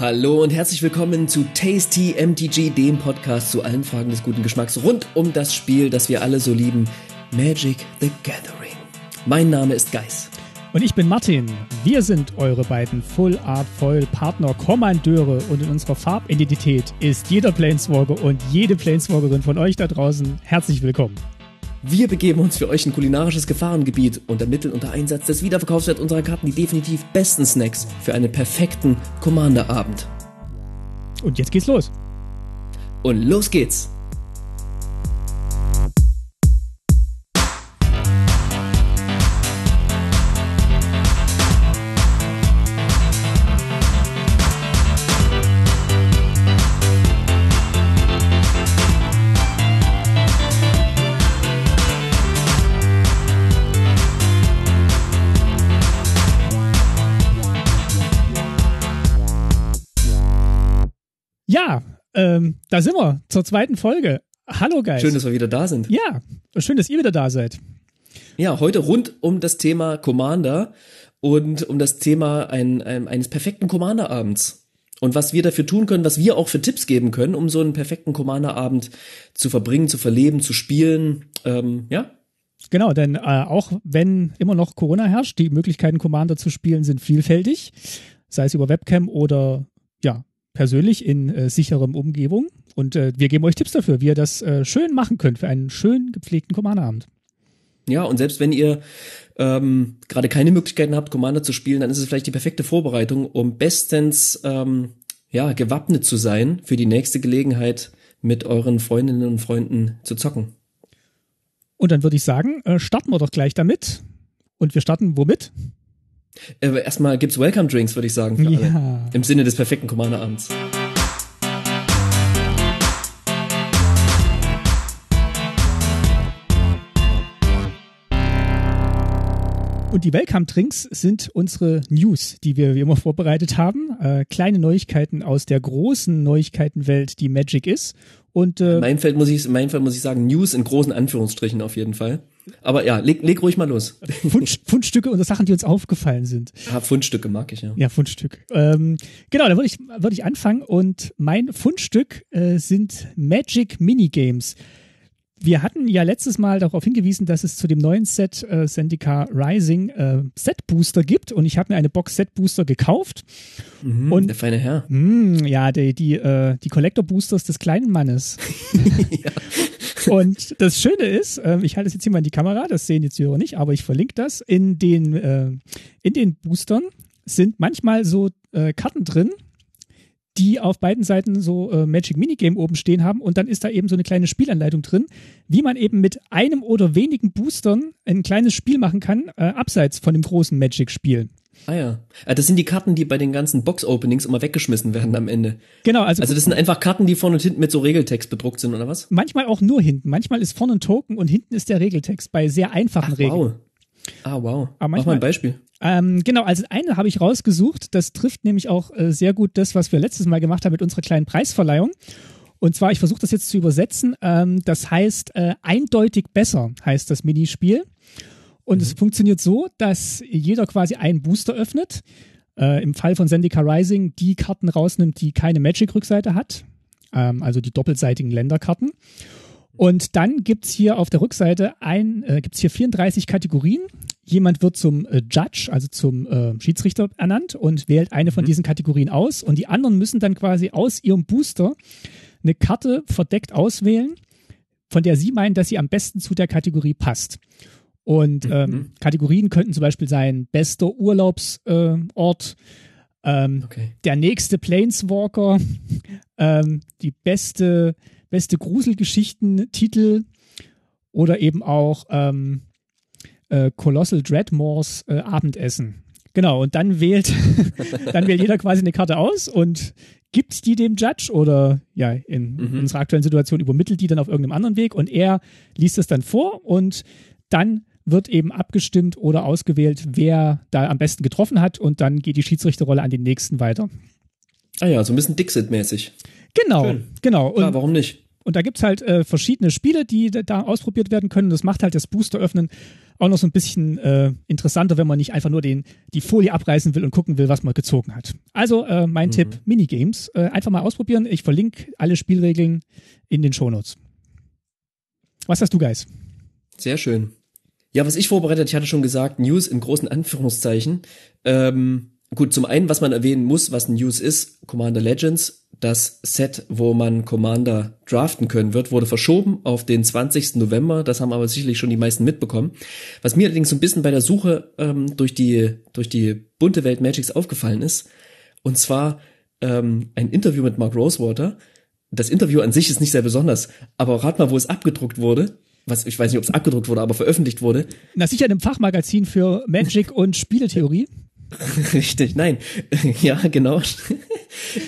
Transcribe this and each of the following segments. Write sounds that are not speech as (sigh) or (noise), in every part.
Hallo und herzlich willkommen zu Tasty MTG, dem Podcast zu allen Fragen des guten Geschmacks rund um das Spiel, das wir alle so lieben, Magic the Gathering. Mein Name ist Geis. Und ich bin Martin. Wir sind eure beiden Full Art Foil Partner Kommandeure und in unserer Farbidentität ist jeder Planeswalker und jede Planeswalkerin von euch da draußen herzlich willkommen. Wir begeben uns für euch ein kulinarisches Gefahrengebiet und ermitteln unter Einsatz des Wiederverkaufswerts unserer Karten die definitiv besten Snacks für einen perfekten Commander-Abend. Und jetzt geht's los. Und los geht's! Ähm, da sind wir zur zweiten Folge. Hallo Guys. Schön, dass wir wieder da sind. Ja, schön, dass ihr wieder da seid. Ja, heute rund um das Thema Commander und um das Thema ein, ein, eines perfekten Commander-Abends. Und was wir dafür tun können, was wir auch für Tipps geben können, um so einen perfekten Commander-Abend zu verbringen, zu verleben, zu spielen. Ähm, ja, Genau, denn äh, auch wenn immer noch Corona herrscht, die Möglichkeiten Commander zu spielen sind vielfältig, sei es über Webcam oder ja, persönlich in äh, sicherem Umgebung. Und äh, wir geben euch Tipps dafür, wie ihr das äh, schön machen könnt für einen schön gepflegten Commander-Abend. Ja, und selbst wenn ihr ähm, gerade keine Möglichkeiten habt, Commander zu spielen, dann ist es vielleicht die perfekte Vorbereitung, um bestens ähm, ja, gewappnet zu sein für die nächste Gelegenheit, mit euren Freundinnen und Freunden zu zocken. Und dann würde ich sagen, äh, starten wir doch gleich damit. Und wir starten womit? Äh, erstmal gibt's Welcome Drinks, würde ich sagen, für Ja. alle. Im Sinne des perfekten Commander-Abends. Und die Welcome-Drinks sind unsere News, die wir wie immer vorbereitet haben. Äh, kleine Neuigkeiten aus der großen Neuigkeitenwelt, die Magic ist. Und äh, In meinem Fall muss ich, in meinem Fall muss ich sagen, News in großen Anführungsstrichen auf jeden Fall. Aber ja, leg, leg ruhig mal los. (laughs) Fund, Fundstücke und Sachen, die uns aufgefallen sind. Ja, Fundstücke mag ich, ja. Ja, Fundstück. Ähm, genau, da würde ich, würde ich anfangen. Und mein Fundstück äh, sind Magic Minigames. Wir hatten ja letztes Mal darauf hingewiesen, dass es zu dem neuen Set äh, Zendika Rising äh, Set Booster gibt. Und ich habe mir eine Box Set Booster gekauft. Mhm, Und- der feine Herr. Hm, ja, die, die, äh, die Collector Boosters des kleinen Mannes. (laughs) Und das Schöne ist, ähm, ich halte es jetzt hier mal in die Kamera, das sehen jetzt die Hörer nicht, aber ich verlinke das. In den, äh, in den Boostern sind manchmal so äh, Karten drin, die auf beiden Seiten so äh, Magic Minigame oben stehen haben und dann ist da eben so eine kleine Spielanleitung drin, wie man eben mit einem oder wenigen Boostern ein kleines Spiel machen kann, äh, abseits von dem großen Magic-Spiel. Ah ja. Ah, Das sind die Karten, die bei den ganzen Box-Openings immer weggeschmissen werden am Ende. Genau, also, Also das sind einfach Karten, die vorne und hinten mit so Regeltext bedruckt sind, oder was? manchmal auch nur hinten. Manchmal ist vorne ein Token und hinten ist der Regeltext bei sehr einfachen Regeln. Wow. Ah, wow. Aber Mach manchmal- mal ein Beispiel. Ähm, genau, also eine habe ich rausgesucht. Das trifft nämlich auch äh, sehr gut das, was wir letztes Mal gemacht haben mit unserer kleinen Preisverleihung. Und zwar, ich versuche das jetzt zu übersetzen. Ähm, das heißt, äh, eindeutig besser heißt das Minispiel. Und es funktioniert so, dass jeder quasi einen Booster öffnet. Äh, Im Fall von Zendika Rising die Karten rausnimmt, die keine Magic-Rückseite hat. Ähm, also die doppelseitigen Länderkarten. Und dann gibt's hier auf der Rückseite ein, äh, gibt's hier 34 Kategorien. Jemand wird zum äh, Judge, also zum äh, Schiedsrichter ernannt und wählt eine von diesen Kategorien aus. Und die anderen müssen dann quasi aus ihrem Booster eine Karte verdeckt auswählen, von der sie meinen, dass sie am besten zu der Kategorie passt. Und ähm, Kategorien könnten zum Beispiel sein bester Urlaubsort, äh, ähm, Okay. der nächste Planeswalker, (laughs) ähm, die beste, beste Gruselgeschichten-Titel oder eben auch ähm, äh, Colossal Dreadmores äh, Abendessen. Genau, und dann wählt, (laughs) dann wählt jeder quasi eine Karte aus und gibt die dem Judge oder ja, in Mhm. unserer aktuellen Situation übermittelt die dann auf irgendeinem anderen Weg und er liest es dann vor und dann wird eben abgestimmt oder ausgewählt, wer da am besten getroffen hat und dann geht die Schiedsrichterrolle an den nächsten weiter. Ah ja, so ein bisschen Dixit-mäßig. Genau, Schön. genau. Und Klar, warum nicht? Und da gibt's halt äh, verschiedene Spiele, die da ausprobiert werden können. Das macht halt das Booster öffnen auch noch so ein bisschen äh, interessanter, wenn man nicht einfach nur den, die Folie abreißen will und gucken will, was man gezogen hat. Also äh, mein mhm. Tipp, Minigames. Äh, einfach mal ausprobieren. Ich verlinke alle Spielregeln in den Shownotes. Was hast du, Guys? Sehr schön. Ja, was ich vorbereitet, ich hatte schon gesagt, News in großen Anführungszeichen. Ähm, gut, zum einen, was man erwähnen muss, was News ist, Commander Legends das Set, wo man Commander draften können wird, wurde verschoben auf den 20. November. Das haben aber sicherlich schon die meisten mitbekommen. Was mir allerdings so ein bisschen bei der Suche ähm, durch die durch die bunte Welt Magics aufgefallen ist, und zwar ähm, ein Interview mit Mark Rosewater. Das Interview an sich ist nicht sehr besonders, aber rat mal, wo es abgedruckt wurde. Was, ich weiß nicht, ob es abgedruckt wurde, aber veröffentlicht wurde. Na sicher in einem Fachmagazin für Magic und Spieletheorie. (laughs) Richtig, nein. (laughs) Ja, genau. (laughs)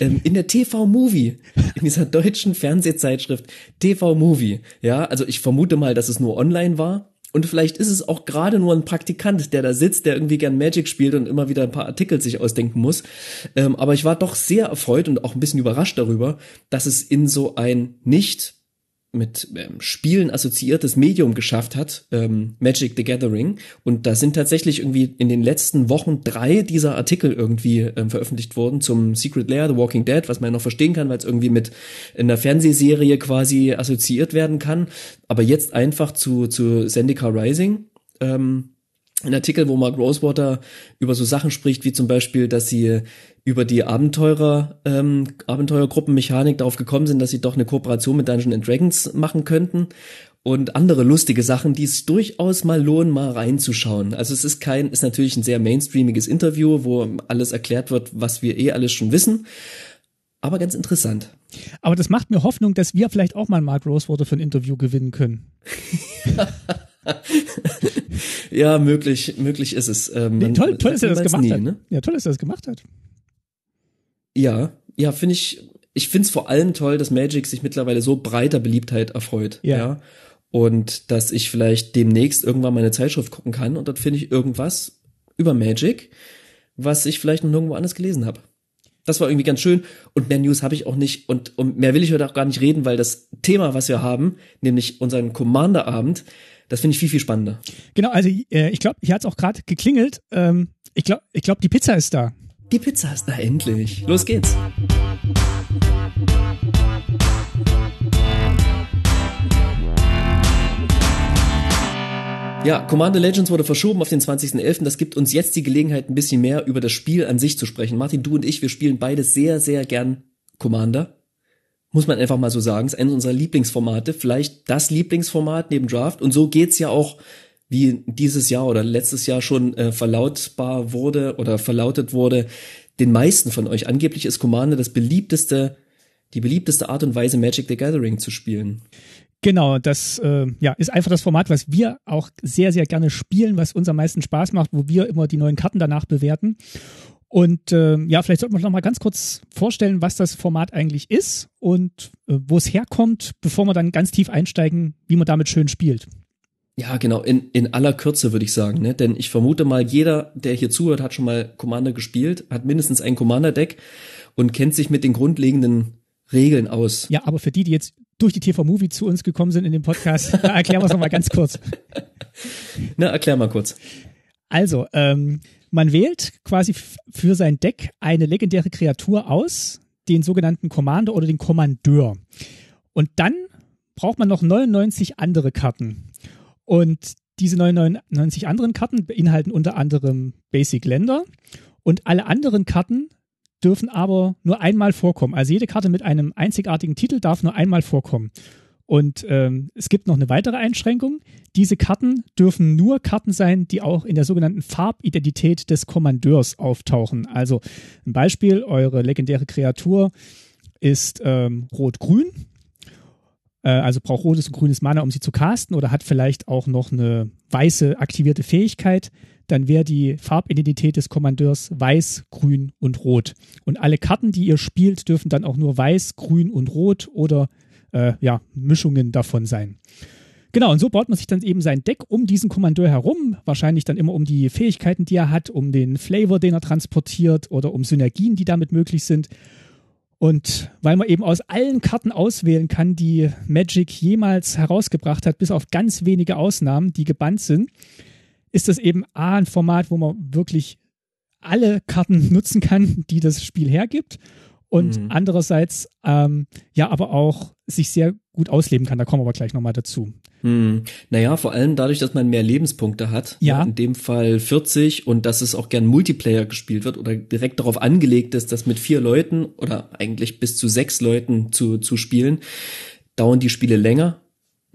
Ähm, in der TV-Movie, in dieser deutschen Fernsehzeitschrift TV-Movie. Ja, also ich vermute mal, dass es nur online war. Und vielleicht ist es auch gerade nur ein Praktikant, der da sitzt, der irgendwie gern Magic spielt und immer wieder ein paar Artikel sich ausdenken muss. Ähm, aber ich war doch sehr erfreut und auch ein bisschen überrascht darüber, dass es in so ein nicht mit ähm, Spielen assoziiertes Medium geschafft hat, ähm, Magic the Gathering. Und da sind tatsächlich irgendwie in den letzten Wochen drei dieser Artikel irgendwie ähm, veröffentlicht worden zum Secret Lair, The Walking Dead, was man ja noch verstehen kann, weil es irgendwie mit einer Fernsehserie quasi assoziiert werden kann. Aber jetzt einfach zu, zu Zendika Rising. Ähm, ein Artikel, wo Mark Rosewater über so Sachen spricht, wie zum Beispiel, dass sie über die Abenteurer, ähm, Abenteuergruppenmechanik darauf gekommen sind, dass sie doch eine Kooperation mit Dungeons Dragons machen könnten und andere lustige Sachen, die es durchaus mal lohnen, mal reinzuschauen. Also es ist kein, ist natürlich ein sehr mainstreamiges Interview, wo alles erklärt wird, was wir eh alles schon wissen. Aber ganz interessant. Aber das macht mir Hoffnung, dass wir vielleicht auch mal Mark Rosewater für ein Interview gewinnen können. (laughs) (laughs) ja, möglich, möglich ist es. Ähm, nee, toll, toll, dass er das gemacht nie, hat. Ne? Ja, toll, dass er das gemacht hat. Ja, ja, finde ich, ich finde es vor allem toll, dass Magic sich mittlerweile so breiter Beliebtheit erfreut. Ja. ja. Und dass ich vielleicht demnächst irgendwann meine Zeitschrift gucken kann und dort finde ich irgendwas über Magic, was ich vielleicht noch nirgendwo anders gelesen habe. Das war irgendwie ganz schön und mehr News habe ich auch nicht und, und mehr will ich heute auch gar nicht reden, weil das Thema, was wir haben, nämlich unseren Commander-Abend, das finde ich viel, viel spannender. Genau, also äh, ich glaube, hier hat es auch gerade geklingelt. Ähm, ich glaube, ich glaub, die Pizza ist da. Die Pizza ist da endlich. Los geht's. Ja, Commander Legends wurde verschoben auf den 20.11. Das gibt uns jetzt die Gelegenheit, ein bisschen mehr über das Spiel an sich zu sprechen. Martin, du und ich, wir spielen beide sehr, sehr gern Commander. Muss man einfach mal so sagen. ist eines unserer Lieblingsformate. Vielleicht das Lieblingsformat neben Draft. Und so geht's ja auch, wie dieses Jahr oder letztes Jahr schon äh, verlautbar wurde oder verlautet wurde, den meisten von euch. Angeblich ist Commander das beliebteste, die beliebteste Art und Weise, Magic the Gathering zu spielen. Genau, das äh, ja, ist einfach das Format, was wir auch sehr, sehr gerne spielen, was uns am meisten Spaß macht, wo wir immer die neuen Karten danach bewerten. Und äh, ja, vielleicht sollten wir noch mal ganz kurz vorstellen, was das Format eigentlich ist und äh, wo es herkommt, bevor wir dann ganz tief einsteigen, wie man damit schön spielt. Ja, genau, in, in aller Kürze würde ich sagen, ne? Denn ich vermute mal, jeder, der hier zuhört, hat schon mal Commander gespielt, hat mindestens ein Commander-Deck und kennt sich mit den grundlegenden Regeln aus. Ja, aber für die, die jetzt durch die TV-Movie zu uns gekommen sind in dem Podcast, (laughs) erklären wir es nochmal ganz kurz. (laughs) Na, erklär mal kurz. Also, ähm, man wählt quasi für sein Deck eine legendäre Kreatur aus, den sogenannten Commander oder den Kommandeur. Und dann braucht man noch 99 andere Karten. Und diese 99 anderen Karten beinhalten unter anderem Basic Länder und alle anderen Karten dürfen aber nur einmal vorkommen. Also jede Karte mit einem einzigartigen Titel darf nur einmal vorkommen. Und ähm, es gibt noch eine weitere Einschränkung. Diese Karten dürfen nur Karten sein, die auch in der sogenannten Farbidentität des Kommandeurs auftauchen. Also ein Beispiel, eure legendäre Kreatur ist ähm, rot-grün äh, also braucht rotes und grünes Mana, um sie zu casten oder hat vielleicht auch noch eine weiße aktivierte Fähigkeit, dann wäre die Farbidentität des Kommandeurs weiß, grün und rot. Und alle Karten, die ihr spielt, dürfen dann auch nur weiß, grün und rot oder äh, ja, Mischungen davon sein. Genau, und so baut man sich dann eben sein Deck um diesen Kommandeur herum, wahrscheinlich dann immer um die Fähigkeiten, die er hat, um den Flavor, den er transportiert oder um Synergien, die damit möglich sind. Und weil man eben aus allen Karten auswählen kann, die Magic jemals herausgebracht hat, bis auf ganz wenige Ausnahmen, die gebannt sind, ist das eben A ein Format, wo man wirklich alle Karten (laughs) nutzen kann, die das Spiel hergibt. Und mhm. andererseits, ähm, ja, aber auch sich sehr gut ausleben kann. Da kommen wir aber gleich nochmal dazu. Hm. Naja, vor allem dadurch, dass man mehr Lebenspunkte hat. Ja. In dem Fall 40 und dass es auch gern Multiplayer gespielt wird oder direkt darauf angelegt ist, dass mit vier Leuten oder eigentlich bis zu sechs Leuten zu, zu spielen, dauern die Spiele länger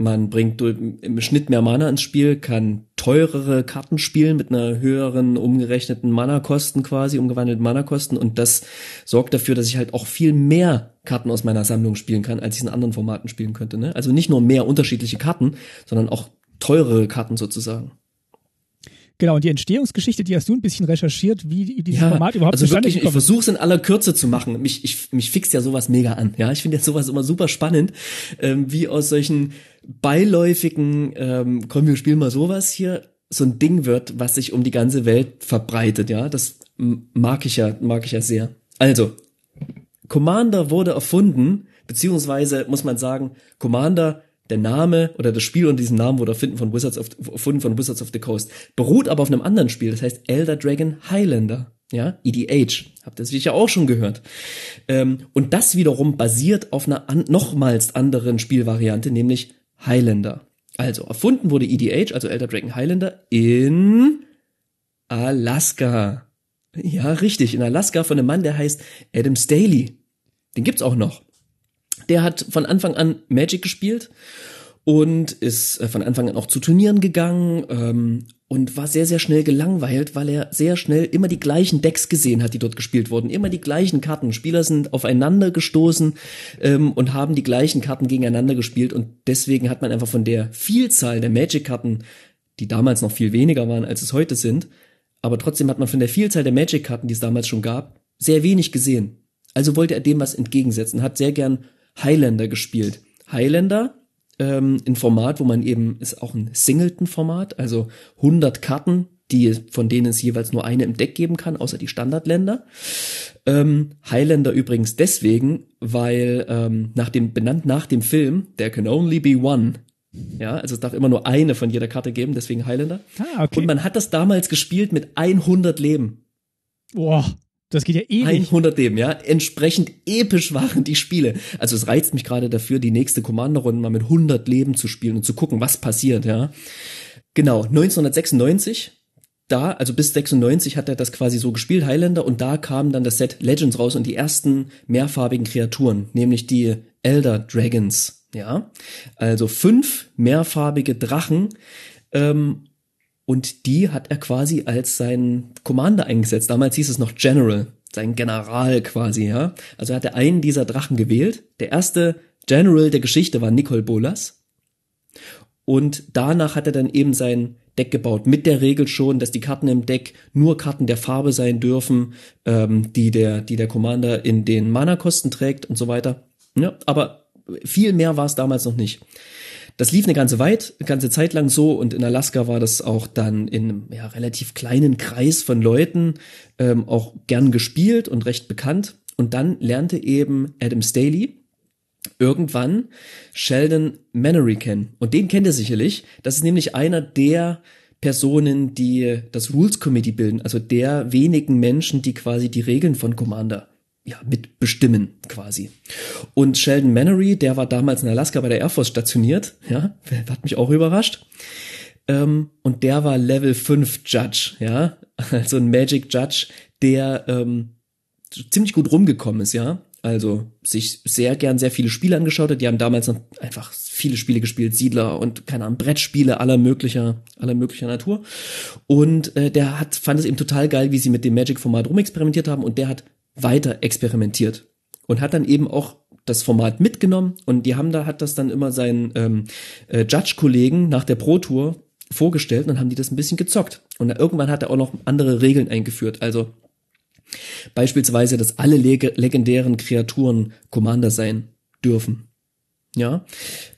man bringt im Schnitt mehr Mana ins Spiel, kann teurere Karten spielen mit einer höheren umgerechneten Mana-Kosten quasi, umgewandelten Mana-Kosten und das sorgt dafür, dass ich halt auch viel mehr Karten aus meiner Sammlung spielen kann, als ich in anderen Formaten spielen könnte. Ne? Also nicht nur mehr unterschiedliche Karten, sondern auch teurere Karten sozusagen. Genau, und die Entstehungsgeschichte, die hast du ein bisschen recherchiert, wie dieses ja, Format überhaupt also wirklich, Ich versuche es in aller Kürze zu machen. Mich, ich, mich fixt ja sowas mega an. Ja, ich finde ja sowas immer super spannend, ähm, wie aus solchen beiläufigen, ähm, komm, wir spielen mal sowas hier, so ein Ding wird, was sich um die ganze Welt verbreitet. Ja, das mag ich ja, mag ich ja sehr. Also, Commander wurde erfunden, beziehungsweise muss man sagen, Commander der Name oder das Spiel unter diesem Namen wurde erfunden von Wizards of, erfunden von Wizards of the Coast, beruht aber auf einem anderen Spiel, das heißt Elder Dragon Highlander. Ja, EDH. Habt ihr sicher auch schon gehört. Ähm, und das wiederum basiert auf einer an, nochmals anderen Spielvariante, nämlich Highlander. Also erfunden wurde EDH, also Elder Dragon Highlander, in Alaska. Ja, richtig, in Alaska von einem Mann, der heißt Adam Staley. Den gibt's auch noch. Der hat von Anfang an Magic gespielt und ist äh, von Anfang an auch zu Turnieren gegangen ähm, und war sehr, sehr schnell gelangweilt, weil er sehr schnell immer die gleichen Decks gesehen hat, die dort gespielt wurden. Immer die gleichen Karten. Spieler sind aufeinander gestoßen ähm, und haben die gleichen Karten gegeneinander gespielt und deswegen hat man einfach von der Vielzahl der Magic-Karten, die damals noch viel weniger waren, als es heute sind, aber trotzdem hat man von der Vielzahl der Magic-Karten, die es damals schon gab, sehr wenig gesehen. Also wollte er dem was entgegensetzen, hat sehr gern Highlander gespielt. Highlander, ähm, ein Format, wo man eben, ist auch ein Singleton-Format, also 100 Karten, die, von denen es jeweils nur eine im Deck geben kann, außer die Standardländer. Ähm, Highlander übrigens deswegen, weil ähm, nach dem, benannt nach dem Film, there can only be one. Ja, also es darf immer nur eine von jeder Karte geben, deswegen Highlander. Ah, okay. Und man hat das damals gespielt mit 100 Leben. Boah. Das geht ja ewig. 100 Leben, ja. Entsprechend episch waren die Spiele. Also es reizt mich gerade dafür, die nächste Commander-Runde mal mit 100 Leben zu spielen und zu gucken, was passiert, ja. Genau, 1996 da, also bis 96 hat er das quasi so gespielt, Highlander, und da kam dann das Set Legends raus und die ersten mehrfarbigen Kreaturen, nämlich die Elder Dragons, ja. Also fünf mehrfarbige Drachen, ähm, und die hat er quasi als seinen Commander eingesetzt. Damals hieß es noch General, sein General quasi, ja. Also hat er einen dieser Drachen gewählt. Der erste General der Geschichte war Nicole Bolas. Und danach hat er dann eben sein Deck gebaut. Mit der Regel schon, dass die Karten im Deck nur Karten der Farbe sein dürfen, ähm, die der, die der Commander in den Mana-Kosten trägt und so weiter. Ja, aber viel mehr war es damals noch nicht. Das lief eine ganze weit, eine ganze Zeit lang so und in Alaska war das auch dann in einem ja, relativ kleinen Kreis von Leuten ähm, auch gern gespielt und recht bekannt. Und dann lernte eben Adam Staley irgendwann Sheldon Mannery kennen. Und den kennt ihr sicherlich. Das ist nämlich einer der Personen, die das Rules Committee bilden, also der wenigen Menschen, die quasi die Regeln von Commander ja, mitbestimmen quasi. Und Sheldon Mannery, der war damals in Alaska bei der Air Force stationiert, ja, hat mich auch überrascht. Ähm, und der war Level 5 Judge, ja, (laughs) also ein Magic Judge, der ähm, ziemlich gut rumgekommen ist, ja. Also sich sehr gern sehr viele Spiele angeschaut hat. Die haben damals noch einfach viele Spiele gespielt, Siedler und keine Ahnung, Brettspiele aller möglicher, aller möglicher Natur. Und äh, der hat, fand es eben total geil, wie sie mit dem Magic-Format rumexperimentiert haben und der hat weiter experimentiert und hat dann eben auch das Format mitgenommen und die haben da hat das dann immer seinen ähm, äh, Judge-Kollegen nach der Pro Tour vorgestellt und dann haben die das ein bisschen gezockt und dann irgendwann hat er auch noch andere Regeln eingeführt. Also beispielsweise, dass alle leg legendären Kreaturen Commander sein dürfen. Ja,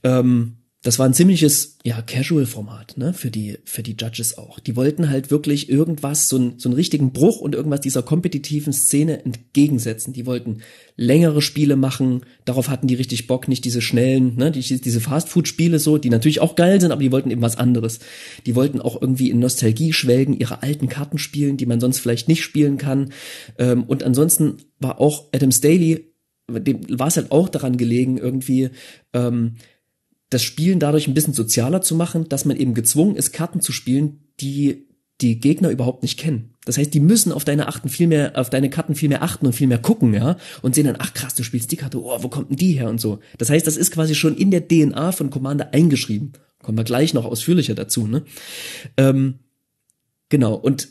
ähm, das war ein ziemliches, ja, Casual-Format, ne, für die, für die Judges auch. Die wollten halt wirklich irgendwas, so, ein, so einen richtigen Bruch und irgendwas dieser kompetitiven Szene entgegensetzen. Die wollten längere Spiele machen, darauf hatten die richtig Bock, nicht diese schnellen, ne, die, diese Fast-Food-Spiele so, die natürlich auch geil sind, aber die wollten eben was anderes. Die wollten auch irgendwie in Nostalgie schwelgen, ihre alten Karten spielen, die man sonst vielleicht nicht spielen kann. Ähm, und ansonsten war auch Adam Staley, dem war es halt auch daran gelegen, irgendwie, ähm, das Spielen dadurch ein bisschen sozialer zu machen, dass man eben gezwungen ist, Karten zu spielen, die die Gegner überhaupt nicht kennen. Das heißt, die müssen auf deine achten viel mehr, auf deine Karten viel mehr achten und viel mehr gucken, ja, und sehen dann, ach krass, du spielst die Karte, oh, wo kommt denn die her und so. Das heißt, das ist quasi schon in der DNA von Commander eingeschrieben. Kommen wir gleich noch ausführlicher dazu, ne? Ähm, genau. Und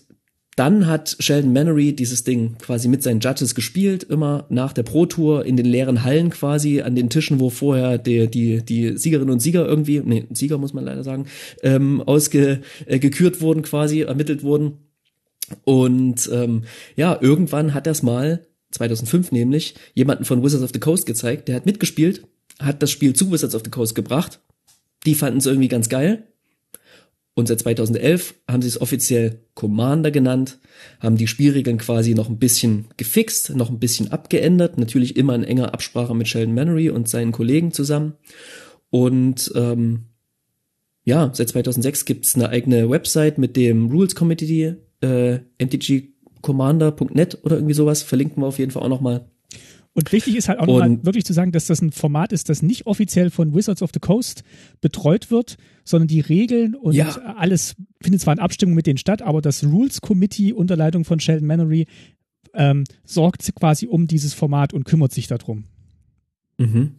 dann hat Sheldon Mannery dieses Ding quasi mit seinen Judges gespielt, immer nach der Pro Tour in den leeren Hallen quasi, an den Tischen, wo vorher die, die, die Siegerinnen und Sieger irgendwie, nee, Sieger muss man leider sagen, ähm, ausgekürt äh, wurden quasi, ermittelt wurden. Und ähm, ja, irgendwann hat das mal, 2005 nämlich, jemanden von Wizards of the Coast gezeigt, der hat mitgespielt, hat das Spiel zu Wizards of the Coast gebracht. Die fanden es irgendwie ganz geil und seit 2011 haben sie es offiziell Commander genannt, haben die Spielregeln quasi noch ein bisschen gefixt, noch ein bisschen abgeändert, natürlich immer in enger Absprache mit Sheldon Mannery und seinen Kollegen zusammen. Und ähm, ja, seit 2006 gibt's eine eigene Website mit dem Rules Committee, äh, mtgcommander.net oder irgendwie sowas, verlinken wir auf jeden Fall auch nochmal. Und wichtig ist halt auch nochmal wirklich zu sagen, dass das ein Format ist, das nicht offiziell von Wizards of the Coast betreut wird, sondern die Regeln und ja. alles findet zwar in Abstimmung mit denen statt, aber das Rules Committee unter Leitung von Sheldon Mannery ähm, sorgt quasi um dieses Format und kümmert sich darum. Mhm.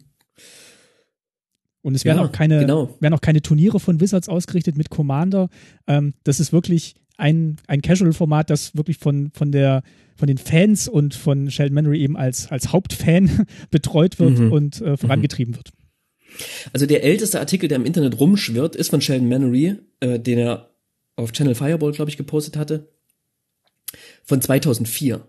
Und es werden ja, auch keine, genau. werden auch keine Turniere von Wizards ausgerichtet mit Commander. Ähm, das ist wirklich ein, ein Casual-Format, das wirklich von, von der von den Fans und von Sheldon Mannery eben als, als Hauptfan (laughs) betreut wird mhm. und äh, vorangetrieben mhm. wird. Also der älteste Artikel, der im Internet rumschwirrt, ist von Sheldon Mannery, äh, den er auf Channel Fireball, glaube ich, gepostet hatte, von 2004.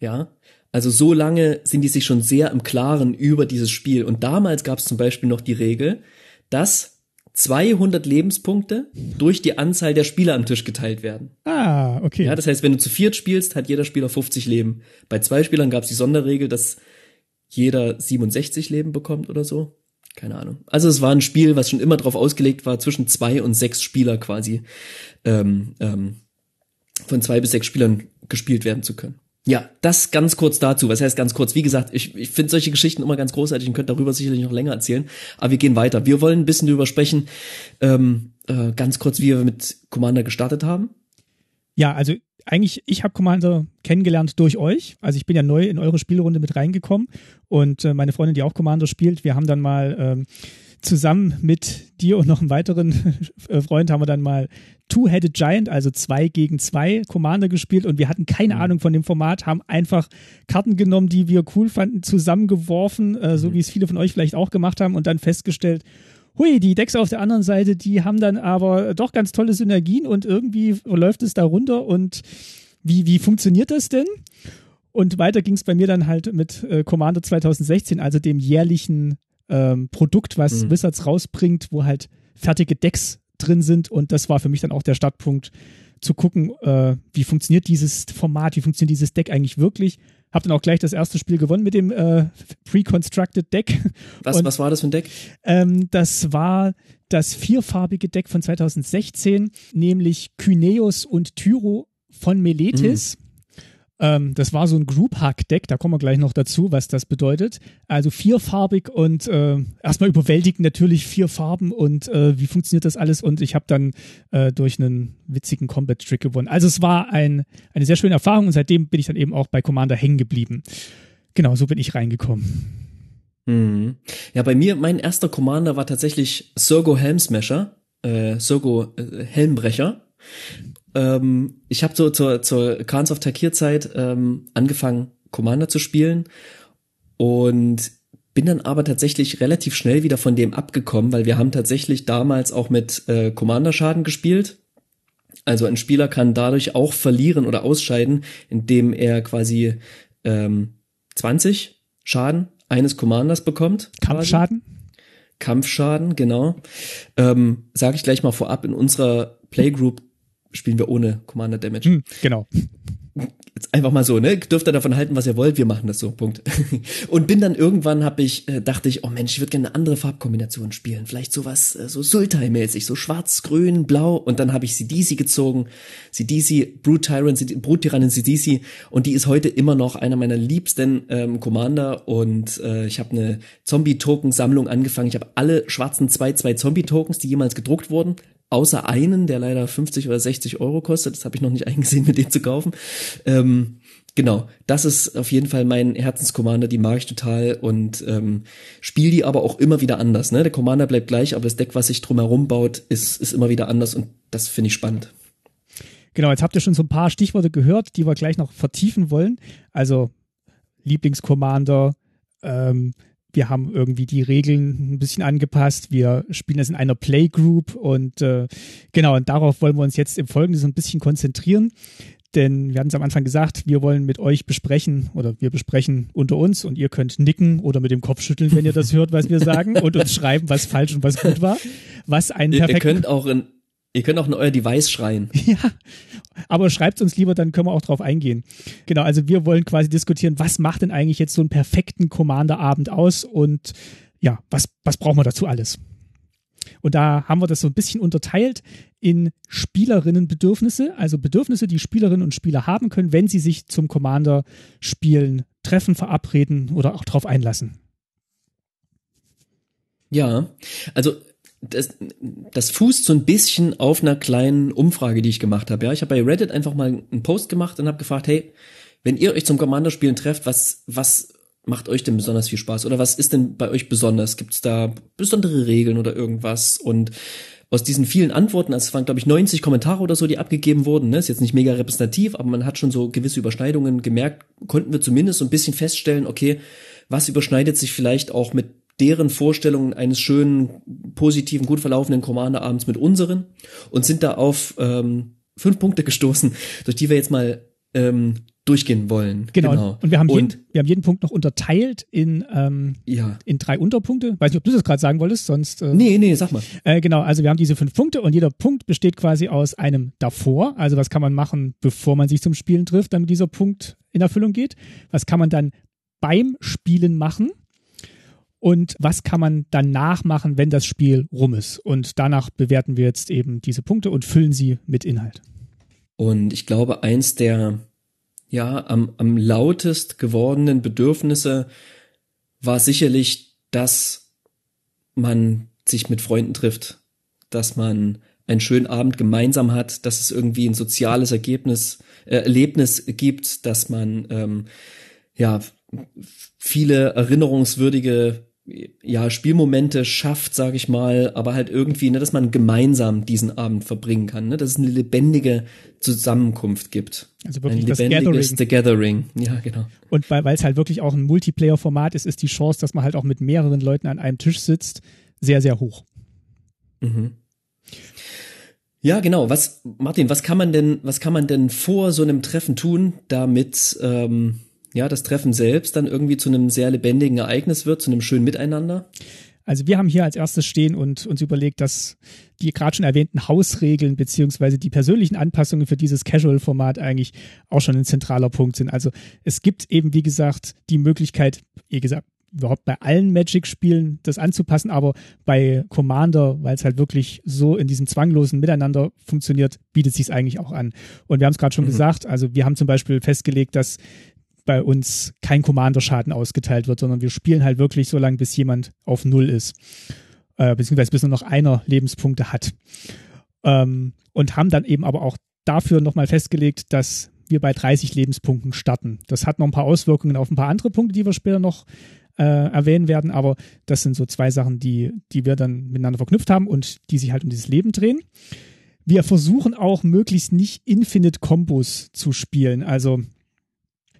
Ja, also so lange sind die sich schon sehr im Klaren über dieses Spiel. Und damals gab es zum Beispiel noch die Regel, dass 200 Lebenspunkte durch die Anzahl der Spieler am Tisch geteilt werden. Ah, okay. Ja, das heißt, wenn du zu viert spielst, hat jeder Spieler 50 Leben. Bei zwei Spielern gab es die Sonderregel, dass jeder 67 Leben bekommt oder so. Keine Ahnung. Also es war ein Spiel, was schon immer darauf ausgelegt war, zwischen zwei und sechs Spieler quasi ähm, ähm, von zwei bis sechs Spielern gespielt werden zu können. Ja, das ganz kurz dazu. Was heißt ganz kurz? Wie gesagt, ich, ich finde solche Geschichten immer ganz großartig und könnte darüber sicherlich noch länger erzählen. Aber wir gehen weiter. Wir wollen ein bisschen darüber sprechen, ähm, äh, ganz kurz, wie wir mit Commander gestartet haben. Ja, also eigentlich, ich habe Commander kennengelernt durch euch. Also ich bin ja neu in eure Spielrunde mit reingekommen und äh, meine Freundin, die auch Commander spielt, wir haben dann mal ähm, zusammen mit dir und noch einem weiteren (laughs) Freund haben wir dann mal Two-Headed Giant, also zwei gegen zwei Commander gespielt und wir hatten keine mhm. Ahnung von dem Format, haben einfach Karten genommen, die wir cool fanden, zusammengeworfen, äh, so mhm. wie es viele von euch vielleicht auch gemacht haben und dann festgestellt, hui, die Decks auf der anderen Seite, die haben dann aber doch ganz tolle Synergien und irgendwie läuft es da runter und wie, wie funktioniert das denn? Und weiter ging es bei mir dann halt mit äh, Commander 2016, also dem jährlichen ähm, Produkt, was mhm. Wizards rausbringt, wo halt fertige Decks drin sind. Und das war für mich dann auch der Startpunkt zu gucken, äh, wie funktioniert dieses Format, wie funktioniert dieses Deck eigentlich wirklich. Hab dann auch gleich das erste Spiel gewonnen mit dem äh, Pre-Constructed Deck. Was, Und, was war das für ein Deck? Ähm, das war das vierfarbige Deck von 2016, nämlich Kyneos und Tyro von Meletis. Mhm. Ähm, das war so ein Group Hack Deck, da kommen wir gleich noch dazu, was das bedeutet. Also vierfarbig und äh, erstmal überwältigend natürlich vier Farben und äh, wie funktioniert das alles? Und ich habe dann äh, durch einen witzigen Combat Trick gewonnen. Also es war ein, eine sehr schöne Erfahrung und seitdem bin ich dann eben auch bei Commander hängen geblieben. Genau, so bin ich reingekommen. Mhm. Ja, bei mir, mein erster Commander war tatsächlich Sergo Helmsmasher, äh, Sergo äh, Helmbrecher. Ähm, ich habe so zur, zur Khans of Takir Zeit ähm, angefangen, Commander zu spielen und bin dann aber tatsächlich relativ schnell wieder von dem abgekommen, weil wir haben tatsächlich damals auch mit äh, Commander-Schaden gespielt. Also ein Spieler kann dadurch auch verlieren oder ausscheiden, indem er quasi ähm, 20 Schaden eines Commanders bekommt. Kampfschaden? Kampfschaden, genau. Ähm, Sage ich gleich mal vorab, in unserer Playgroup spielen wir ohne Commander Damage. Hm, genau. Jetzt einfach mal so, ne? Dürft ihr davon halten, was ihr wollt, wir machen das so, Punkt. (laughs) Und bin dann irgendwann, hab ich, äh, dachte ich, oh Mensch, ich würde gerne eine andere Farbkombination spielen. Vielleicht sowas, äh, so Sultai-mäßig, so schwarz, grün, blau. Und dann habe ich CDC gezogen. CDC, Brute Tyrant, Brute Tyrannin CDC. Und die ist heute immer noch einer meiner liebsten ähm, Commander. Und äh, ich habe eine Zombie-Token-Sammlung angefangen. Ich habe alle schwarzen 2-2 Zombie-Tokens, die jemals gedruckt wurden, außer einen, der leider 50 oder 60 Euro kostet. Das habe ich noch nicht (laughs) eingesehen, mit dem zu kaufen. Ähm, genau, das ist auf jeden Fall mein Herzenscommander, die mag ich total und ähm, spiel die aber auch immer wieder anders. Ne? Der Commander bleibt gleich, aber das Deck, was sich drumherum baut, ist, ist immer wieder anders und das finde ich spannend. Genau, jetzt habt ihr schon so ein paar Stichworte gehört, die wir gleich noch vertiefen wollen. Also Lieblingscommander, ähm, wir haben irgendwie die Regeln ein bisschen angepasst. Wir spielen das in einer Playgroup und äh, genau, und darauf wollen wir uns jetzt im Folgenden so ein bisschen konzentrieren. Denn wir hatten es am Anfang gesagt, wir wollen mit euch besprechen oder wir besprechen unter uns und ihr könnt nicken oder mit dem Kopf schütteln, wenn ihr das hört, was wir sagen (laughs) und uns schreiben, was falsch und was gut war. Was ein perfekt. Ihr könnt auch in, Ihr könnt auch in euer Device schreien. (laughs) Ja, aber schreibt uns lieber, dann können wir auch drauf eingehen. Genau, also wir wollen quasi diskutieren, was macht denn eigentlich jetzt so einen perfekten Commander-Abend aus und ja, was, was brauchen wir dazu alles? Und da haben wir das so ein bisschen unterteilt in Spielerinnenbedürfnisse, also Bedürfnisse, die Spielerinnen und Spieler haben können, wenn sie sich zum Commander-Spielen treffen, verabreden oder auch drauf einlassen. Ja, also das, das fußt so ein bisschen auf einer kleinen Umfrage, die ich gemacht habe. Ja, ich habe bei Reddit einfach mal einen Post gemacht und habe gefragt, hey, wenn ihr euch zum Commander-Spielen trefft, was was macht euch denn besonders viel Spaß oder was ist denn bei euch besonders? Gibt es da besondere Regeln oder irgendwas? Und aus diesen vielen Antworten, also es waren glaube ich 90 Kommentare oder so, die abgegeben wurden, ne? ist jetzt nicht mega repräsentativ, aber man hat schon so gewisse Überschneidungen gemerkt, konnten wir zumindest so ein bisschen feststellen, okay, was überschneidet sich vielleicht auch mit deren Vorstellungen eines schönen, positiven, gut verlaufenden Commander-Abends mit unseren und sind da auf ähm, fünf Punkte gestoßen, durch die wir jetzt mal ähm, durchgehen wollen. Genau. genau. Und wir haben, und, jeden, wir haben jeden Punkt noch unterteilt in, ähm, ja. in drei Unterpunkte. Weiß nicht, ob du das gerade sagen wolltest, sonst. Äh, nee, nee, sag mal. Äh, genau, also wir haben diese fünf Punkte und jeder Punkt besteht quasi aus einem davor. Also was kann man machen, bevor man sich zum Spielen trifft, damit dieser Punkt in Erfüllung geht? Was kann man dann beim Spielen machen? Und was kann man danach machen, wenn das Spiel rum ist. Und danach bewerten wir jetzt eben diese Punkte und füllen sie mit Inhalt. Und ich glaube, eins der ja am, am lautest gewordenen Bedürfnisse war sicherlich, dass man sich mit Freunden trifft, dass man einen schönen Abend gemeinsam hat, dass es irgendwie ein soziales Ergebnis, äh, Erlebnis gibt, dass man ähm, ja viele erinnerungswürdige ja, Spielmomente schafft, sage ich mal, aber halt irgendwie, ne, dass man gemeinsam diesen Abend verbringen kann, ne, dass es eine lebendige Zusammenkunft gibt. Also wirklich ein lebendiges das Gathering. The Gathering. Ja, genau. Und weil es halt wirklich auch ein Multiplayer-Format ist, ist die Chance, dass man halt auch mit mehreren Leuten an einem Tisch sitzt, sehr, sehr hoch. Mhm. Ja, genau. Was, Martin, was kann man denn, was kann man denn vor so einem Treffen tun, damit ähm, ja, das Treffen selbst dann irgendwie zu einem sehr lebendigen Ereignis wird, zu einem schönen Miteinander? Also wir haben hier als erstes stehen und uns überlegt, dass die gerade schon erwähnten Hausregeln beziehungsweise die persönlichen Anpassungen für dieses Casual-Format eigentlich auch schon ein zentraler Punkt sind. Also es gibt eben, wie gesagt, die Möglichkeit, wie gesagt, überhaupt bei allen Magic-Spielen das anzupassen, aber bei Commander, weil es halt wirklich so in diesem zwanglosen Miteinander funktioniert, bietet sich es eigentlich auch an. Und wir haben es gerade schon mhm. gesagt, also wir haben zum Beispiel festgelegt, dass bei uns kein Commander-Schaden ausgeteilt wird, sondern wir spielen halt wirklich so lange, bis jemand auf Null ist. Äh, beziehungsweise bis nur noch einer Lebenspunkte hat. Ähm, und haben dann eben aber auch dafür nochmal festgelegt, dass wir bei 30 Lebenspunkten starten. Das hat noch ein paar Auswirkungen auf ein paar andere Punkte, die wir später noch äh, erwähnen werden, aber das sind so zwei Sachen, die, die wir dann miteinander verknüpft haben und die sich halt um dieses Leben drehen. Wir versuchen auch möglichst nicht Infinite Combos zu spielen. Also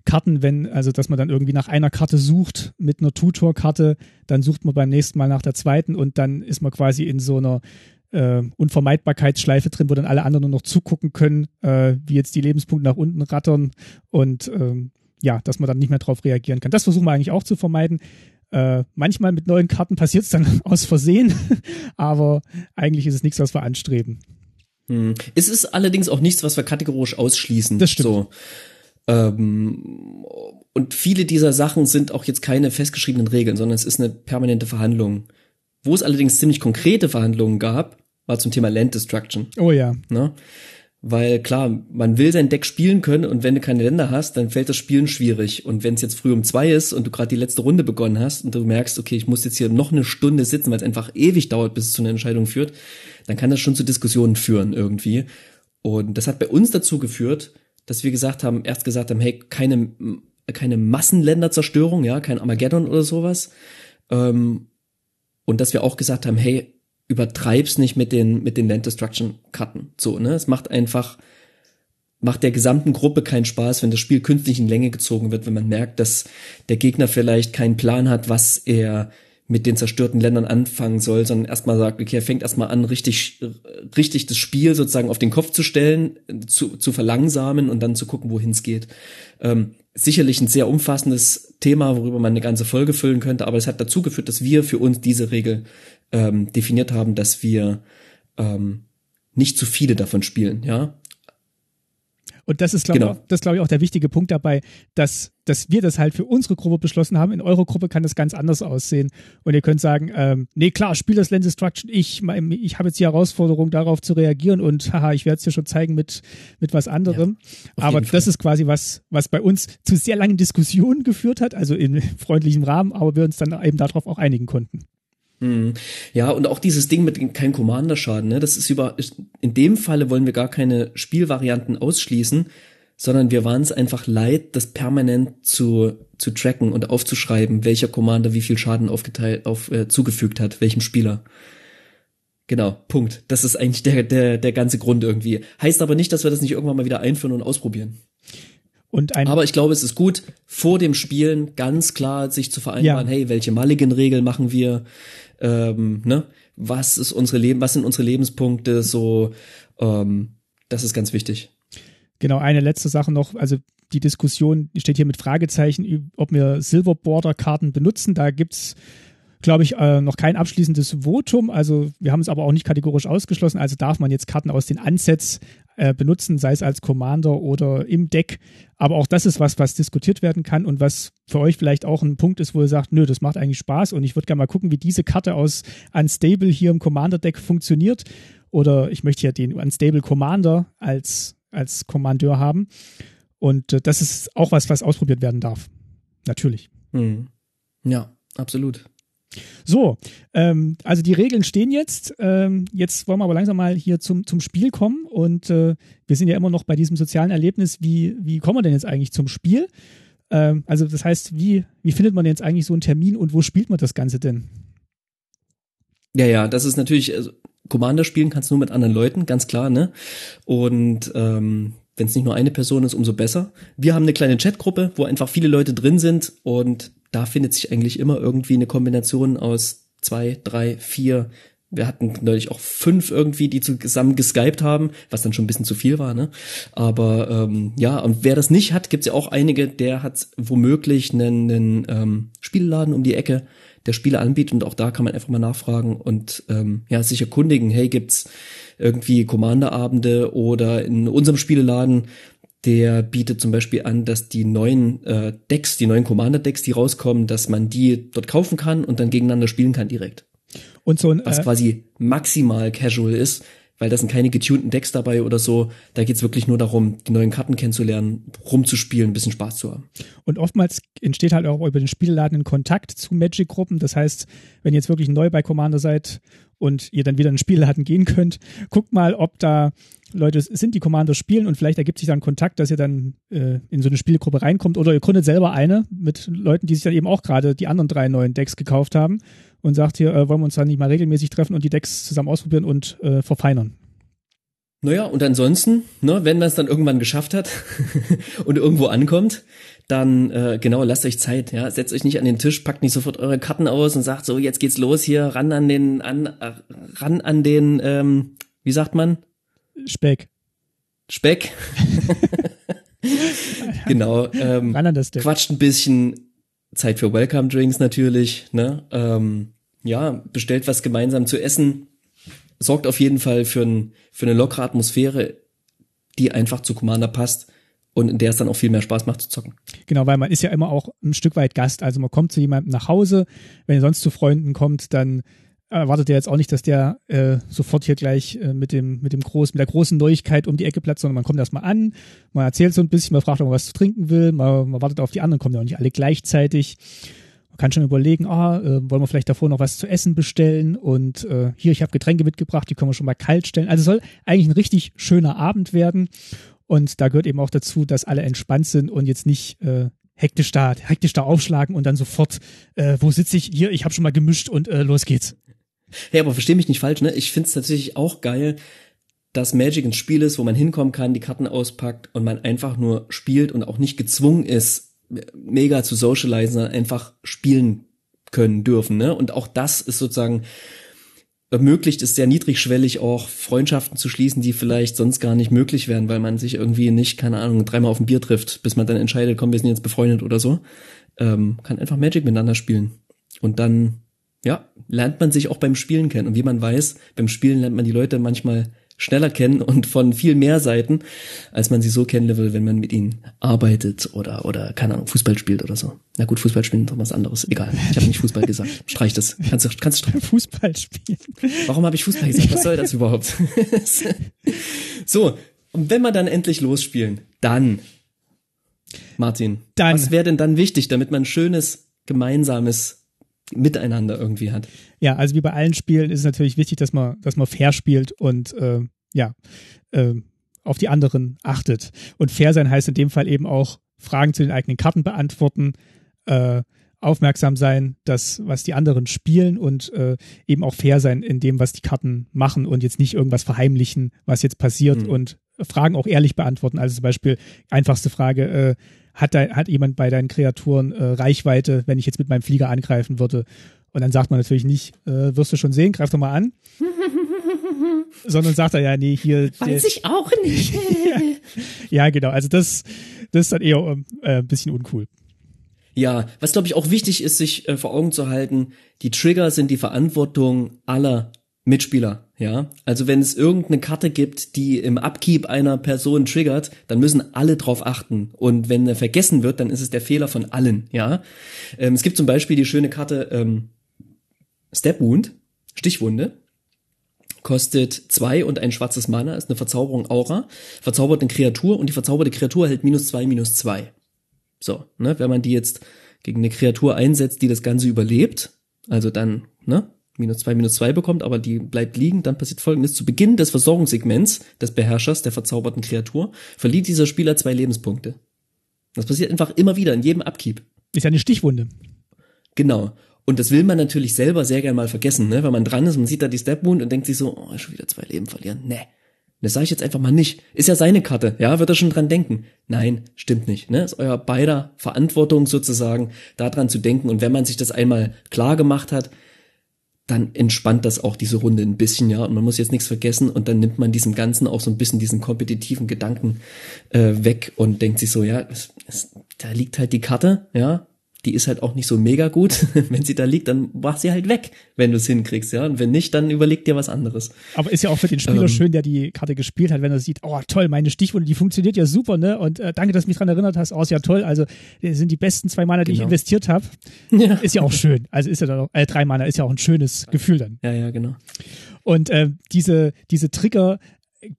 Karten, wenn, also dass man dann irgendwie nach einer Karte sucht mit einer Tutor-Karte, dann sucht man beim nächsten Mal nach der zweiten und dann ist man quasi in so einer äh, Unvermeidbarkeitsschleife drin, wo dann alle anderen nur noch zugucken können, äh, wie jetzt die Lebenspunkte nach unten rattern und ähm, ja, dass man dann nicht mehr drauf reagieren kann. Das versuchen wir eigentlich auch zu vermeiden. Äh, manchmal mit neuen Karten passiert es dann (laughs) aus Versehen, aber eigentlich ist es nichts, was wir anstreben. Hm. Es ist allerdings auch nichts, was wir kategorisch ausschließen. Das stimmt. So. Ähm, und viele dieser Sachen sind auch jetzt keine festgeschriebenen Regeln, sondern es ist eine permanente Verhandlung. Wo es allerdings ziemlich konkrete Verhandlungen gab, war zum Thema Land Destruction. Oh ja. Ne? Weil klar, man will sein Deck spielen können und wenn du keine Länder hast, dann fällt das Spielen schwierig. Und wenn es jetzt früh um zwei ist und du gerade die letzte Runde begonnen hast und du merkst, okay, ich muss jetzt hier noch eine Stunde sitzen, weil es einfach ewig dauert, bis es zu einer Entscheidung führt, dann kann das schon zu Diskussionen führen irgendwie. Und das hat bei uns dazu geführt, dass wir gesagt haben, erst gesagt haben, hey, keine, keine Massenländerzerstörung, ja, kein Armageddon oder sowas. Ähm, und dass wir auch gesagt haben, hey, übertreib's nicht mit den, mit den Land Destruction Karten. So, ne? Es macht einfach, macht der gesamten Gruppe keinen Spaß, wenn das Spiel künstlich in Länge gezogen wird, wenn man merkt, dass der Gegner vielleicht keinen Plan hat, was er mit den zerstörten Ländern anfangen soll, sondern erstmal sagt, okay, er fängt erstmal an, richtig, richtig das Spiel sozusagen auf den Kopf zu stellen, zu, zu verlangsamen und dann zu gucken, wohin es geht. Ähm, sicherlich ein sehr umfassendes Thema, worüber man eine ganze Folge füllen könnte, aber es hat dazu geführt, dass wir für uns diese Regel ähm, definiert haben, dass wir ähm, nicht zu viele davon spielen, ja. Und das ist, glaube genau. ich, das glaube ich auch der wichtige Punkt dabei, dass, dass wir das halt für unsere Gruppe beschlossen haben. In eurer Gruppe kann das ganz anders aussehen. Und ihr könnt sagen, ähm, nee, klar, spiel das Lens Destruction. Ich, ich habe jetzt die Herausforderung, darauf zu reagieren und haha, ich werde es dir schon zeigen mit, mit was anderem. Ja, aber das ist quasi was, was bei uns zu sehr langen Diskussionen geführt hat, also in (laughs) freundlichem Rahmen, aber wir uns dann eben darauf auch einigen konnten. Hm. Ja, und auch dieses Ding mit kein Commander-Schaden, ne? Das ist über, in dem Falle wollen wir gar keine Spielvarianten ausschließen, sondern wir waren es einfach leid, das permanent zu, zu tracken und aufzuschreiben, welcher Commander wie viel Schaden aufgeteilt, auf, äh, zugefügt hat, welchem Spieler. Genau, Punkt. Das ist eigentlich der, der, der ganze Grund irgendwie. Heißt aber nicht, dass wir das nicht irgendwann mal wieder einführen und ausprobieren. Und ein Aber ich glaube, es ist gut, vor dem Spielen ganz klar sich zu vereinbaren, ja. hey, welche Mulligan-Regel machen wir, ähm, ne? Was ist unsere Leben, was sind unsere Lebenspunkte, so, ähm, das ist ganz wichtig. Genau, eine letzte Sache noch, also die Diskussion steht hier mit Fragezeichen, ob wir Silver Border Karten benutzen. Da gibt's glaube ich, äh, noch kein abschließendes Votum. Also wir haben es aber auch nicht kategorisch ausgeschlossen. Also darf man jetzt Karten aus den Ansets äh, benutzen, sei es als Commander oder im Deck. Aber auch das ist was, was diskutiert werden kann und was für euch vielleicht auch ein Punkt ist, wo ihr sagt, nö, das macht eigentlich Spaß und ich würde gerne mal gucken, wie diese Karte aus Unstable hier im Commander-Deck funktioniert. Oder ich möchte ja den Unstable Commander als, als Kommandeur haben. Und äh, das ist auch was, was ausprobiert werden darf. Natürlich. Hm. Ja, absolut. So, ähm, also die Regeln stehen jetzt. Ähm, jetzt wollen wir aber langsam mal hier zum, zum Spiel kommen. Und äh, wir sind ja immer noch bei diesem sozialen Erlebnis. Wie, wie kommen wir denn jetzt eigentlich zum Spiel? Ähm, also das heißt, wie, wie findet man jetzt eigentlich so einen Termin und wo spielt man das Ganze denn? Ja, ja, das ist natürlich, also Commander spielen kannst du nur mit anderen Leuten, ganz klar, ne? Und ähm, wenn es nicht nur eine Person ist, umso besser. Wir haben eine kleine Chatgruppe, wo einfach viele Leute drin sind und da findet sich eigentlich immer irgendwie eine Kombination aus zwei, drei, vier. Wir hatten neulich auch fünf irgendwie, die zusammen geskypt haben, was dann schon ein bisschen zu viel war, ne? Aber ähm, ja, und wer das nicht hat, gibt's ja auch einige, der hat womöglich einen, einen ähm, Spielladen um die Ecke, der Spiele anbietet und auch da kann man einfach mal nachfragen und ähm, ja, sich erkundigen, hey, gibt's irgendwie Commanderabende oder in unserem Spieleladen der bietet zum Beispiel an, dass die neuen äh, Decks, die neuen Commander-Decks, die rauskommen, dass man die dort kaufen kann und dann gegeneinander spielen kann direkt. Und so ein, Was äh, quasi maximal casual ist, weil da sind keine getunten Decks dabei oder so. Da geht's wirklich nur darum, die neuen Karten kennenzulernen, rumzuspielen, ein bisschen Spaß zu haben. Und oftmals entsteht halt auch über den Spielladen ein Kontakt zu Magic-Gruppen. Das heißt, wenn ihr jetzt wirklich neu bei Commander seid und ihr dann wieder in den Spielladen gehen könnt, guckt mal, ob da Leute sind, die Commander spielen und vielleicht ergibt sich dann Kontakt, dass ihr dann äh, in so eine Spielgruppe reinkommt oder ihr gründet selber eine mit Leuten, die sich dann eben auch gerade die anderen drei neuen Decks gekauft haben und sagt hier, äh, wollen wir uns dann nicht mal regelmäßig treffen und die Decks zusammen ausprobieren und äh, verfeinern. Naja, und ansonsten, ne, wenn man es dann irgendwann geschafft hat (laughs) und irgendwo ankommt, dann äh, genau, lasst euch Zeit, ja, setzt euch nicht an den Tisch, packt nicht sofort eure Karten aus und sagt so, jetzt geht's los hier, ran an den, an, äh, ran an den, ähm, wie sagt man, Speck. Speck. (laughs) genau. Ähm, quatscht ein bisschen, Zeit für Welcome Drinks natürlich, ne? Ähm, ja, bestellt was gemeinsam zu essen, sorgt auf jeden Fall für, ein, für eine lockere Atmosphäre, die einfach zu Commander passt und in der es dann auch viel mehr Spaß macht zu zocken. Genau, weil man ist ja immer auch ein Stück weit Gast. Also man kommt zu jemandem nach Hause, wenn er sonst zu Freunden kommt, dann erwartet er jetzt auch nicht, dass der äh, sofort hier gleich äh, mit dem mit dem großen mit der großen Neuigkeit um die Ecke platzt, sondern man kommt erstmal an, man erzählt so ein bisschen, man fragt, ob man was zu trinken will, man, man wartet auf die anderen, kommen ja auch nicht alle gleichzeitig. Man kann schon überlegen, ah, äh, wollen wir vielleicht davor noch was zu essen bestellen und äh, hier, ich habe Getränke mitgebracht, die können wir schon mal kalt stellen. Also soll eigentlich ein richtig schöner Abend werden und da gehört eben auch dazu, dass alle entspannt sind und jetzt nicht äh, hektisch da, hektisch da aufschlagen und dann sofort, äh, wo sitze ich? Hier, ich habe schon mal gemischt und äh, los geht's. Hey, aber versteh mich nicht falsch, ne? Ich find's tatsächlich auch geil, dass Magic ein Spiel ist, wo man hinkommen kann, die Karten auspackt und man einfach nur spielt und auch nicht gezwungen ist, mega zu socialisen, sondern einfach spielen können dürfen, ne? Und auch das ist sozusagen ermöglicht es sehr niedrigschwellig auch Freundschaften zu schließen, die vielleicht sonst gar nicht möglich wären, weil man sich irgendwie nicht, keine Ahnung, dreimal auf ein Bier trifft, bis man dann entscheidet, komm, wir sind jetzt befreundet oder so. Ähm, kann einfach Magic miteinander spielen. Und dann, ja, lernt man sich auch beim Spielen kennen. Und wie man weiß, beim Spielen lernt man die Leute manchmal schneller kennen und von viel mehr Seiten, als man sie so kennen will, wenn man mit ihnen arbeitet oder, oder, keine Ahnung, Fußball spielt oder so. Na gut, Fußball spielen ist doch was anderes. Egal. Ich habe nicht Fußball gesagt. (laughs) Streich das. Kannst du, kannst du Fußball spielen. Warum habe ich Fußball gesagt? Was soll das (laughs) überhaupt? (laughs) so. Und wenn wir dann endlich losspielen, dann, Martin, dann. was wäre denn dann wichtig, damit man ein schönes, gemeinsames Miteinander irgendwie hat? Ja, also wie bei allen Spielen ist es natürlich wichtig, dass man, dass man fair spielt und äh, ja, äh, auf die anderen achtet. Und fair sein heißt in dem Fall eben auch Fragen zu den eigenen Karten beantworten, äh, aufmerksam sein, dass was die anderen spielen und äh, eben auch fair sein in dem, was die Karten machen und jetzt nicht irgendwas verheimlichen, was jetzt passiert mhm. und Fragen auch ehrlich beantworten. Also zum Beispiel einfachste Frage, äh, hat, da, hat jemand bei deinen Kreaturen äh, Reichweite, wenn ich jetzt mit meinem Flieger angreifen würde? Und dann sagt man natürlich nicht, äh, wirst du schon sehen, greif doch mal an. (laughs) Sondern sagt er ja, nee, hier. Weiß der, ich auch nicht. (laughs) ja, ja, genau. Also das, das ist dann eher äh, ein bisschen uncool. Ja, was glaube ich auch wichtig ist, sich äh, vor Augen zu halten, die Trigger sind die Verantwortung aller Mitspieler, ja. Also wenn es irgendeine Karte gibt, die im Upkeep einer Person triggert, dann müssen alle drauf achten. Und wenn er vergessen wird, dann ist es der Fehler von allen, ja. Ähm, es gibt zum Beispiel die schöne Karte ähm, Step Wound, Stichwunde. Kostet zwei und ein schwarzes Mana, ist eine Verzauberung Aura, verzaubert eine Kreatur und die verzauberte Kreatur hält minus zwei, minus zwei. So, ne, wenn man die jetzt gegen eine Kreatur einsetzt, die das Ganze überlebt, also dann, ne, minus zwei, minus zwei bekommt, aber die bleibt liegen, dann passiert folgendes. Zu Beginn des Versorgungssegments des Beherrschers der verzauberten Kreatur verliert dieser Spieler zwei Lebenspunkte. Das passiert einfach immer wieder in jedem Upkeep. Ist eine Stichwunde. Genau. Und das will man natürlich selber sehr gern mal vergessen, ne? Wenn man dran ist, man sieht da die Step Wound und denkt sich so, oh, schon wieder zwei Leben verlieren. Nee. Das sage ich jetzt einfach mal nicht. Ist ja seine Karte, ja, wird er schon dran denken. Nein, stimmt nicht. Ne? Ist euer beider Verantwortung sozusagen, daran zu denken. Und wenn man sich das einmal klar gemacht hat, dann entspannt das auch diese Runde ein bisschen, ja. Und man muss jetzt nichts vergessen und dann nimmt man diesem Ganzen auch so ein bisschen diesen kompetitiven Gedanken äh, weg und denkt sich so, ja, es, es, da liegt halt die Karte, ja die ist halt auch nicht so mega gut. (laughs) wenn sie da liegt, dann mach sie halt weg, wenn du es hinkriegst, ja. Und wenn nicht, dann überleg dir was anderes. Aber ist ja auch für den Spieler ähm, schön, der die Karte gespielt hat, wenn er sieht, oh toll, meine Stichwunde, die funktioniert ja super, ne? Und äh, danke, dass du mich dran erinnert hast. Oh, ist ja toll. Also sind die besten zwei Mana, die genau. ich investiert habe. (laughs) Ja. Ist ja auch schön. Also ist ja dann auch, äh, drei Mana ist ja auch ein schönes Gefühl dann. Ja, ja, genau. Und äh, diese, diese Trigger,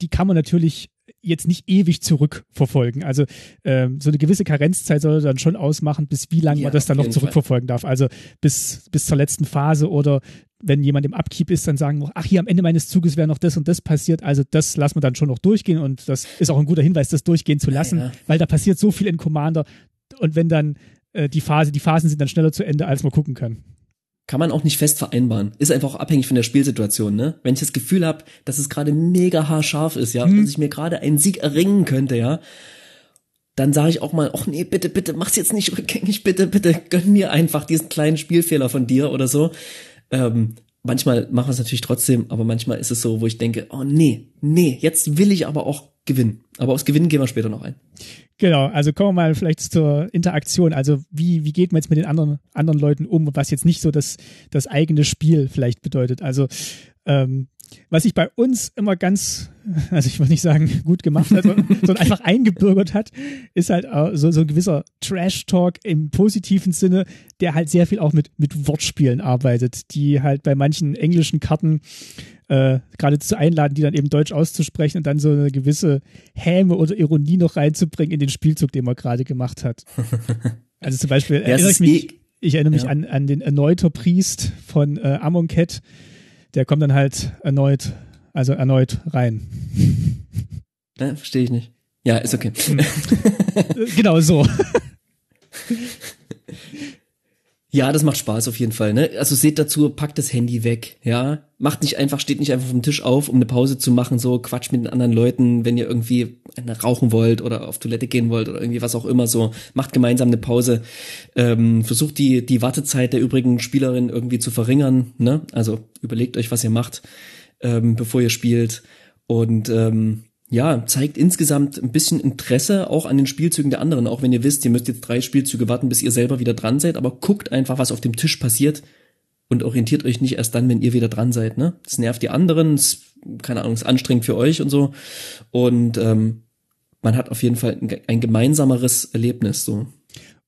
die kann man natürlich jetzt nicht ewig zurückverfolgen. Also ähm, so eine gewisse Karenzzeit soll dann schon ausmachen, bis wie lange ja, man das dann noch zurückverfolgen Fall. darf. Also bis, bis zur letzten Phase oder wenn jemand im Upkeep ist, dann sagen, ach hier am Ende meines Zuges wäre noch das und das passiert. Also das lassen wir dann schon noch durchgehen und das ist auch ein guter Hinweis, das durchgehen zu lassen, ja, ja. weil da passiert so viel in Commander und wenn dann äh, die Phase, die Phasen sind dann schneller zu Ende, als man gucken kann kann man auch nicht fest vereinbaren. Ist einfach auch abhängig von der Spielsituation, ne? Wenn ich das Gefühl habe, dass es gerade mega haarscharf ist, ja, mhm. dass ich mir gerade einen Sieg erringen könnte, ja, dann sage ich auch mal, ach nee, bitte, bitte, mach's jetzt nicht rückgängig, bitte, bitte, gönn mir einfach diesen kleinen Spielfehler von dir oder so. Ähm, manchmal machen wir es natürlich trotzdem, aber manchmal ist es so, wo ich denke, oh nee, nee, jetzt will ich aber auch gewinnen. Aber aufs Gewinnen gehen wir später noch ein. Genau, also kommen wir mal vielleicht zur Interaktion. Also wie, wie geht man jetzt mit den anderen, anderen Leuten um, was jetzt nicht so das, das eigene Spiel vielleicht bedeutet. Also ähm, was sich bei uns immer ganz, (laughs) also ich würde nicht sagen gut gemacht hat, sondern (laughs) einfach eingebürgert hat, ist halt so, so ein gewisser Trash-Talk im positiven Sinne, der halt sehr viel auch mit, mit Wortspielen arbeitet, die halt bei manchen englischen Karten äh, geradezu einladen, die dann eben Deutsch auszusprechen und dann so eine gewisse Häme oder Ironie noch reinzubringen in den Spielzug, den man gerade gemacht hat. (laughs) Also zum Beispiel erinnere ich mich, eh ich erinnere mich ja. an, an den erneuter Priest von äh, Amonkhet, der kommt dann halt erneut, also erneut rein. Ja, verstehe ich nicht. Ja, ist okay. genau so. (laughs) Ja, das macht Spaß auf jeden Fall. Ne? Also seht dazu, packt das Handy weg. Ja, macht nicht einfach, steht nicht einfach vom Tisch auf, um eine Pause zu machen. So Quatsch mit den anderen Leuten, wenn ihr irgendwie rauchen wollt oder auf Toilette gehen wollt oder irgendwie was auch immer. So macht gemeinsam eine Pause. Ähm, versucht die die Wartezeit der übrigen Spielerin irgendwie zu verringern. Ne? Also überlegt euch, was ihr macht, ähm, bevor ihr spielt und ähm, ja, zeigt insgesamt ein bisschen Interesse auch an den Spielzügen der anderen, auch wenn ihr wisst, ihr müsst jetzt drei Spielzüge warten, bis ihr selber wieder dran seid, aber guckt einfach, was auf dem Tisch passiert und orientiert euch nicht erst dann, wenn ihr wieder dran seid, ne? Das nervt die anderen, das, keine Ahnung, ist anstrengend für euch und so. Und ähm, man hat auf jeden Fall ein, ein gemeinsameres Erlebnis, so.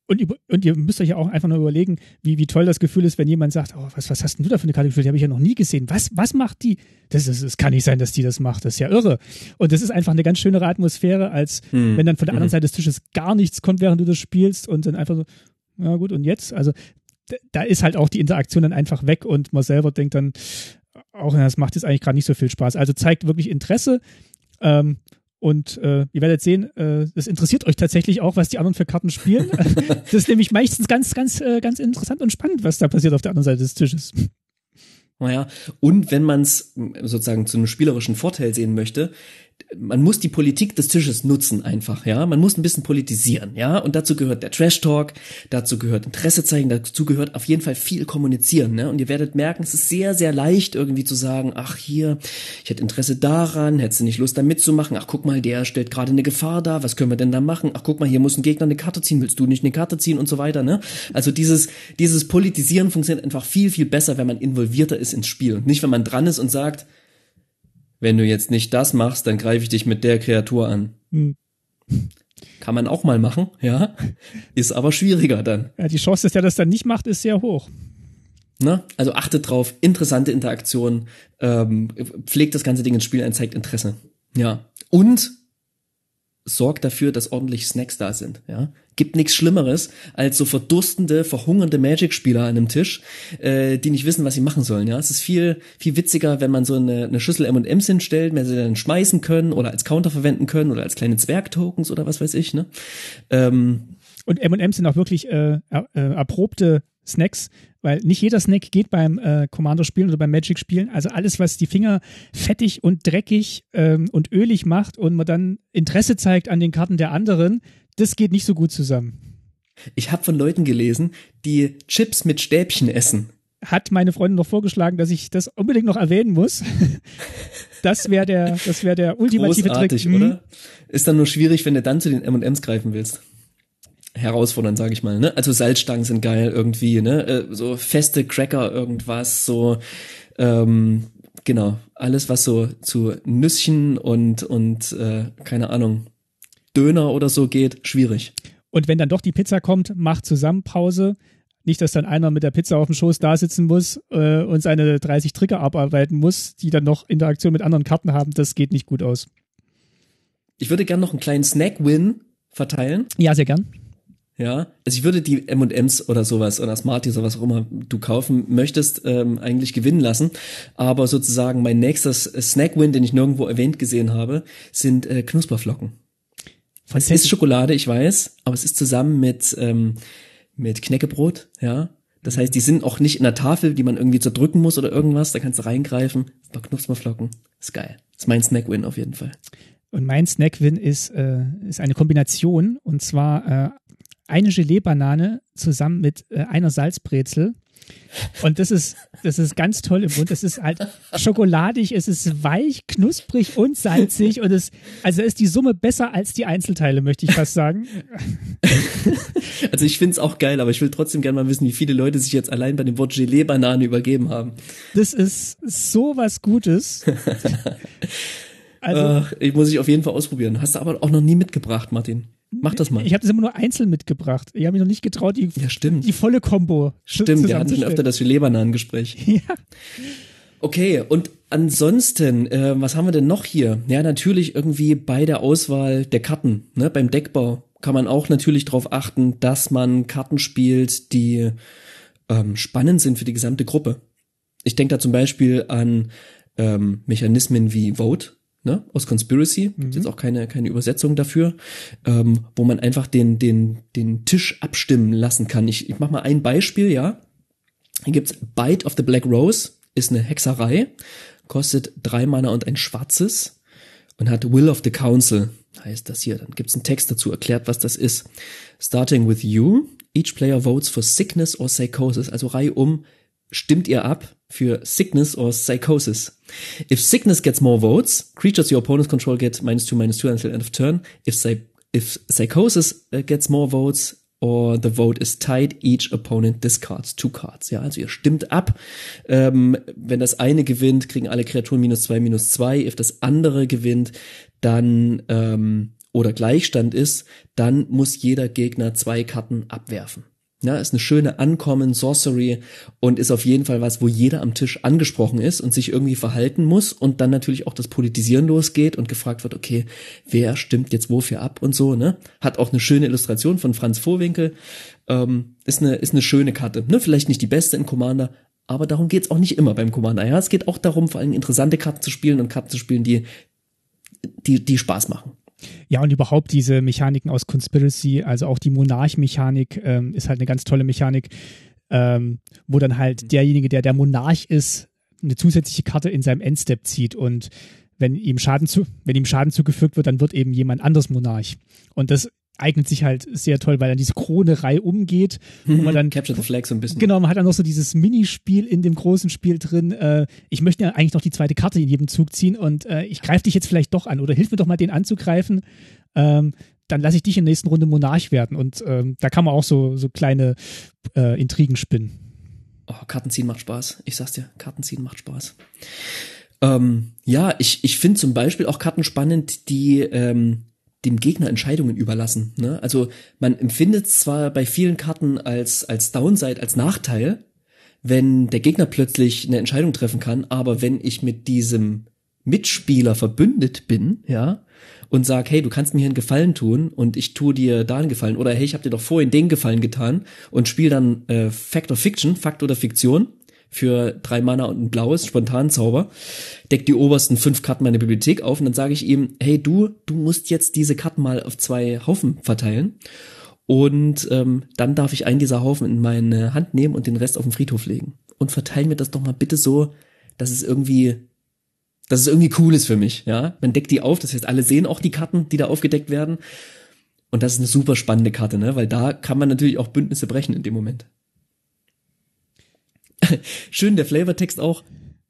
Und, und ihr müsst euch ja auch einfach nur überlegen, wie, wie toll das Gefühl ist, wenn jemand sagt, oh, was, was hast denn du da für eine Karte gefühlt? Die habe ich ja noch nie gesehen. Was, was macht die? Das, ist, das kann nicht sein, dass die das macht. Das ist ja irre. Und das ist einfach eine ganz schönere Atmosphäre, als hm. wenn dann von der anderen hm. Seite des Tisches gar nichts kommt, während du das spielst und dann einfach so, ja gut, und jetzt? Also da ist halt auch die Interaktion dann einfach weg und man selber denkt dann, auch das macht jetzt eigentlich gerade nicht so viel Spaß. Also zeigt wirklich Interesse. Ähm, und äh, ihr werdet sehen, äh, das interessiert euch tatsächlich auch, was die anderen für Karten spielen. (laughs) das ist nämlich meistens ganz, ganz, äh, ganz interessant und spannend, was da passiert auf der anderen Seite des Tisches. Naja, und wenn man es sozusagen zu einem spielerischen Vorteil sehen möchte, man muss die Politik des Tisches nutzen einfach, ja. Man muss ein bisschen politisieren, ja. Und dazu gehört der Trash Talk, dazu gehört Interesse zeigen, dazu gehört auf jeden Fall viel kommunizieren, ne. Und ihr werdet merken, es ist sehr, sehr leicht irgendwie zu sagen, ach hier, ich hätte Interesse daran, hättest du nicht Lust da mitzumachen? Ach guck mal, der stellt gerade eine Gefahr dar, was können wir denn da machen? Ach guck mal, hier muss ein Gegner eine Karte ziehen, willst du nicht eine Karte ziehen und so weiter, ne. Also dieses, dieses Politisieren funktioniert einfach viel, viel besser, wenn man involvierter ist ins Spiel und nicht, wenn man dran ist und sagt, wenn du jetzt nicht das machst, dann greife ich dich mit der Kreatur an. Hm. Kann man auch mal machen, ja. Ist aber schwieriger dann. Ja, die Chance, dass er das dann nicht macht, ist sehr hoch. Ne? Also achtet drauf, interessante Interaktion, ähm, pflegt das ganze Ding ins Spiel ein, zeigt Interesse. Ja. Und sorgt dafür, dass ordentlich Snacks da sind. Ja, gibt nichts Schlimmeres als so verdurstende, verhungernde Magic-Spieler an einem Tisch, äh, die nicht wissen, was sie machen sollen. Ja, es ist viel viel witziger, wenn man so eine, eine Schüssel M&M's hinstellt, wenn sie dann schmeißen können oder als Counter verwenden können oder als kleine Zwergtokens oder was weiß ich. Ne? Ähm, und M&M's sind auch wirklich äh, äh, erprobte Snacks, weil nicht jeder Snack geht beim äh, Commander-Spielen oder beim Magic-Spielen. Also alles, was die Finger fettig und dreckig ähm, und ölig macht und man dann Interesse zeigt an den Karten der anderen, das geht nicht so gut zusammen. Ich habe von Leuten gelesen, die Chips mit Stäbchen essen. Hat meine Freundin noch vorgeschlagen, dass ich das unbedingt noch erwähnen muss. (laughs) das wäre der, das wäre der ultimative Großartig, Trick. oder? Ist dann nur schwierig, wenn du dann zu den M&M's greifen willst herausfordernd, sage ich mal. Ne? Also Salzstangen sind geil irgendwie, ne? Äh, so feste Cracker, irgendwas, so ähm, genau alles, was so zu Nüsschen und und äh, keine Ahnung Döner oder so geht, schwierig. Und wenn dann doch die Pizza kommt, macht zusammen Pause. Nicht, dass dann einer mit der Pizza auf dem Schoß da sitzen muss äh, und seine 30 Trigger abarbeiten muss, die dann noch Interaktion mit anderen Karten haben. Das geht nicht gut aus. Ich würde gern noch einen kleinen Snack-Win verteilen. Ja, sehr gern. Ja, also ich würde die M&M's oder sowas oder Smarties oder was auch immer du kaufen möchtest, ähm, eigentlich gewinnen lassen. Aber sozusagen mein nächster Snack-Win, den ich nirgendwo erwähnt gesehen habe, sind äh, Knusperflocken. Es ist Schokolade, ich weiß, aber es ist zusammen mit ähm, mit Knäckebrot, ja. Das heißt, die sind auch nicht in der Tafel, die man irgendwie zerdrücken muss oder irgendwas. Da kannst du reingreifen. Ein paar Knusperflocken. Ist geil. ist mein Snack-Win auf jeden Fall. Und mein Snack-Win ist, äh, ist eine Kombination und zwar äh, eine Gelee-Banane zusammen mit äh, einer Salzbrezel Und das ist, das ist ganz toll im Mund. Es ist halt schokoladig, es ist weich, knusprig und salzig und es, also ist die Summe besser als die Einzelteile, möchte ich fast sagen. (laughs) Also ich finde es auch geil, aber ich will trotzdem gerne mal wissen, wie viele Leute sich jetzt allein bei dem Wort Gelee-Banane übergeben haben. Das ist so was Gutes. (laughs) Also, Ach, ich muss ich auf jeden Fall ausprobieren. Hast du aber auch noch nie mitgebracht, Martin. Mach das mal. Ich habe das immer nur einzeln mitgebracht. Ich habe mich noch nicht getraut, die, ja, die volle Combo. Stimmt, wir hatten schon öfter das Gelee-Bananen-Gespräch. (laughs) Ja. Okay, und ansonsten, äh, was haben wir denn noch hier? Ja, natürlich irgendwie bei der Auswahl der Karten, ne, beim Deckbau kann man auch natürlich darauf achten, dass man Karten spielt, die ähm, spannend sind für die gesamte Gruppe. Ich denke da zum Beispiel an ähm, Mechanismen wie Vote, ne, aus Conspiracy, mhm. jetzt auch keine, keine Übersetzung dafür, ähm, wo man einfach den, den, den Tisch abstimmen lassen kann. Ich, ich mach mal ein Beispiel, ja. Hier gibt's Bite of the Black Rose, ist eine Hexerei, kostet drei Mana und ein schwarzes und hat Will of the Council, heißt das hier. Dann gibt's einen Text dazu, erklärt, was das ist. Starting with you, each player votes for sickness or psychosis, also Reihe um, stimmt ihr ab für sickness or psychosis. If sickness gets more votes, creatures your opponents control get minus two, minus two until end of turn. If, if psychosis uh, gets more votes, or the vote is tied, each opponent discards two cards. Ja, also ihr stimmt ab. Ähm, wenn das eine gewinnt, kriegen alle Kreaturen minus zwei, minus zwei. If das andere gewinnt, dann ähm, oder Gleichstand ist, dann muss jeder Gegner zwei Karten abwerfen. Ja, ist eine schöne Ankommen, Sorcery und ist auf jeden Fall was, wo jeder am Tisch angesprochen ist und sich irgendwie verhalten muss und dann natürlich auch das Politisieren losgeht und gefragt wird, okay, wer stimmt jetzt wofür ab und so, ne? Hat auch eine schöne Illustration von Franz Vorwinkel. Ähm, ist eine, ist eine schöne Karte, ne? Vielleicht nicht die beste in Commander, aber darum geht's auch nicht immer beim Commander. Ja, es geht auch darum, vor allem interessante Karten zu spielen und Karten zu spielen, die, die, die Spaß machen. Ja, und überhaupt diese Mechaniken aus Conspiracy, also auch die Monarch-Mechanik ähm, ist halt eine ganz tolle Mechanik, ähm, wo dann halt mhm. derjenige, der der Monarch ist, eine zusätzliche Karte in seinem Endstep zieht und wenn ihm Schaden zu, wenn ihm Schaden zugefügt wird, dann wird eben jemand anders Monarch. Und das eignet sich halt sehr toll, weil dann diese Kronerei umgeht und man dann Capture the Flag so ein bisschen. Genau, man hat dann noch so dieses Minispiel in dem großen Spiel drin. Äh, ich möchte ja eigentlich noch die zweite Karte in jedem Zug ziehen und äh, ich greife dich jetzt vielleicht doch an oder hilf mir doch mal den anzugreifen. Ähm, dann lasse ich dich in der nächsten Runde Monarch werden und ähm, da kann man auch so so kleine äh, Intrigen spinnen. Oh, Kartenziehen macht Spaß. Ich sag's dir, Kartenziehen macht Spaß. Ähm, ja, ich, ich finde zum Beispiel auch Karten spannend, die ähm, dem Gegner Entscheidungen überlassen. Ne? Also man empfindet zwar bei vielen Karten als, als Downside, als Nachteil, wenn der Gegner plötzlich eine Entscheidung treffen kann, aber wenn ich mit diesem Mitspieler verbündet bin, ja, und sag, hey, du kannst mir hier einen Gefallen tun und ich tue dir da einen Gefallen oder hey, ich habe dir doch vorhin den Gefallen getan und spiel dann äh, Fact or Fiction, Fakt oder Fiktion, für drei Mana und ein blaues Spontanzauber, deckt die obersten fünf Karten meiner Bibliothek auf und dann sage ich ihm, hey du, du musst jetzt diese Karten mal auf zwei Haufen verteilen und ähm, dann darf ich einen dieser Haufen in meine Hand nehmen und den Rest auf den Friedhof legen und verteilen mir das doch mal bitte so, dass es irgendwie dass es irgendwie cool ist für mich, ja. Man deckt die auf, das heißt, alle sehen auch die Karten, die da aufgedeckt werden. Und das ist eine super spannende Karte, ne? Weil da kann man natürlich auch Bündnisse brechen in dem Moment. (laughs) Schön der Flavortext auch.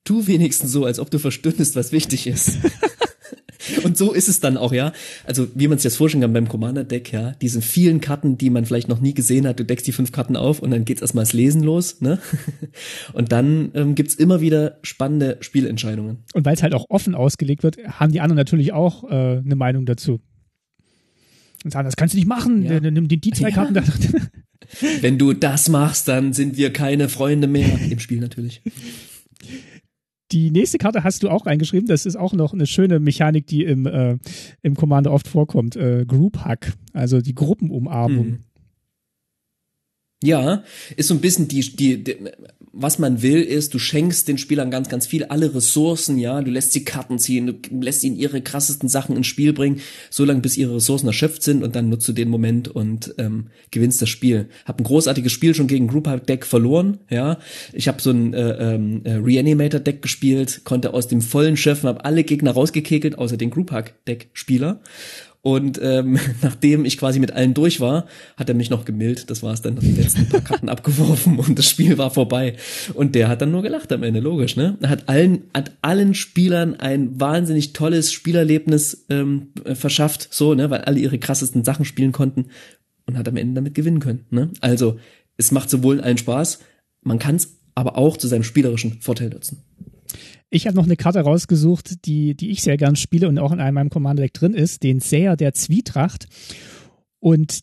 Tu wenigstens so, als ob du verstündest, was wichtig ist. (laughs) Und so ist es dann auch, ja. Also, wie man es jetzt vorstellen kann beim Commander-Deck, ja, diese vielen Karten, die man vielleicht noch nie gesehen hat, du deckst die fünf Karten auf und dann geht's erstmal das Lesen los, ne? (laughs) Und dann ähm, gibt's immer wieder spannende Spielentscheidungen. Und weil es halt auch offen ausgelegt wird, haben die anderen natürlich auch äh, eine Meinung dazu. Und sagen, das kannst du nicht machen, ja. nimm die, die zwei Karten ja. da. Wenn du das machst, dann sind wir keine Freunde mehr. Im Spiel natürlich. Die nächste Karte hast du auch reingeschrieben. Das ist auch noch eine schöne Mechanik, die im, äh, im Commander oft vorkommt. Äh, Group Hack, also die Gruppenumarmung. Hm. Ja, ist so ein bisschen die, die, die was man will, ist, du schenkst den Spielern ganz, ganz viel, alle Ressourcen, ja, du lässt sie Karten ziehen, du lässt ihnen ihre krassesten Sachen ins Spiel bringen, so lange bis ihre Ressourcen erschöpft sind und dann nutzt du den Moment und ähm, gewinnst das Spiel. Hab ein großartiges Spiel schon gegen Group Deck verloren, ja. Ich habe so ein äh, ähm, äh, Reanimator Deck gespielt, konnte aus dem vollen Schöpfen, habe alle Gegner rausgekekelt, außer den Group Deck Spieler Und ähm, (laughs) nachdem ich quasi mit allen durch war, hat er mich noch gemillt. Das war es dann, die letzten paar Karten (laughs) abgeworfen und das Spiel war vorbei. Und der hat dann nur gelacht am Ende, logisch, ne? Hat allen, hat allen Spielern ein wahnsinnig tolles Spielerlebnis ähm, verschafft, so, ne, weil alle ihre krassesten Sachen spielen konnten und hat am Ende damit gewinnen können. Ne? Also es macht sowohl allen Spaß, man kann es aber auch zu seinem spielerischen Vorteil nutzen. Ich habe noch eine Karte rausgesucht, die, die ich sehr gern spiele und auch in einem meinem Commander Deck drin ist, den Säher der Zwietracht. Und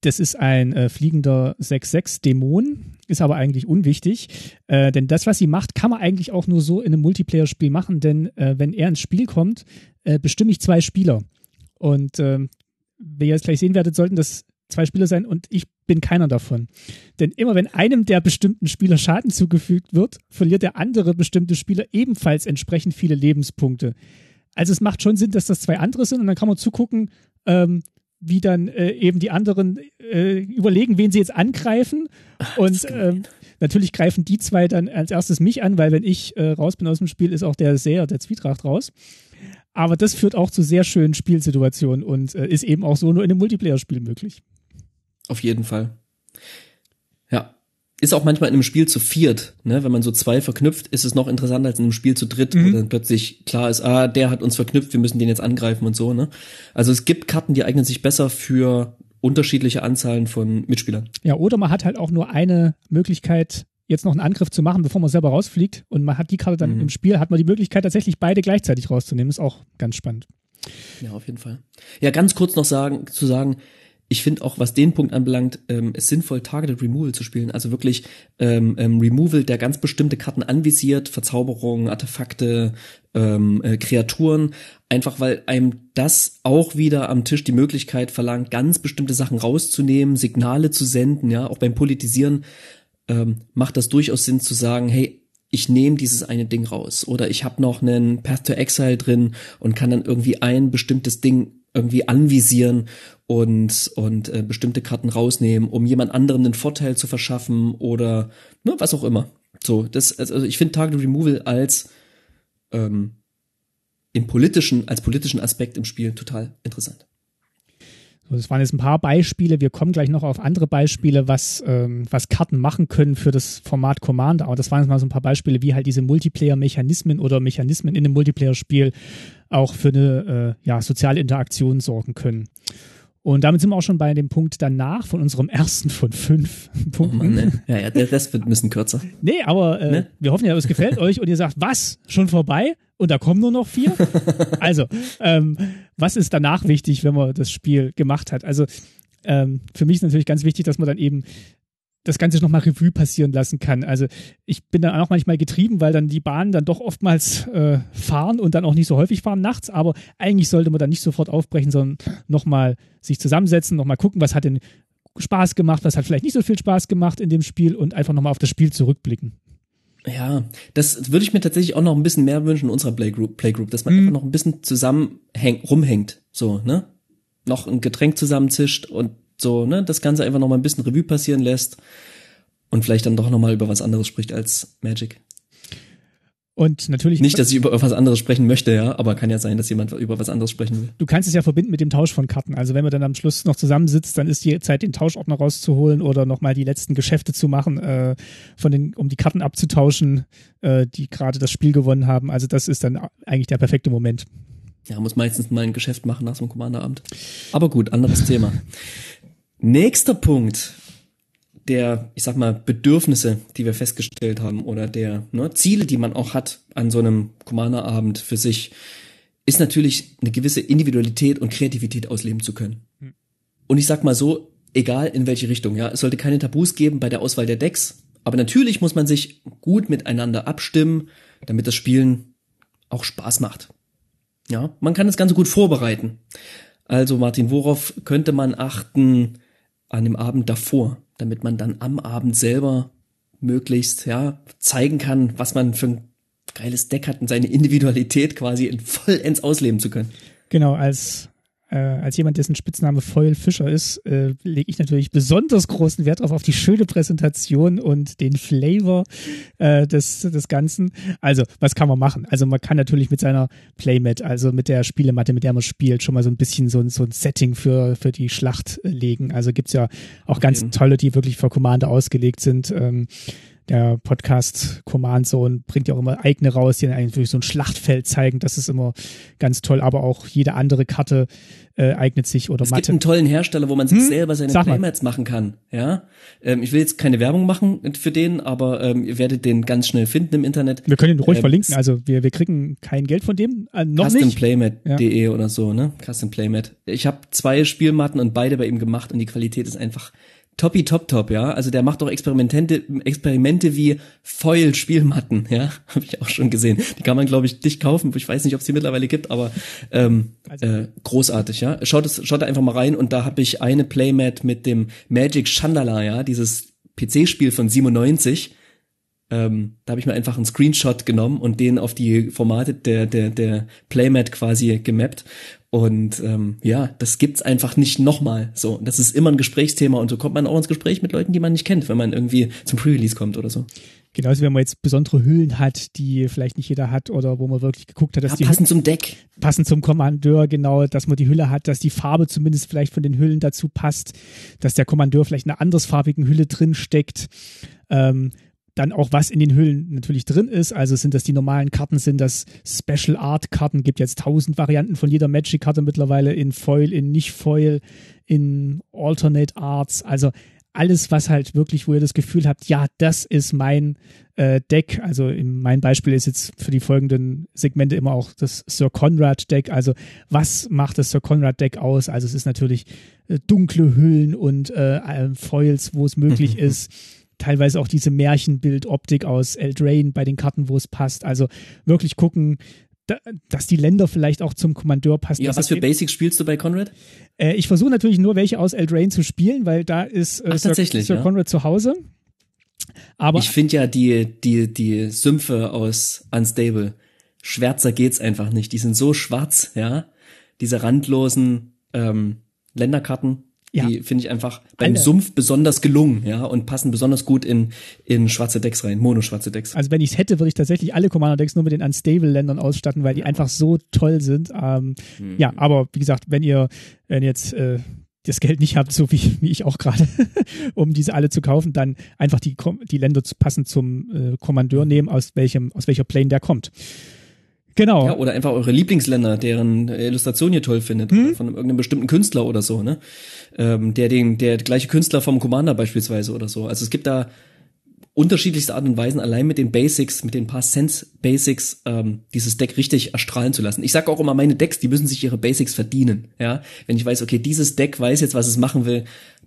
das ist ein äh, fliegender 6-6-Dämon, ist aber eigentlich unwichtig, äh, denn das, was sie macht, kann man eigentlich auch nur so in einem Multiplayer-Spiel machen, denn äh, wenn er ins Spiel kommt, äh, bestimme ich zwei Spieler. Und äh, wie ihr jetzt gleich sehen werdet, sollten das zwei Spieler sein und ich bin keiner davon. Denn immer wenn einem der bestimmten Spieler Schaden zugefügt wird, verliert der andere bestimmte Spieler ebenfalls entsprechend viele Lebenspunkte. Also es macht schon Sinn, dass das zwei andere sind und dann kann man zugucken, ähm, wie dann äh, eben die anderen äh, überlegen, wen sie jetzt angreifen. Und ähm, natürlich greifen die zwei dann als erstes mich an, weil wenn ich äh, raus bin aus dem Spiel, ist auch der Seher, der Zwietracht raus. Aber das führt auch zu sehr schönen Spielsituationen und äh, ist eben auch so nur in einem Multiplayer-Spiel möglich. Auf jeden Fall. Ja. Ist auch manchmal in einem Spiel zu viert, ne? Wenn man so zwei verknüpft, ist es noch interessanter als in einem Spiel zu dritt, mhm. wo dann plötzlich klar ist, ah, der hat uns verknüpft, wir müssen den jetzt angreifen und so, ne? Also es gibt Karten, die eignen sich besser für unterschiedliche Anzahlen von Mitspielern. Ja, oder man hat halt auch nur eine Möglichkeit, jetzt noch einen Angriff zu machen, bevor man selber rausfliegt und man hat die Karte dann mhm. im Spiel, hat man die Möglichkeit, tatsächlich beide gleichzeitig rauszunehmen. Ist auch ganz spannend. Ja, auf jeden Fall. Ja, ganz kurz noch sagen, zu sagen, ich finde auch, was den Punkt anbelangt, ähm, es sinnvoll, Targeted Removal zu spielen. Also wirklich ähm, ähm, Removal, der ganz bestimmte Karten anvisiert, Verzauberungen, Artefakte, ähm, äh, Kreaturen, einfach weil einem das auch wieder am Tisch die Möglichkeit verlangt, ganz bestimmte Sachen rauszunehmen, Signale zu senden, ja, auch beim Politisieren ähm, macht das durchaus Sinn zu sagen, hey, ich nehme dieses eine Ding raus oder ich habe noch einen Path to Exile drin und kann dann irgendwie ein bestimmtes Ding irgendwie anvisieren und, und äh, bestimmte Karten rausnehmen, um jemand anderem einen Vorteil zu verschaffen oder ne, was auch immer. So, das, also ich finde Target Removal als ähm, im politischen, als politischen Aspekt im Spiel total interessant. Das waren jetzt ein paar Beispiele. Wir kommen gleich noch auf andere Beispiele, was, ähm, was Karten machen können für das Format Commander. Aber das waren jetzt mal so ein paar Beispiele, wie halt diese Multiplayer-Mechanismen oder Mechanismen in einem Multiplayer-Spiel auch für eine äh, ja, soziale Interaktion sorgen können. Und damit sind wir auch schon bei dem Punkt danach von unserem ersten von fünf Punkten. Oh Mann, ne? Ja, ja, der Rest wird ein bisschen kürzer. Nee, aber äh, ne? wir hoffen ja, es gefällt euch und ihr sagt, was? Schon vorbei? Und da kommen nur noch vier? (laughs) also, ähm, was ist danach wichtig, wenn man das Spiel gemacht hat? Also, ähm, für mich ist natürlich ganz wichtig, dass man dann eben das Ganze nochmal Revue passieren lassen kann. Also ich bin dann auch manchmal getrieben, weil dann die Bahnen dann doch oftmals äh, fahren und dann auch nicht so häufig fahren nachts, aber eigentlich sollte man dann nicht sofort aufbrechen, sondern nochmal sich zusammensetzen, nochmal gucken, was hat denn Spaß gemacht, was hat vielleicht nicht so viel Spaß gemacht in dem Spiel und einfach nochmal auf das Spiel zurückblicken. Ja, das würde ich mir tatsächlich auch noch ein bisschen mehr wünschen in unserer Playgroup, Playgroup dass man mhm. einfach noch ein bisschen zusammen rumhängt, so, ne? Noch ein Getränk zusammenzischt und so, ne, das Ganze einfach noch mal ein bisschen Revue passieren lässt und vielleicht dann doch noch mal über was anderes spricht als Magic. Und natürlich. Nicht, dass ich über was anderes sprechen möchte, ja, aber kann ja sein, dass jemand über was anderes sprechen will. Du kannst es ja verbinden mit dem Tausch von Karten. Also wenn man dann am Schluss noch zusammensitzt, dann ist die Zeit, den Tauschordner rauszuholen oder nochmal die letzten Geschäfte zu machen, äh, von den, um die Karten abzutauschen, äh, die gerade das Spiel gewonnen haben. Also das ist dann eigentlich der perfekte Moment. Ja, muss meistens mal ein Geschäft machen nach so einem Commanderabend. Aber gut, anderes Thema. Nächster Punkt der, ich sag mal, Bedürfnisse, die wir festgestellt haben oder der ne, Ziele, die man auch hat an so einem Commander-Abend für sich, ist natürlich eine gewisse Individualität und Kreativität ausleben zu können. Hm. Und ich sag mal so, egal in welche Richtung, ja, es sollte keine Tabus geben bei der Auswahl der Decks, aber natürlich muss man sich gut miteinander abstimmen, damit das Spielen auch Spaß macht. Ja, man kann das Ganze gut vorbereiten. Also Martin, worauf könnte man achten, an dem Abend davor, damit man dann am Abend selber möglichst ja zeigen kann, was man für ein geiles Deck hat und seine Individualität quasi in vollends ausleben zu können. Genau, als äh, als jemand, dessen Spitzname Foil Fischer ist, äh, lege ich natürlich besonders großen Wert darauf, auf die schöne Präsentation und den Flavor äh, des, des Ganzen. Also, was kann man machen? Also, man kann natürlich mit seiner Playmat, also mit der Spielematte, mit der man spielt, schon mal so ein bisschen so, so ein Setting für, für die Schlacht legen. Also gibt's ja auch ganz tolle, die wirklich für Commander ausgelegt sind. Ähm, der Podcast Command Zone bringt ja auch immer eigene raus, die eigentlich so ein Schlachtfeld zeigen. Das ist immer ganz toll, aber auch jede andere Karte äh, eignet sich oder es Matte. Es gibt einen tollen Hersteller, wo man sich hm? selber seine Playmats machen kann. Ja, ähm, ich will jetzt keine Werbung machen für den, aber ähm, ihr werdet den ganz schnell finden im Internet. Wir können ihn ruhig ähm, verlinken. Also wir, wir kriegen kein Geld von dem, äh, noch Customplaymat.de ja. oder so, ne? Custom Playmat. Ich habe zwei Spielmatten und beide bei ihm gemacht und die Qualität ist einfach Toppi Top Top, ja. Also der macht auch Experimente, Experimente wie Foil-Spielmatten, ja. (laughs) Habe ich auch schon gesehen. Die kann man, glaube ich, nicht kaufen. Ich weiß nicht, ob es die mittlerweile gibt, aber ähm, also. äh, großartig, ja. Schaut, es, schaut da einfach mal rein und da habe ich eine Playmat mit dem Magic Chandala, ja, dieses PC-Spiel von 97. Ähm, da habe ich mir einfach einen Screenshot genommen und den auf die Formate der, der, der Playmat quasi gemappt und ähm, ja, das gibt's einfach nicht nochmal. So, das ist immer ein Gesprächsthema und so kommt man auch ins Gespräch mit Leuten, die man nicht kennt, wenn man irgendwie zum Pre-Release kommt oder so. Genauso, wenn man jetzt besondere Hüllen hat, die vielleicht nicht jeder hat oder wo man wirklich geguckt hat, dass ja, die passen zum Deck, passen zum Kommandeur, genau, dass man die Hülle hat, dass die Farbe zumindest vielleicht von den Hüllen dazu passt, dass der Kommandeur vielleicht in einer andersfarbigen Hülle drin steckt. Ähm, dann auch was in den Hüllen natürlich drin ist. Also sind das die normalen Karten, sind das Special Art Karten, gibt jetzt tausend Varianten von jeder Magic Karte mittlerweile in Foil, in nicht Foil, in Alternate Arts. Also alles, was halt wirklich, wo ihr das Gefühl habt, ja, das ist mein äh, Deck. Also in, mein Beispiel ist jetzt für die folgenden Segmente immer auch das Sir Conrad Deck. Also was macht das Sir Conrad Deck aus? Also es ist natürlich äh, dunkle Hüllen und äh, äh Foils, wo es möglich (laughs) ist teilweise auch diese Märchenbildoptik aus Eldraine bei den Karten, wo es passt. Also wirklich gucken, da, dass die Länder vielleicht auch zum Kommandeur passen. Ja, was für Basics spielst du bei Conrad? Äh, ich versuche natürlich nur welche aus Eldraine zu spielen, weil da ist äh, Ach, Sir, Sir ja? Conrad zu Hause. Aber ich finde ja die, die, die Sümpfe aus Unstable, schwärzer geht's einfach nicht. Die sind so schwarz, ja. Diese randlosen ähm, Länderkarten, ja. Die finde ich einfach beim Alle. Sumpf besonders gelungen, ja, und passen besonders gut in, in schwarze Decks rein, mono-schwarze Decks. Also wenn ich es hätte, würde ich tatsächlich alle Commander-Decks nur mit den Unstable-Ländern ausstatten, weil die einfach so toll sind. Ähm, mhm. Ja, aber wie gesagt, wenn ihr, wenn jetzt äh, das Geld nicht habt, so wie, wie ich auch gerade, (laughs) um diese alle zu kaufen, dann einfach die, die Länder passend zum äh, Kommandeur nehmen, aus welchem, aus welcher Plane der kommt. Genau. Ja, oder einfach eure Lieblingsländer, deren Illustration ihr toll findet, hm? von irgendeinem bestimmten Künstler oder so, ne? Ähm, der den, der gleiche Künstler vom Commander beispielsweise oder so. Also es gibt da unterschiedlichste Art und Weisen, allein mit den Basics, mit den paar Sense Basics, ähm, dieses Deck richtig erstrahlen zu lassen. Ich sage auch immer, meine Decks, die müssen sich ihre Basics verdienen. Ja, wenn ich weiß, okay, dieses Deck weiß jetzt, was es machen will,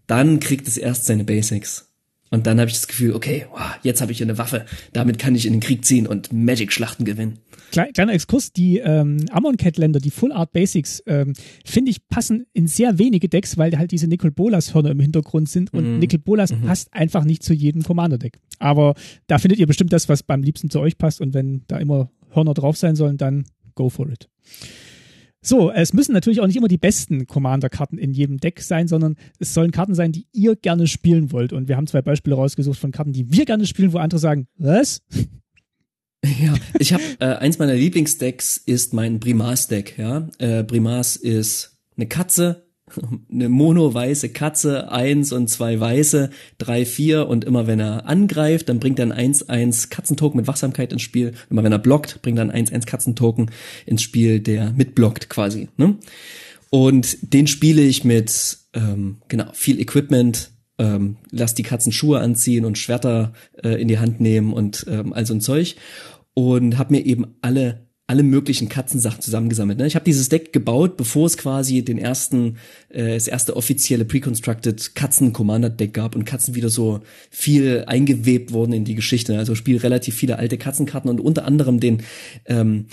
dann kriegt es erst seine Basics. Und dann habe ich das Gefühl, okay, wow, jetzt habe ich hier eine Waffe, damit kann ich in den Krieg ziehen und Magic-Schlachten gewinnen. Kleiner Exkurs, die ähm, Amon-Cat-Länder, die Full Art Basics, ähm, finde ich, passen in sehr wenige Decks, weil halt diese Nicol Bolas-Hörner im Hintergrund sind und mhm. Nicol Bolas mhm. passt einfach nicht zu jedem Commander-Deck. Aber da findet ihr bestimmt das, was beim liebsten zu euch passt und wenn da immer Hörner drauf sein sollen, dann go for it. So, es müssen natürlich auch nicht immer die besten Commander-Karten in jedem Deck sein, sondern es sollen Karten sein, die ihr gerne spielen wollt. Und wir haben zwei Beispiele rausgesucht von Karten, die wir gerne spielen, wo andere sagen, was? (laughs) Ja, ich habe äh, eins meiner Lieblingsdecks ist mein Primas-Deck. Ja, äh, Primas ist eine Katze, eine mono-weiße Katze, eins und zwei weiße, drei, vier und immer wenn er angreift, dann bringt er ein eins, eins Katzentoken mit Wachsamkeit ins Spiel. Immer wenn er blockt, bringt er ein eins, eins Katzentoken ins Spiel, der mitblockt quasi. Ne? Und den spiele ich mit ähm, genau viel Equipment, ähm, lass die Katzen Schuhe anziehen und Schwerter äh, in die Hand nehmen und ähm, all so ein Zeug und habe mir eben alle alle möglichen Katzensachen zusammengesammelt. Ne? Ich habe dieses Deck gebaut, bevor es quasi den ersten, äh, das erste offizielle Pre-Constructed Katzen-Commander-Deck gab und Katzen wieder so viel eingewebt wurden in die Geschichte. Also spiele relativ viele alte Katzenkarten und unter anderem den ähm,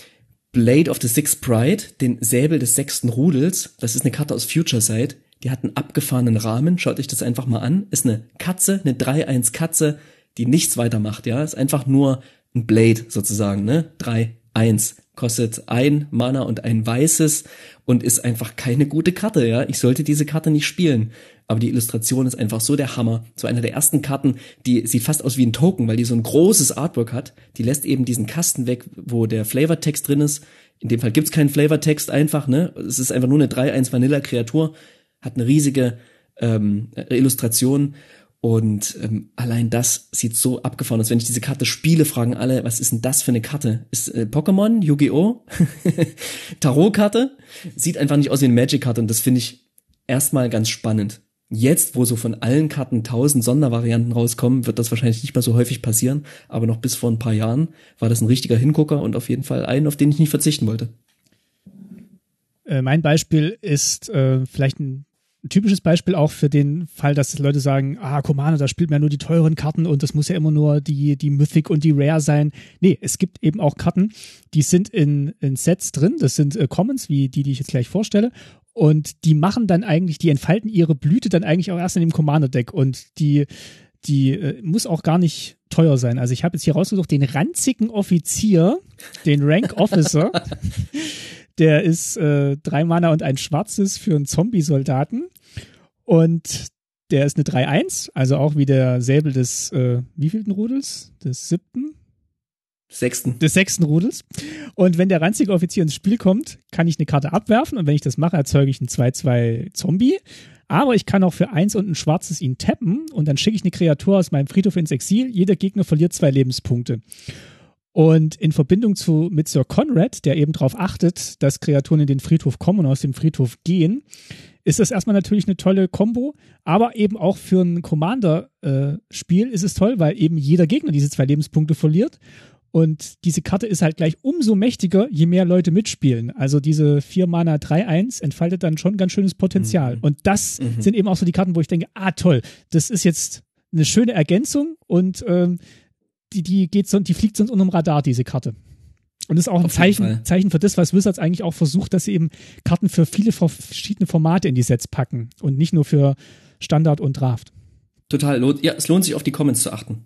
Blade of the Sixth Pride, den Säbel des sechsten Rudels. Das ist eine Karte aus Future Sight. Die hat einen abgefahrenen Rahmen. Schaut euch das einfach mal an. Ist eine Katze, eine 3-1 Katze, die nichts weiter macht. Ja, ist einfach nur ein Blade sozusagen. Ne, 3 1 kostet ein Mana und ein weißes und ist einfach keine gute Karte, ja. Ich sollte diese Karte nicht spielen. Aber die Illustration ist einfach so der Hammer. So einer der ersten Karten, die sieht fast aus wie ein Token, weil die so ein großes Artwork hat. Die lässt eben diesen Kasten weg, wo der Flavortext drin ist. In dem Fall gibt's keinen Flavortext einfach, ne? Es ist einfach nur eine 3-1 Vanilla Kreatur, hat eine riesige ähm, Illustration und ähm, allein das sieht so abgefahren aus. Wenn ich diese Karte spiele, fragen alle, was ist denn das für eine Karte? Ist äh, Pokémon, Yu-Gi-Oh, (laughs) Tarotkarte? Sieht einfach nicht aus wie eine Magic-Karte und das finde ich erstmal ganz spannend. Jetzt, wo so von allen Karten tausend Sondervarianten rauskommen, wird das wahrscheinlich nicht mehr so häufig passieren. Aber noch bis vor ein paar Jahren war das ein richtiger Hingucker und auf jeden Fall einen, auf den ich nicht verzichten wollte. Äh, mein Beispiel ist äh, vielleicht ein ein typisches Beispiel auch für den Fall, dass Leute sagen, ah, Commander, da spielt man ja nur die teuren Karten und das muss ja immer nur die, die Mythic und die Rare sein. Nee, es gibt eben auch Karten, die sind in, in Sets drin. Das sind äh, Commons, wie die, die ich jetzt gleich vorstelle. Und die machen dann eigentlich, die entfalten ihre Blüte dann eigentlich auch erst in dem Commander-Deck und die, die äh, muss auch gar nicht teuer sein. Also ich habe jetzt hier rausgesucht den ranzigen Offizier, den Rank Officer. (laughs) Der ist äh, drei Mana und ein schwarzes für einen Zombie-Soldaten. Und der ist eine 3-1, also auch wie der Säbel des äh, wievielten Rudels? Des siebten? Sechsten. Des sechsten Rudels. Und wenn der ranzige Offizier ins Spiel kommt, kann ich eine Karte abwerfen und wenn ich das mache, erzeuge ich einen 2-2 Zombie. Aber ich kann auch für eins und ein schwarzes ihn tappen und dann schicke ich eine Kreatur aus meinem Friedhof ins Exil. Jeder Gegner verliert zwei Lebenspunkte. Und in Verbindung zu, mit Sir Conrad, der eben darauf achtet, dass Kreaturen in den Friedhof kommen und aus dem Friedhof gehen, ist das erstmal natürlich eine tolle Combo, aber eben auch für ein Commander-Spiel äh, ist es toll, weil eben jeder Gegner diese zwei Lebenspunkte verliert. Und diese Karte ist halt gleich umso mächtiger, je mehr Leute mitspielen. Also diese 4 Mana 3-1 entfaltet dann schon ganz schönes Potenzial. Mhm. Und das mhm. sind eben auch so die Karten, wo ich denke, ah toll, das ist jetzt eine schöne Ergänzung und ähm, die, die geht so, die fliegt sonst unterm Radar, diese Karte. Und ist auch ein Zeichen, Zeichen für das, was Wizards eigentlich auch versucht, dass sie eben Karten für viele verschiedene Formate in die Sets packen und nicht nur für Standard und Draft. Total, ja, es lohnt sich auf die Comments zu achten.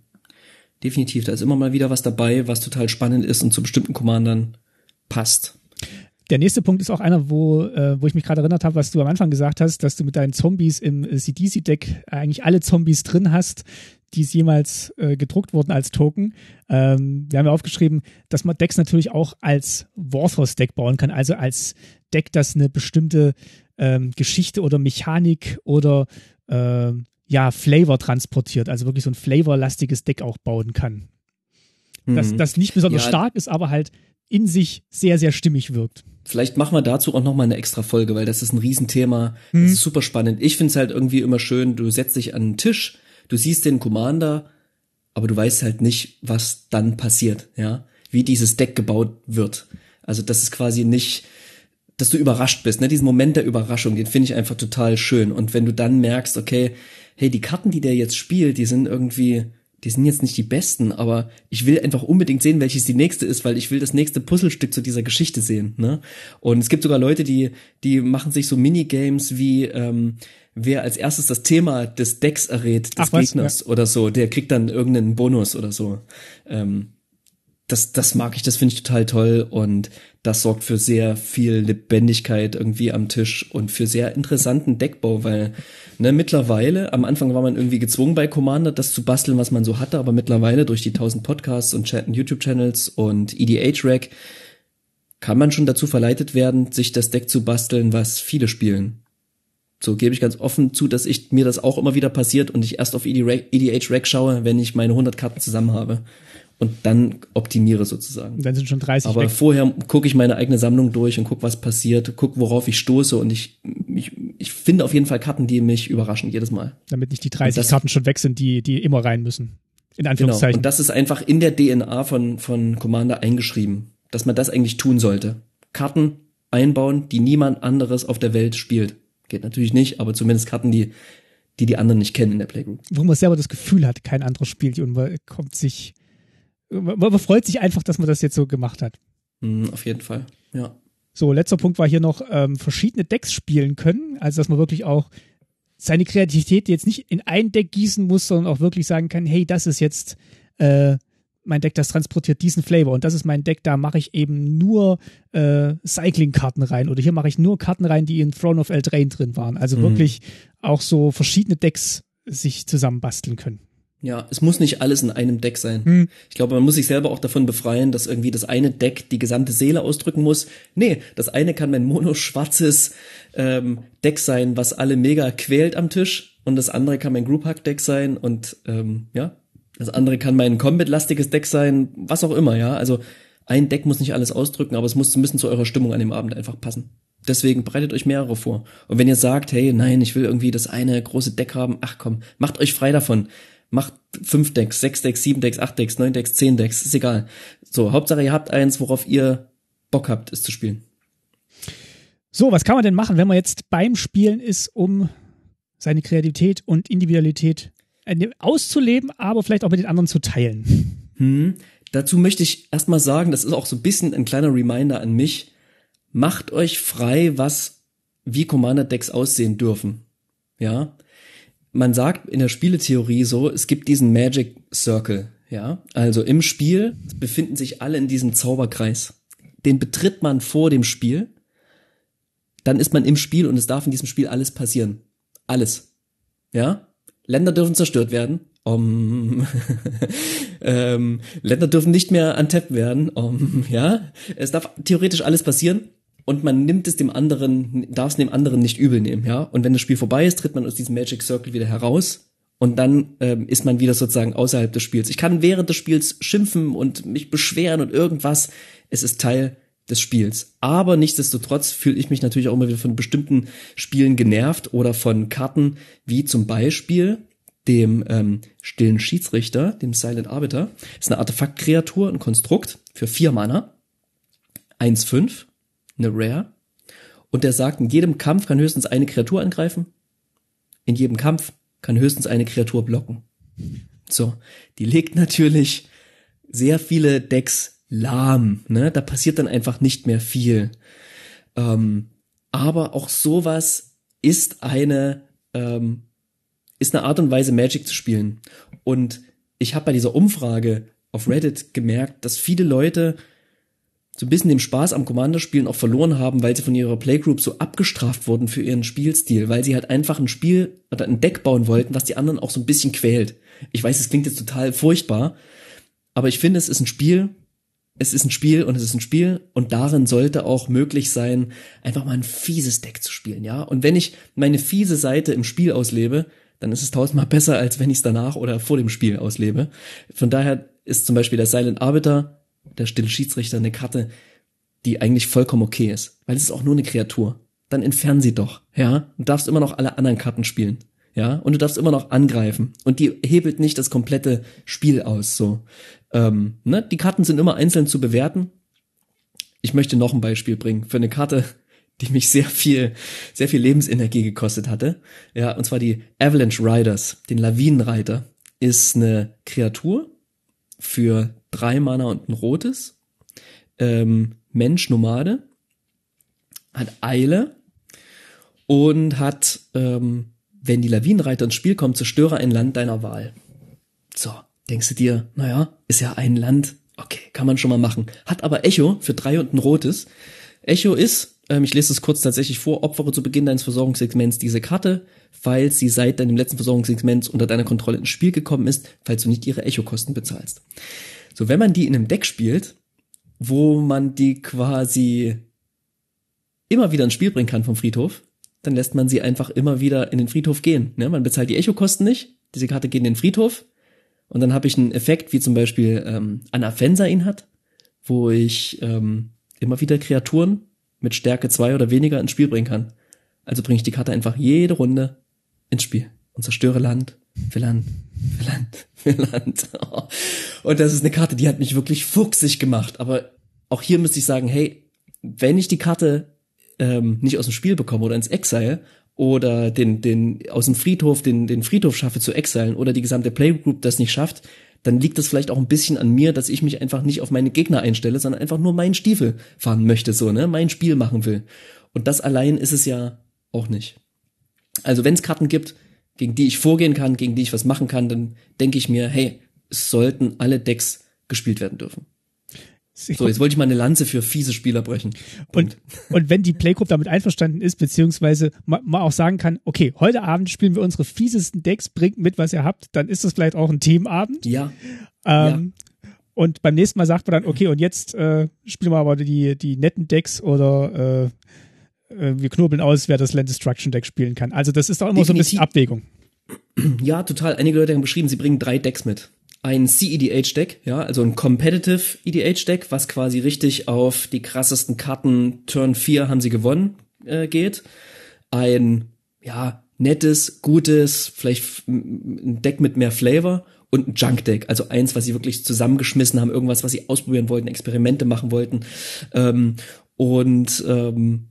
Definitiv, da ist immer mal wieder was dabei, was total spannend ist und zu bestimmten Commandern passt. Der nächste Punkt ist auch einer, wo, äh, wo ich mich gerade erinnert habe, was du am Anfang gesagt hast, dass du mit deinen Zombies im CDC-Deck eigentlich alle Zombies drin hast, die es jemals äh, gedruckt wurden als Token. Ähm, wir haben ja aufgeschrieben, dass man Decks natürlich auch als Warthos-Deck bauen kann, also als Deck, das eine bestimmte ähm, Geschichte oder Mechanik oder äh, ja, Flavor transportiert, also wirklich so ein flavorlastiges Deck auch bauen kann. Mhm. Das, das nicht besonders ja. stark ist, aber halt in sich sehr, sehr stimmig wirkt. Vielleicht machen wir dazu auch nochmal eine extra Folge, weil das ist ein Riesenthema. Mhm. Das ist super spannend. Ich finde es halt irgendwie immer schön, du setzt dich an einen Tisch, du siehst den Commander, aber du weißt halt nicht, was dann passiert, ja, wie dieses Deck gebaut wird. Also das ist quasi nicht, dass du überrascht bist, ne? Diesen Moment der Überraschung, den finde ich einfach total schön. Und wenn du dann merkst, okay, hey, die Karten, die der jetzt spielt, die sind irgendwie, die sind jetzt nicht die besten, aber ich will einfach unbedingt sehen, welches die nächste ist, weil ich will das nächste Puzzlestück zu dieser Geschichte sehen. Ne? Und es gibt sogar Leute, die, die machen sich so Minigames wie ähm, wer als erstes das Thema des Decks errät, des Ach, Gegners ja. oder so, der kriegt dann irgendeinen Bonus oder so. Ähm, das, das mag ich, das finde ich total toll und das sorgt für sehr viel Lebendigkeit irgendwie am Tisch und für sehr interessanten Deckbau, weil ne, mittlerweile, am Anfang war man irgendwie gezwungen bei Commander, das zu basteln, was man so hatte, aber mittlerweile durch die tausend Podcasts und YouTube-Channels und EDH-Rack kann man schon dazu verleitet werden, sich das Deck zu basteln, was viele spielen. So gebe ich ganz offen zu, dass ich mir das auch immer wieder passiert und ich erst auf EDH Rack schaue, wenn ich meine 100 Karten zusammen habe und dann optimiere sozusagen. Dann sind schon 30 Aber weg. vorher gucke ich meine eigene Sammlung durch und gucke, was passiert, gucke, worauf ich stoße und ich, ich, ich finde auf jeden Fall Karten, die mich überraschen jedes Mal. Damit nicht die 30 das, Karten schon weg sind, die, die immer rein müssen. In Anführungszeichen. Genau. Und das ist einfach in der DNA von, von Commander eingeschrieben, dass man das eigentlich tun sollte. Karten einbauen, die niemand anderes auf der Welt spielt. Geht natürlich nicht, aber zumindest Karten, die die, die anderen nicht kennen in der Playgroup. Wo man selber das Gefühl hat, kein anderes spielt und man kommt sich, man freut sich einfach, dass man das jetzt so gemacht hat. Mm, auf jeden Fall, ja. So, letzter Punkt war hier noch ähm, verschiedene Decks spielen können, also dass man wirklich auch seine Kreativität jetzt nicht in ein Deck gießen muss, sondern auch wirklich sagen kann, hey, das ist jetzt äh, mein Deck, das transportiert diesen Flavor und das ist mein Deck, da mache ich eben nur äh, Cycling-Karten rein oder hier mache ich nur Karten rein, die in Throne of Eldraine drin waren. Also mhm. wirklich auch so verschiedene Decks sich zusammenbasteln können. Ja, es muss nicht alles in einem Deck sein. Hm. Ich glaube, man muss sich selber auch davon befreien, dass irgendwie das eine Deck die gesamte Seele ausdrücken muss. Nee, das eine kann mein mono-schwarzes ähm, Deck sein, was alle mega quält am Tisch. Und das andere kann mein Group-Hack-Deck sein. Und ähm, ja, das andere kann mein Combat-lastiges Deck sein, was auch immer, ja. Also ein Deck muss nicht alles ausdrücken, aber es muss zumindest zu eurer Stimmung an dem Abend einfach passen. Deswegen bereitet euch mehrere vor. Und wenn ihr sagt, hey, nein, ich will irgendwie das eine große Deck haben, ach komm, macht euch frei davon macht fünf Decks, sechs Decks, sieben Decks, acht Decks, neun Decks, zehn Decks, ist egal. So, Hauptsache ihr habt eins, worauf ihr Bock habt, es zu spielen. So, was kann man denn machen, wenn man jetzt beim Spielen ist, um seine Kreativität und Individualität äh, auszuleben, aber vielleicht auch mit den anderen zu teilen? Hm. Dazu möchte ich erstmal sagen, das ist auch so ein bisschen ein kleiner Reminder an mich. Macht euch frei, was wie Commander Decks aussehen dürfen. Ja, man sagt in der Spieletheorie so, es gibt diesen Magic Circle, ja. Also im Spiel befinden sich alle in diesem Zauberkreis. Den betritt man vor dem Spiel, dann ist man im Spiel und es darf in diesem Spiel alles passieren. Alles. Ja? Länder dürfen zerstört werden. Um, (laughs) ähm, Länder dürfen nicht mehr untappt werden. Um, ja? Es darf theoretisch alles passieren und man nimmt es dem anderen, darf es dem anderen nicht übel nehmen, ja. Und wenn das Spiel vorbei ist, tritt man aus diesem Magic Circle wieder heraus und dann ähm, ist man wieder sozusagen außerhalb des Spiels. Ich kann während des Spiels schimpfen und mich beschweren und irgendwas. Es ist Teil des Spiels. Aber nichtsdestotrotz fühle ich mich natürlich auch immer wieder von bestimmten Spielen genervt oder von Karten wie zum Beispiel dem ähm, stillen Schiedsrichter, dem Silent Arbiter. Das ist eine Artefaktkreatur, ein Konstrukt für vier Mana. 1-5 eine Rare. Und der sagt, in jedem Kampf kann höchstens eine Kreatur angreifen. In jedem Kampf kann höchstens eine Kreatur blocken. So, die legt natürlich sehr viele Decks lahm. Ne? Da passiert dann einfach nicht mehr viel. Ähm, aber auch sowas ist eine ähm, ist eine Art und Weise Magic zu spielen. Und ich habe bei dieser Umfrage auf Reddit gemerkt, dass viele Leute so ein bisschen den Spaß am Commander-Spielen auch verloren haben, weil sie von ihrer Playgroup so abgestraft wurden für ihren Spielstil, weil sie halt einfach ein Spiel oder ein Deck bauen wollten, was die anderen auch so ein bisschen quält. Ich weiß, es klingt jetzt total furchtbar, aber ich finde, es ist ein Spiel, es ist ein Spiel und es ist ein Spiel und darin sollte auch möglich sein, einfach mal ein fieses Deck zu spielen, ja? Und wenn ich meine fiese Seite im Spiel auslebe, dann ist es tausendmal (laughs) besser, als wenn ich es danach oder vor dem Spiel auslebe. Von daher ist zum Beispiel der Silent Arbiter der stille Schiedsrichter eine Karte, die eigentlich vollkommen okay ist, weil es ist auch nur eine Kreatur. Dann entfernen sie doch, ja. Du darfst immer noch alle anderen Karten spielen, ja. Und du darfst immer noch angreifen. Und die hebelt nicht das komplette Spiel aus, so. Ähm, ne? Die Karten sind immer einzeln zu bewerten. Ich möchte noch ein Beispiel bringen für eine Karte, (laughs) die mich sehr viel, sehr viel Lebensenergie gekostet hatte. Ja, und zwar die Avalanche Riders, den Lawinenreiter, ist eine Kreatur für drei Mana und ein rotes. Ähm, Mensch, Nomade. Hat Eile und hat, ähm, wenn die Lawinenreiter ins Spiel kommen, zerstöre ein Land deiner Wahl. So, denkst du dir, naja, ist ja ein Land, okay, kann man schon mal machen. Hat aber Echo für drei und ein rotes. Echo ist, ähm, ich lese es kurz tatsächlich vor, opfere zu Beginn deines Versorgungssegments diese Karte, falls sie seit deinem letzten Versorgungssegment unter deiner Kontrolle ins Spiel gekommen ist, falls du nicht ihre Echo-Kosten bezahlst. So, wenn man die in einem Deck spielt, wo man die quasi immer wieder ins Spiel bringen kann vom Friedhof, dann lässt man sie einfach immer wieder in den Friedhof gehen. Ne? Man bezahlt die Echo-Kosten nicht, diese Karte geht in den Friedhof und dann habe ich einen Effekt, wie zum Beispiel ähm, Anna Fensa ihn hat, wo ich ähm, immer wieder Kreaturen mit Stärke zwei oder weniger ins Spiel bringen kann. Also bringe ich die Karte einfach jede Runde ins Spiel und zerstöre Land für Land, für Land. Und das ist eine Karte, die hat mich wirklich fuchsig gemacht. Aber auch hier müsste ich sagen, hey, wenn ich die Karte ähm, nicht aus dem Spiel bekomme oder ins Exile oder den, den aus dem Friedhof, den, den Friedhof schaffe zu exilen oder die gesamte Playgroup das nicht schafft, dann liegt das vielleicht auch ein bisschen an mir, dass ich mich einfach nicht auf meine Gegner einstelle, sondern einfach nur meinen Stiefel fahren möchte, so, ne, mein Spiel machen will. Und das allein ist es ja auch nicht. Also wenn es Karten gibt, gegen die ich vorgehen kann, gegen die ich was machen kann, dann denke ich mir, hey, es sollten alle Decks gespielt werden dürfen. So, jetzt wollte ich mal eine Lanze für fiese Spieler brechen. Und, und wenn die Playgroup damit einverstanden ist, beziehungsweise man, man auch sagen kann, okay, heute Abend spielen wir unsere fiesesten Decks, bringt mit, was ihr habt, dann ist das vielleicht auch ein Teamabend. Ja. Ähm, ja. Und beim nächsten Mal sagt man dann, okay, und jetzt äh, spielen wir aber die, die netten Decks oder äh, wir knobeln aus, wer das Land Destruction Deck spielen kann. Also das ist auch immer Definitiv. so ein bisschen Abwägung. Ja, total. Einige Leute haben beschrieben, sie bringen drei Decks mit ein CEDH-Deck, ja, also ein Competitive EDH-Deck, was quasi richtig auf die krassesten Karten Turn 4 haben sie gewonnen äh, geht. Ein, ja, nettes, gutes, vielleicht ein Deck mit mehr Flavor und ein Junk-Deck, also eins, was sie wirklich zusammengeschmissen haben, irgendwas, was sie ausprobieren wollten, Experimente machen wollten. Ähm, und ähm,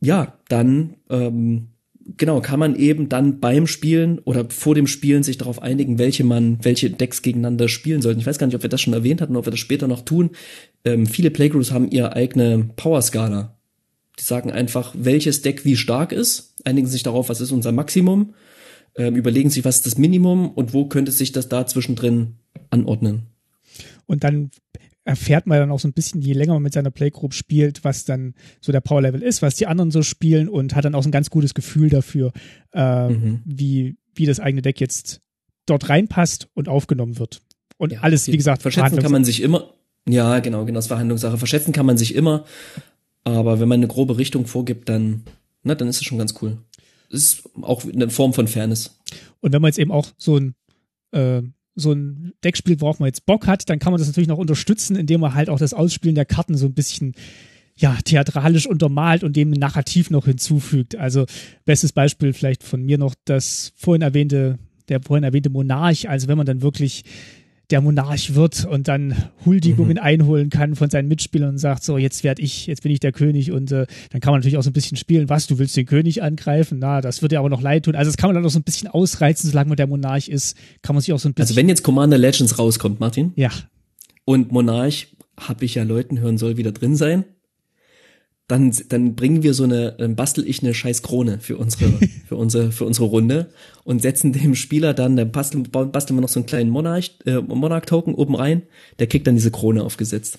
ja, dann ähm, genau, kann man eben dann beim Spielen oder vor dem Spielen sich darauf einigen, welche man, welche Decks gegeneinander spielen sollten. Ich weiß gar nicht, ob wir das schon erwähnt hatten, ob wir das später noch tun. Ähm, viele Playgroups haben ihre eigene Power-Skala. Die sagen einfach, welches Deck wie stark ist, einigen sich darauf, was ist unser Maximum, ähm, überlegen sich, was ist das Minimum und wo könnte sich das da zwischendrin anordnen. Und dann erfährt man dann auch so ein bisschen, je länger man mit seiner Playgroup spielt, was dann so der Power Level ist, was die anderen so spielen und hat dann auch so ein ganz gutes Gefühl dafür, äh, mhm. wie, wie das eigene Deck jetzt dort reinpasst und aufgenommen wird. Und ja, alles, wie gesagt, verschätzen kann man sich immer. Ja, genau, genau, das Verhandlungssache. Verschätzen kann man sich immer, aber wenn man eine grobe Richtung vorgibt, dann, na, dann ist es schon ganz cool. ist auch eine Form von Fairness. Und wenn man jetzt eben auch so ein äh, so ein Deck spielt, worauf man jetzt Bock hat, dann kann man das natürlich noch unterstützen, indem man halt auch das Ausspielen der Karten so ein bisschen ja, theatralisch untermalt und dem ein Narrativ noch hinzufügt. Also bestes Beispiel vielleicht von mir noch das vorhin erwähnte, der vorhin erwähnte Monarch. Also wenn man dann wirklich der Monarch wird und dann Huldigungen mhm. einholen kann von seinen Mitspielern und sagt, so, jetzt werde ich, jetzt bin ich der König und äh, dann kann man natürlich auch so ein bisschen spielen, was, du willst den König angreifen, na, das wird dir aber noch leid tun. Also das kann man dann auch so ein bisschen ausreizen, solange man der Monarch ist, kann man sich auch so ein bisschen. Also wenn jetzt Commander Legends rauskommt, Martin. Ja. Und Monarch, habe ich ja Leuten hören soll, wieder drin sein dann, dann bringen wir so eine, dann bastel ich eine scheiß Krone für unsere, (laughs) für unsere, für unsere Runde und setzen dem Spieler dann, dann basteln, basteln wir noch so einen kleinen Monarch, äh, Monarch-Token oben rein, der kriegt dann diese Krone aufgesetzt.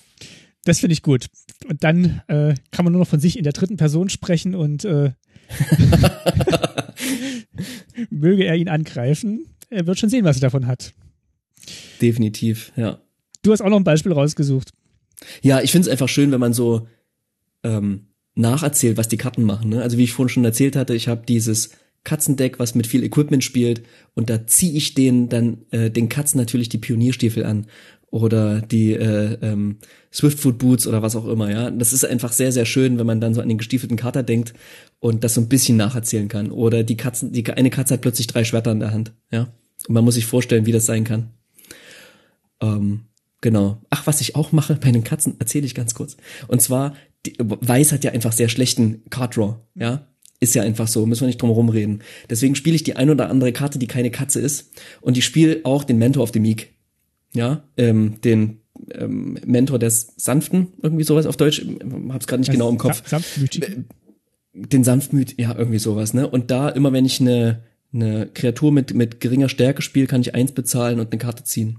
Das finde ich gut. Und dann äh, kann man nur noch von sich in der dritten Person sprechen und äh, (laughs) möge er ihn angreifen. Er wird schon sehen, was er davon hat. Definitiv, ja. Du hast auch noch ein Beispiel rausgesucht. Ja, ich finde es einfach schön, wenn man so ähm, nacherzählt, was die Karten machen. Ne? Also wie ich vorhin schon erzählt hatte, ich habe dieses Katzendeck, was mit viel Equipment spielt, und da ziehe ich den dann äh, den Katzen natürlich die Pionierstiefel an oder die äh, ähm, Swiftfoot Boots oder was auch immer. Ja, das ist einfach sehr sehr schön, wenn man dann so an den gestiefelten Kater denkt und das so ein bisschen nacherzählen kann. Oder die Katzen, die eine Katze hat plötzlich drei Schwerter in der Hand. Ja, und man muss sich vorstellen, wie das sein kann. Ähm, genau. Ach, was ich auch mache bei den Katzen, erzähle ich ganz kurz. Und zwar die, Weiß hat ja einfach sehr schlechten Card Draw, ja. Ist ja einfach so, müssen wir nicht drum herum reden. Deswegen spiele ich die ein oder andere Karte, die keine Katze ist. Und ich spiele auch den Mentor of the Meek. Ja, ähm, den ähm, Mentor des Sanften, irgendwie sowas auf Deutsch, hab's gerade nicht das genau im Kopf. Sanftmütig. Äh, den Sanftmüt, ja, irgendwie sowas, ne? Und da, immer wenn ich eine, eine Kreatur mit, mit geringer Stärke spiele, kann ich eins bezahlen und eine Karte ziehen.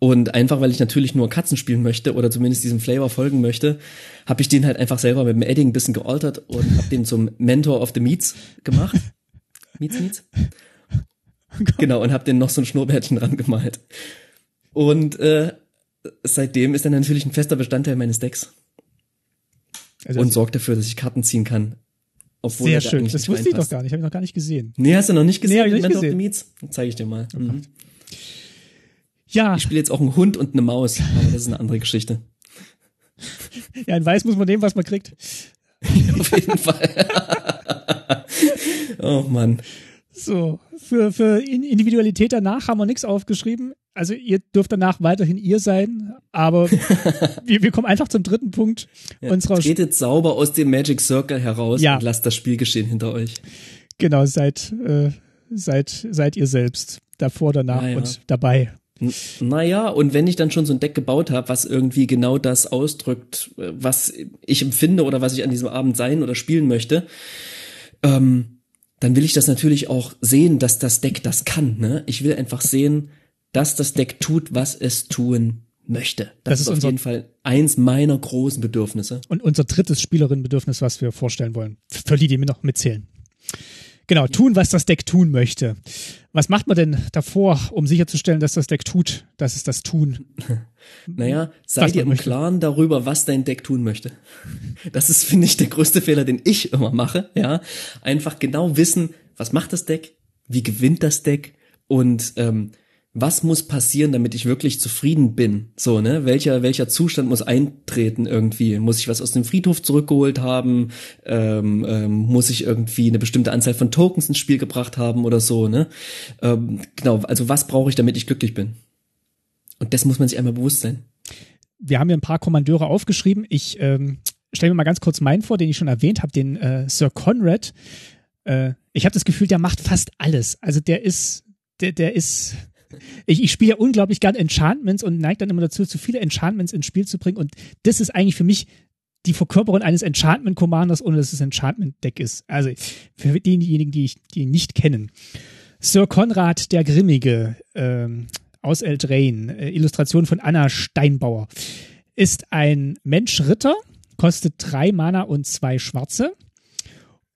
Und einfach, weil ich natürlich nur Katzen spielen möchte oder zumindest diesem Flavor folgen möchte, habe ich den halt einfach selber mit dem Edding ein bisschen gealtert und habe den zum Mentor of the Meats gemacht. (laughs) Meats, Meats. Genau, und habe den noch so ein Schnurrbärtchen dran gemalt. Und äh, seitdem ist er natürlich ein fester Bestandteil meines Decks. Also und sorgt dafür, dass ich Karten ziehen kann. Obwohl Sehr schön, das wusste ich doch gar nicht, habe ich noch gar nicht gesehen. Nee, hast du noch nicht gesehen? Nee, hab ich nicht Mentor gesehen. of the Meats? Zeige ich dir mal. Oh mhm. Ja. Ich spiele jetzt auch einen Hund und eine Maus, aber das ist eine andere Geschichte. Ja, in Weiß muss man nehmen, was man kriegt. (laughs) Auf jeden Fall. (laughs) oh Mann. So, für, für Individualität danach haben wir nichts aufgeschrieben. Also ihr dürft danach weiterhin ihr sein, aber (laughs) wir, wir kommen einfach zum dritten Punkt ja, unserer. Tretet sauber aus dem Magic Circle heraus ja. und lasst das Spielgeschehen hinter euch. Genau, seid, äh, seid, seid ihr selbst. Davor, danach ja, und dabei. Naja, und wenn ich dann schon so ein Deck gebaut habe, was irgendwie genau das ausdrückt, was ich empfinde oder was ich an diesem Abend sein oder spielen möchte, ähm, dann will ich das natürlich auch sehen, dass das Deck das kann. Ne? Ich will einfach sehen, dass das Deck tut, was es tun möchte. Das Das, ist auf jeden Fall eins meiner großen Bedürfnisse. Und unser drittes Spielerinnenbedürfnis, was wir vorstellen wollen. Für die, die mir noch mitzählen. Genau, tun, was das Deck tun möchte. Was macht man denn davor, um sicherzustellen, dass das Deck tut, dass es das tun? (laughs) Naja, sei dir im möchte. Klaren darüber, was dein Deck tun möchte. Das ist, finde ich, der größte Fehler, den ich immer mache. Ja, einfach genau wissen, was macht das Deck, wie gewinnt das Deck und ähm, was muss passieren, damit ich wirklich zufrieden bin. So, ne? Welcher, welcher Zustand muss eintreten irgendwie? Muss ich was aus dem Friedhof zurückgeholt haben? Ähm, ähm, muss ich irgendwie eine bestimmte Anzahl von Tokens ins Spiel gebracht haben oder so, ne? Ähm, genau, also was brauche ich, damit ich glücklich bin? Und das muss man sich einmal bewusst sein. Wir haben hier ein paar Kommandeure aufgeschrieben. Ich ähm, stelle mir mal ganz kurz meinen vor, den ich schon erwähnt habe, den äh, Sir Conrad. Äh, ich habe das Gefühl, der macht fast alles. Also der ist, der, der ist. Ich, ich spiele ja unglaublich gern Enchantments und neige dann immer dazu, zu viele Enchantments ins Spiel zu bringen. Und das ist eigentlich für mich die Verkörperung eines Enchantment-Commanders, ohne dass es ein Enchantment-Deck ist. Also für diejenigen, die, ich, die ihn nicht kennen. Sir Konrad der Grimmige ähm, aus Eldraine, äh, Illustration von Anna Steinbauer, ist ein Mensch-Ritter, kostet drei Mana und zwei schwarze,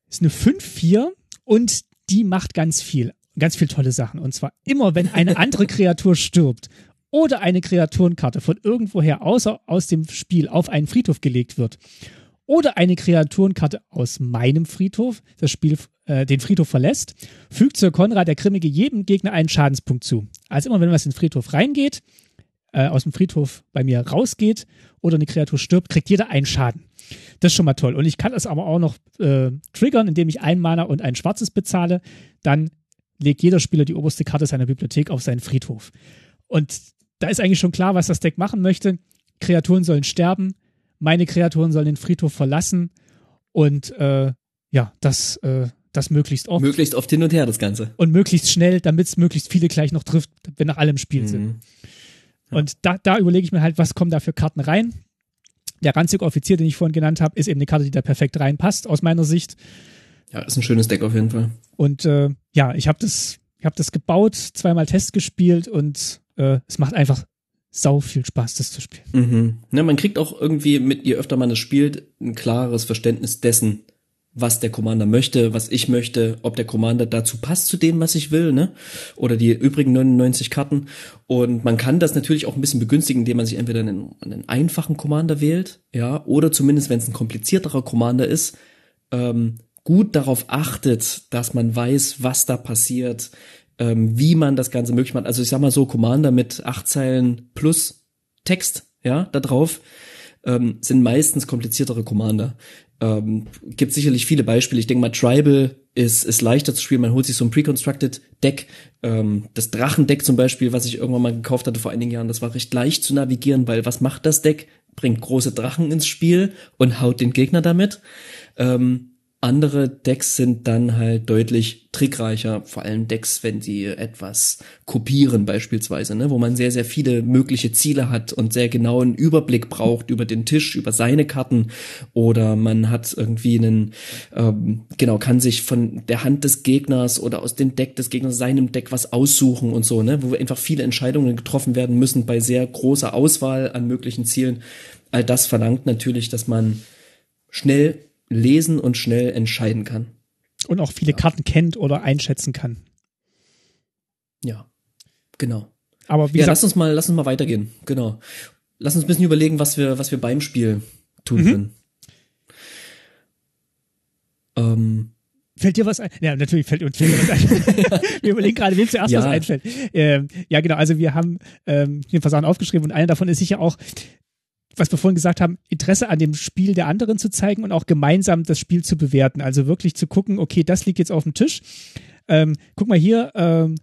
ist eine 5-4 und die macht ganz viel, ganz viel tolle Sachen. Und zwar immer, wenn eine andere Kreatur stirbt oder eine Kreaturenkarte von irgendwoher außer aus dem Spiel auf einen Friedhof gelegt wird oder eine Kreaturenkarte aus meinem Friedhof das Spiel, äh, den Friedhof verlässt, fügt Sir Konrad der Grimmige jedem Gegner einen Schadenspunkt zu. Also immer wenn was in den Friedhof reingeht, äh, aus dem Friedhof bei mir rausgeht oder eine Kreatur stirbt, kriegt jeder einen Schaden. Das ist schon mal toll. Und ich kann das aber auch noch äh, triggern, indem ich ein Mana und ein schwarzes bezahle. Dann legt jeder Spieler die oberste Karte seiner Bibliothek auf seinen Friedhof. Und da ist eigentlich schon klar, was das Deck machen möchte. Kreaturen sollen sterben, meine Kreaturen sollen den Friedhof verlassen und äh, ja, das, äh, das möglichst oft Möglichst oft hin und her das Ganze. und möglichst schnell, damit es möglichst viele gleich noch trifft, wenn nach allem Spiel sind. Mhm. Und da, da überlege ich mir halt, was kommen da für Karten rein. Der ranzige Offizier, den ich vorhin genannt habe, ist eben eine Karte, die da perfekt reinpasst, aus meiner Sicht. Ja, ist ein schönes Deck auf jeden Fall. Und äh, ja, ich habe das, ich habe das gebaut, zweimal Test gespielt und äh, es macht einfach sau viel Spaß, das zu spielen. Mhm. Ne, man kriegt auch irgendwie mit, je öfter man es spielt, ein klares Verständnis dessen, was der Commander möchte, was ich möchte, ob der Commander dazu passt zu dem, was ich will, ne? Oder die übrigen 99 Karten. Und man kann das natürlich auch ein bisschen begünstigen, indem man sich entweder einen, einen einfachen Commander wählt, ja, oder zumindest, wenn es ein komplizierterer Commander ist, ähm, gut darauf achtet, dass man weiß, was da passiert, ähm, wie man das Ganze möglich macht. Also ich sag mal so, Commander mit acht Zeilen plus Text, ja, da drauf, ähm, sind meistens kompliziertere Commander. Ähm, gibt sicherlich viele Beispiele. Ich denke mal, Tribal ist, ist leichter zu spielen. Man holt sich so ein Pre-Constructed Deck. Ähm, das Drachendeck zum Beispiel, was ich irgendwann mal gekauft hatte vor einigen Jahren, das war recht leicht zu navigieren, weil was macht das Deck? Bringt große Drachen ins Spiel und haut den Gegner damit. Ähm, andere Decks sind dann halt deutlich trickreicher, vor allem Decks, wenn sie etwas kopieren beispielsweise, ne, wo man sehr, sehr viele mögliche Ziele hat und sehr genau einen Überblick braucht über den Tisch, über seine Karten oder man hat irgendwie einen, ähm, genau, kann sich von der Hand des Gegners oder aus dem Deck des Gegners, seinem Deck was aussuchen und so, ne, wo einfach viele Entscheidungen getroffen werden müssen bei sehr großer Auswahl an möglichen Zielen. All das verlangt natürlich, dass man schnell lesen und schnell entscheiden kann. Und auch viele Karten kennt oder einschätzen kann. Ja, genau. Aber wie Ja, gesagt, lass uns mal, lass uns mal weitergehen. Genau. Lass uns ein bisschen überlegen, was wir, was wir beim Spiel tun können. Ähm, Fällt dir was ein? Ja, natürlich fällt uns fällt dir was ein. (laughs) wir überlegen gerade, wem zuerst Ja. was einfällt. Ähm, ja, genau. Also wir haben ähm, hier ein paar Sachen aufgeschrieben und einer davon ist sicher auch, was wir vorhin gesagt haben, Interesse an dem Spiel der anderen zu zeigen und auch gemeinsam das Spiel zu bewerten. Also wirklich zu gucken, okay, das liegt jetzt auf dem Tisch. Ähm, guck mal hier, ähm,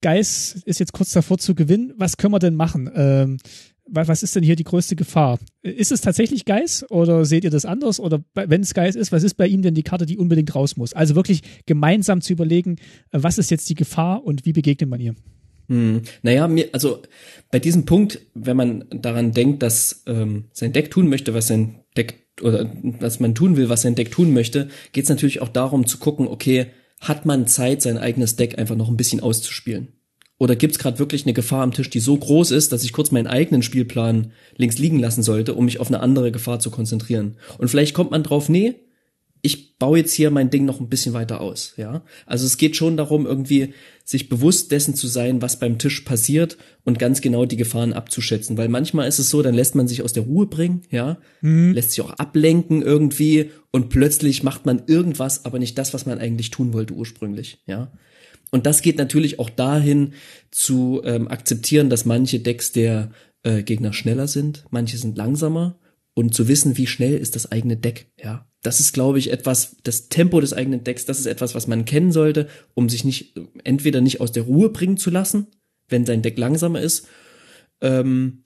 Geis ist jetzt kurz davor zu gewinnen. Was können wir denn machen? Ähm, wa- was ist denn hier die größte Gefahr? Ist es tatsächlich Geis oder seht ihr das anders? Oder wenn es Geis ist, was ist bei ihm denn die Karte, die unbedingt raus muss? Also wirklich gemeinsam zu überlegen, äh, was ist jetzt die Gefahr und wie begegnet man ihr? Hm, naja, mir, also bei diesem Punkt, wenn man daran denkt, dass ähm, sein Deck tun möchte, was sein Deck oder was man tun will, was sein Deck tun möchte, geht es natürlich auch darum zu gucken, okay, hat man Zeit, sein eigenes Deck einfach noch ein bisschen auszuspielen? Oder gibt's gerade wirklich eine Gefahr am Tisch, die so groß ist, dass ich kurz meinen eigenen Spielplan links liegen lassen sollte, um mich auf eine andere Gefahr zu konzentrieren? Und vielleicht kommt man drauf, nee, ich baue jetzt hier mein Ding noch ein bisschen weiter aus, ja. Also es geht schon darum, irgendwie sich bewusst dessen zu sein, was beim Tisch passiert und ganz genau die Gefahren abzuschätzen, weil manchmal ist es so, dann lässt man sich aus der Ruhe bringen, ja, mhm. lässt sich auch ablenken irgendwie und plötzlich macht man irgendwas, aber nicht das, was man eigentlich tun wollte ursprünglich, ja. Und das geht natürlich auch dahin zu ähm, akzeptieren, dass manche Decks der äh, Gegner schneller sind, manche sind langsamer und zu wissen, wie schnell ist das eigene Deck, ja das ist, glaube ich, etwas, das Tempo des eigenen Decks, das ist etwas, was man kennen sollte, um sich nicht, entweder nicht aus der Ruhe bringen zu lassen, wenn sein Deck langsamer ist, ähm,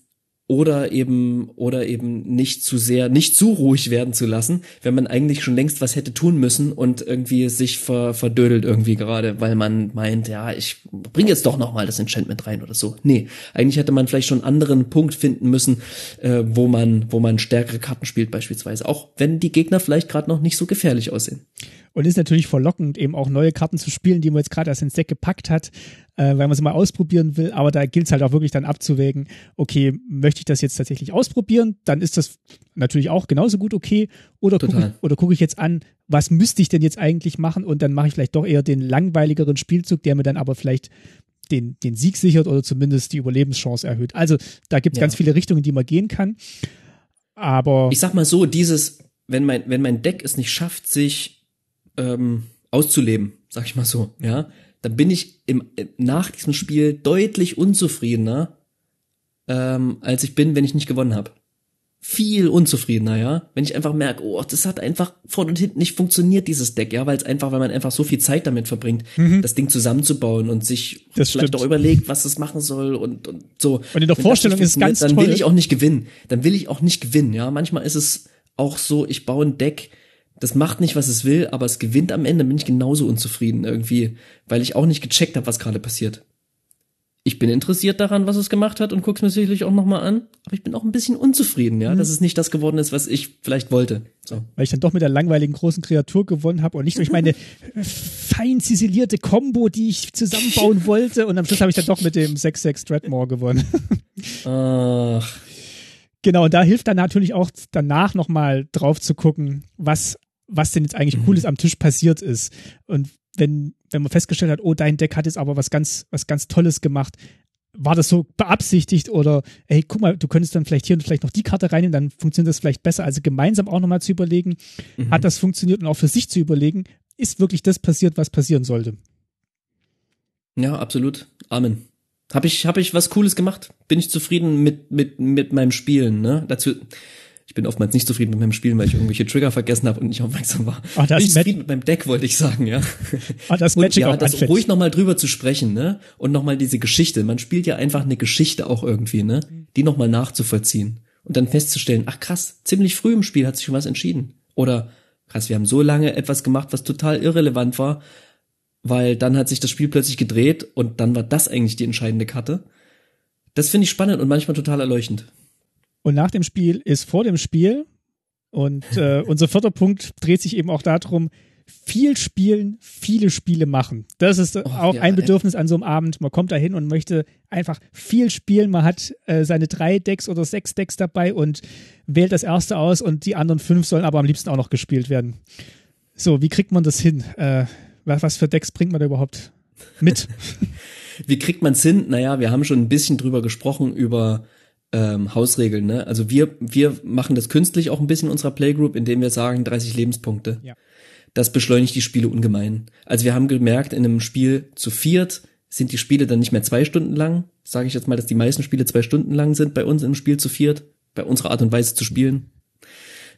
oder eben oder eben nicht zu sehr nicht zu ruhig werden zu lassen, wenn man eigentlich schon längst was hätte tun müssen und irgendwie sich ver, verdödelt irgendwie gerade, weil man meint, ja, ich bringe jetzt doch noch mal das Enchantment rein oder so. Nee, eigentlich hätte man vielleicht schon einen anderen Punkt finden müssen, äh, wo man wo man stärkere Karten spielt beispielsweise, auch wenn die Gegner vielleicht gerade noch nicht so gefährlich aussehen. Und ist natürlich verlockend, eben auch neue Karten zu spielen, die man jetzt gerade erst ins Deck gepackt hat, äh, weil man sie mal ausprobieren will. Aber da gilt es halt auch wirklich dann abzuwägen, okay, möchte ich das jetzt tatsächlich ausprobieren? Dann ist das natürlich auch genauso gut okay. Oder gucke oder guck ich jetzt an, was müsste ich denn jetzt eigentlich machen? Und dann mache ich vielleicht doch eher den langweiligeren Spielzug, der mir dann aber vielleicht den, den Sieg sichert oder zumindest die Überlebenschance erhöht. Also da gibt es ja. ganz viele Richtungen, die man gehen kann. Aber. Ich sag mal so, dieses, wenn mein, wenn mein Deck es nicht schafft, sich ähm, auszuleben, sag ich mal so, ja, dann bin ich im, nach diesem Spiel deutlich unzufriedener, ähm, als ich bin, wenn ich nicht gewonnen habe. Viel unzufriedener, ja. Wenn ich einfach merke, oh, das hat einfach vorne und hinten nicht funktioniert, dieses Deck, ja, weil es einfach, weil man einfach so viel Zeit damit verbringt, mhm. das Ding zusammenzubauen und sich das vielleicht auch überlegt, was es machen soll und, und so. Und in der Vorstellung ist es ganz dann toll. will ich auch nicht gewinnen. Dann will ich auch nicht gewinnen, ja. Manchmal ist es auch so, ich baue ein Deck, das macht nicht, was es will, aber es gewinnt am Ende, bin ich genauso unzufrieden irgendwie, weil ich auch nicht gecheckt habe, was gerade passiert. Ich bin interessiert daran, was es gemacht hat und guck's mir sicherlich auch nochmal an, aber ich bin auch ein bisschen unzufrieden, ja, mhm. dass es nicht das geworden ist, was ich vielleicht wollte. So. Weil ich dann doch mit der langweiligen großen Kreatur gewonnen habe und nicht durch meine (laughs) fein ziselierte Combo, die ich zusammenbauen wollte und am Schluss habe ich dann doch mit dem 6-6 Dreadmore gewonnen. Ach. Genau, und da hilft dann natürlich auch danach nochmal drauf zu gucken, was was denn jetzt eigentlich mhm. Cooles am Tisch passiert ist. Und wenn, wenn man festgestellt hat, oh, dein Deck hat jetzt aber was ganz, was ganz Tolles gemacht, war das so beabsichtigt oder hey, guck mal, du könntest dann vielleicht hier und vielleicht noch die Karte reinnehmen, dann funktioniert das vielleicht besser. Also gemeinsam auch nochmal zu überlegen, mhm. hat das funktioniert und auch für sich zu überlegen, ist wirklich das passiert, was passieren sollte. Ja, absolut. Amen. Habe ich, hab ich was Cooles gemacht? Bin ich zufrieden mit, mit, mit meinem Spielen, ne? Dazu, ich bin oftmals nicht zufrieden mit meinem Spielen, weil ich irgendwelche Trigger vergessen habe und nicht aufmerksam war. Oh, das bin ich zufrieden mit meinem Deck, wollte ich sagen, ja. Oh, das und Magic ja, das ruhig nochmal drüber zu sprechen, ne? Und nochmal diese Geschichte. Man spielt ja einfach eine Geschichte auch irgendwie, ne? Die nochmal nachzuvollziehen. Und dann festzustellen, ach krass, ziemlich früh im Spiel hat sich schon was entschieden. Oder krass, wir haben so lange etwas gemacht, was total irrelevant war, weil dann hat sich das Spiel plötzlich gedreht und dann war das eigentlich die entscheidende Karte. Das finde ich spannend und manchmal total erleuchtend. Und nach dem Spiel ist vor dem Spiel. Und äh, (laughs) unser vierter Punkt dreht sich eben auch darum, viel spielen, viele Spiele machen. Das ist oh, auch ja, ein Bedürfnis an so einem Abend. Man kommt da hin und möchte einfach viel spielen. Man hat äh, seine drei Decks oder sechs Decks dabei und wählt das erste aus und die anderen fünf sollen aber am liebsten auch noch gespielt werden. So, wie kriegt man das hin? Äh, was für Decks bringt man da überhaupt mit? (laughs) wie kriegt man es hin? Naja, wir haben schon ein bisschen drüber gesprochen, über ähm, Hausregeln. Ne? Also wir, wir machen das künstlich auch ein bisschen in unserer Playgroup, indem wir sagen 30 Lebenspunkte. Ja. Das beschleunigt die Spiele ungemein. Also wir haben gemerkt, in einem Spiel zu viert sind die Spiele dann nicht mehr zwei Stunden lang. Sage ich jetzt mal, dass die meisten Spiele zwei Stunden lang sind bei uns im Spiel zu viert, bei unserer Art und Weise zu spielen.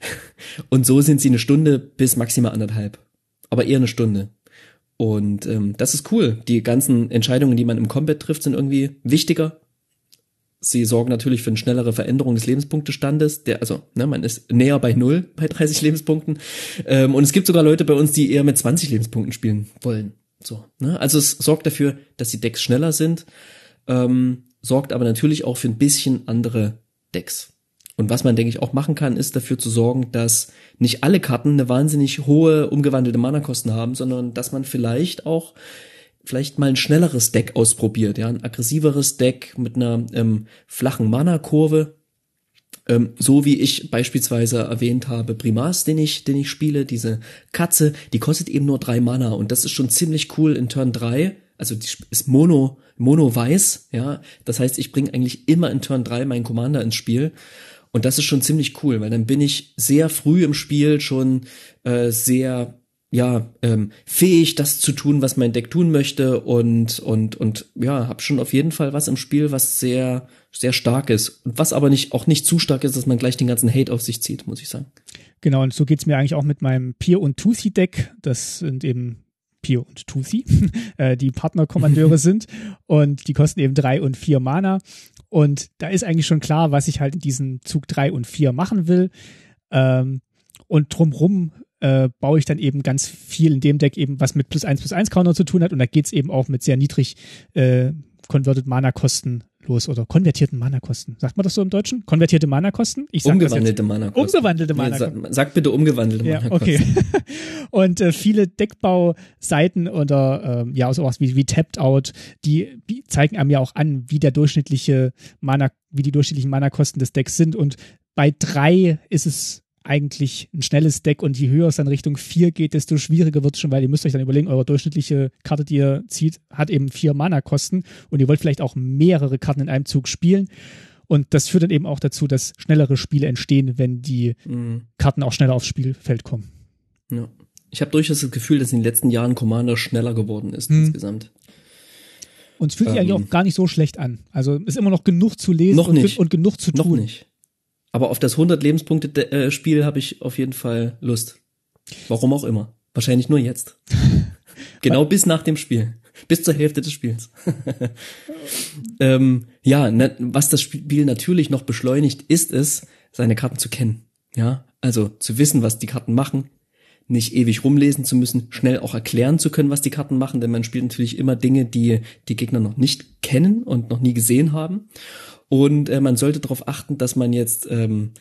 (laughs) Und so sind sie eine Stunde bis maximal anderthalb. Aber eher eine Stunde. Und ähm, das ist cool. Die ganzen Entscheidungen, die man im Combat trifft, sind irgendwie wichtiger Sie sorgen natürlich für eine schnellere Veränderung des Lebenspunktestandes. Der, also, ne, man ist näher bei null (laughs) bei 30 Lebenspunkten. Ähm, und es gibt sogar Leute bei uns, die eher mit 20 Lebenspunkten spielen wollen. So, ne? Also es sorgt dafür, dass die Decks schneller sind, ähm, sorgt aber natürlich auch für ein bisschen andere Decks. Und was man, denke ich, auch machen kann, ist dafür zu sorgen, dass nicht alle Karten eine wahnsinnig hohe umgewandelte Mana-Kosten haben, sondern dass man vielleicht auch vielleicht mal ein schnelleres Deck ausprobiert, ja, ein aggressiveres Deck mit einer ähm, flachen Mana-Kurve, ähm, so wie ich beispielsweise erwähnt habe, Primas, den ich, den ich spiele, diese Katze, die kostet eben nur drei Mana und das ist schon ziemlich cool in Turn 3. Also die ist Mono, Mono weiß, ja. Das heißt, ich bringe eigentlich immer in Turn 3 meinen Commander ins Spiel. Und das ist schon ziemlich cool, weil dann bin ich sehr früh im Spiel schon äh, sehr ja ähm, fähig, das zu tun, was mein Deck tun möchte und und und ja, habe schon auf jeden Fall was im Spiel, was sehr sehr stark ist und was aber nicht auch nicht zu stark ist, dass man gleich den ganzen Hate auf sich zieht, muss ich sagen. Genau, und so geht's mir eigentlich auch mit meinem Pier und Tusi Deck. Das sind eben Pio und Tusi, (laughs) äh, die Partnerkommandeure (laughs) sind und die kosten eben drei und vier Mana. Und da ist eigentlich schon klar, was ich halt in diesem Zug drei und vier machen will. Ähm, und drumrum äh, baue ich dann eben ganz viel in dem Deck eben, was mit plus eins plus eins Counter zu tun hat. Und da geht's eben auch mit sehr niedrig äh, Converted Mana-Kosten los oder konvertierten Mana-Kosten. Sagt man das so im Deutschen? Konvertierte Mana-Kosten? Ich sag umgewandelte Mana-Kosten. Umgewandelte Mana-Kosten. Nee, sag, bitte umgewandelte ja, Mana-Kosten. Okay. (laughs) und äh, viele Deckbauseiten oder ähm, ja sowas wie, wie Tapped Out, die, die zeigen einem ja auch an, wie der durchschnittliche Mana, wie die durchschnittlichen Mana-Kosten des Decks sind. Und bei drei ist es eigentlich ein schnelles Deck und je höher es dann Richtung 4 geht, desto schwieriger wird es schon, weil ihr müsst euch dann überlegen, eure durchschnittliche Karte, die ihr zieht, hat eben vier Mana-Kosten und ihr wollt vielleicht auch mehrere Karten in einem Zug spielen. Und das führt dann eben auch dazu, dass schnellere Spiele entstehen, wenn die mhm. Karten auch schneller aufs Spielfeld kommen. Ja. Ich habe durchaus das Gefühl, dass in den letzten Jahren Commander schneller geworden ist mhm. insgesamt. Und es fühlt sich ähm, eigentlich auch gar nicht so schlecht an. Also ist immer noch genug zu lesen und, und, genug zu tun. Noch nicht. Aber auf das 100 Lebenspunkte äh, Spiel habe ich auf jeden Fall Lust. Warum auch immer. Wahrscheinlich nur jetzt. (laughs) genau bis nach dem Spiel. Bis zur Hälfte des Spiels. (laughs) ähm, ja, na, was das Spiel natürlich noch beschleunigt, ist es, seine Karten zu kennen. Ja, also zu wissen, was die Karten machen, nicht ewig rumlesen zu müssen, schnell auch erklären zu können, was die Karten machen, denn man spielt natürlich immer Dinge, die die Gegner noch nicht kennen und noch nie gesehen haben. Und äh, man sollte darauf achten, dass man jetzt ähm,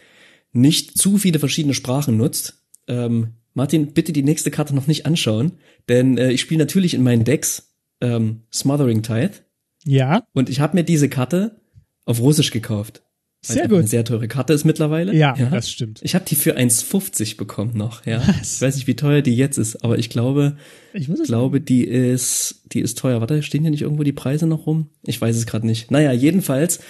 nicht zu viele verschiedene Sprachen nutzt. Ähm, Martin, bitte die nächste Karte noch nicht anschauen, denn äh, ich spiele natürlich in meinen Decks ähm, Smothering Tithe. Ja. Und ich habe mir diese Karte auf Russisch gekauft. Sehr gut. Eine sehr teure Karte ist mittlerweile. Ja, ja. das stimmt. Ich habe die für 1,50 bekommen noch, ja. Was? Ich weiß nicht, wie teuer die jetzt ist, aber ich glaube, ich glaube, die ist, die ist teuer. Warte, stehen hier nicht irgendwo die Preise noch rum? Ich weiß es gerade nicht. Naja, jedenfalls,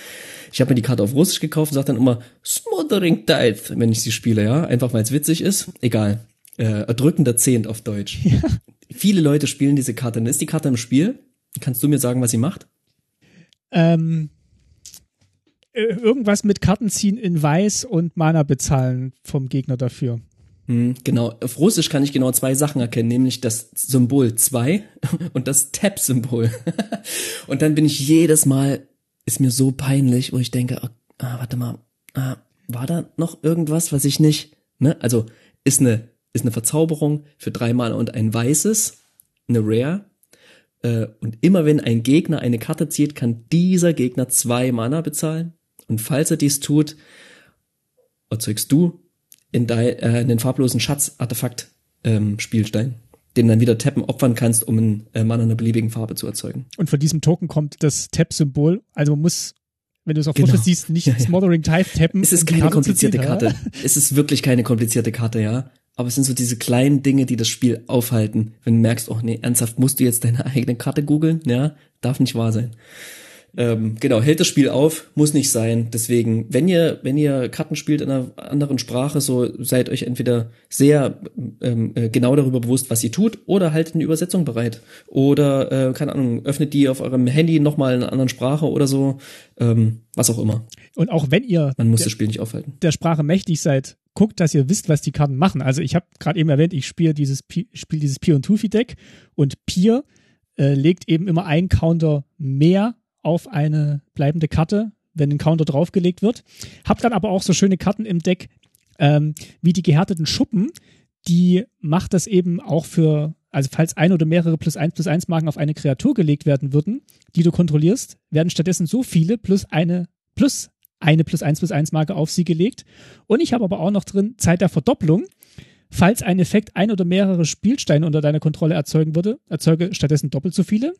ich habe mir die Karte auf Russisch gekauft und sage dann immer Smothering Tithe, wenn ich sie spiele, ja. Einfach weil es witzig ist. Egal. Äh, erdrückender Zehnt auf Deutsch. (laughs) Ja. Viele Leute spielen diese Karte. Dann ist die Karte im Spiel. Kannst du mir sagen, was sie macht? Ähm, äh, irgendwas mit Karten ziehen in Weiß und Mana bezahlen vom Gegner dafür. Hm, genau. Auf Russisch kann ich genau zwei Sachen erkennen, nämlich das Symbol 2 (laughs) und das Tab-Symbol. (laughs) und dann bin ich jedes Mal, ist mir so peinlich, wo ich denke, oh, ah, warte mal, ah, war da noch irgendwas, was ich nicht, ne? Also ist eine, ist eine Verzauberung für drei Mana und ein weißes, eine Rare. Äh, und immer wenn ein Gegner eine Karte zieht, kann dieser Gegner zwei Mana bezahlen. Und falls er dies tut, erzeugst du in, dein, äh, in den farblosen Schatz-Artefakt ähm, Spielstein, den dann wieder tappen opfern kannst, um einen äh, Mann einer beliebigen Farbe zu erzeugen. Und von diesem Token kommt das Tap-Symbol. Also man muss, wenn du es auf genau. Fotos siehst, nicht (laughs) ja, ja. Smothering Type tappen. Es ist keine Karte komplizierte ziehen, Karte. es ist wirklich keine komplizierte Karte, ja. Aber es sind so diese kleinen Dinge, die das Spiel aufhalten. Wenn du merkst, oh nee, ernsthaft musst du jetzt deine eigene Karte googeln, ja, darf nicht wahr sein. Ähm, genau, hält das Spiel auf, muss nicht sein. Deswegen, wenn ihr, wenn ihr Karten spielt in einer anderen Sprache, so seid euch entweder sehr ähm, äh, genau darüber bewusst, was ihr tut, oder haltet eine Übersetzung bereit. Oder, äh, keine Ahnung, öffnet die auf eurem Handy nochmal in einer anderen Sprache oder so. Ähm, was auch immer. Und auch wenn ihr Man muss der, das Spiel nicht aufhalten. Der Sprache mächtig seid, guckt, dass ihr wisst, was die Karten machen. Also ich habe gerade eben erwähnt, ich spiele dieses spiel dieses Pier und Tufi Deck und Pier äh, legt eben immer einen Counter mehr auf eine bleibende Karte, wenn ein Counter draufgelegt wird. Hab dann aber auch so schöne Karten im Deck, ähm, wie die gehärteten Schuppen. Die macht das eben auch für, also falls ein oder mehrere plus eins plus eins Marken auf eine Kreatur gelegt werden würden, die du kontrollierst, werden stattdessen so viele plus eine plus eine plus eins plus eins Marke auf sie gelegt. Und ich habe aber auch noch drin Zeit der Verdopplung. falls ein Effekt ein oder mehrere Spielsteine unter deiner Kontrolle erzeugen würde, erzeuge stattdessen doppelt so viele.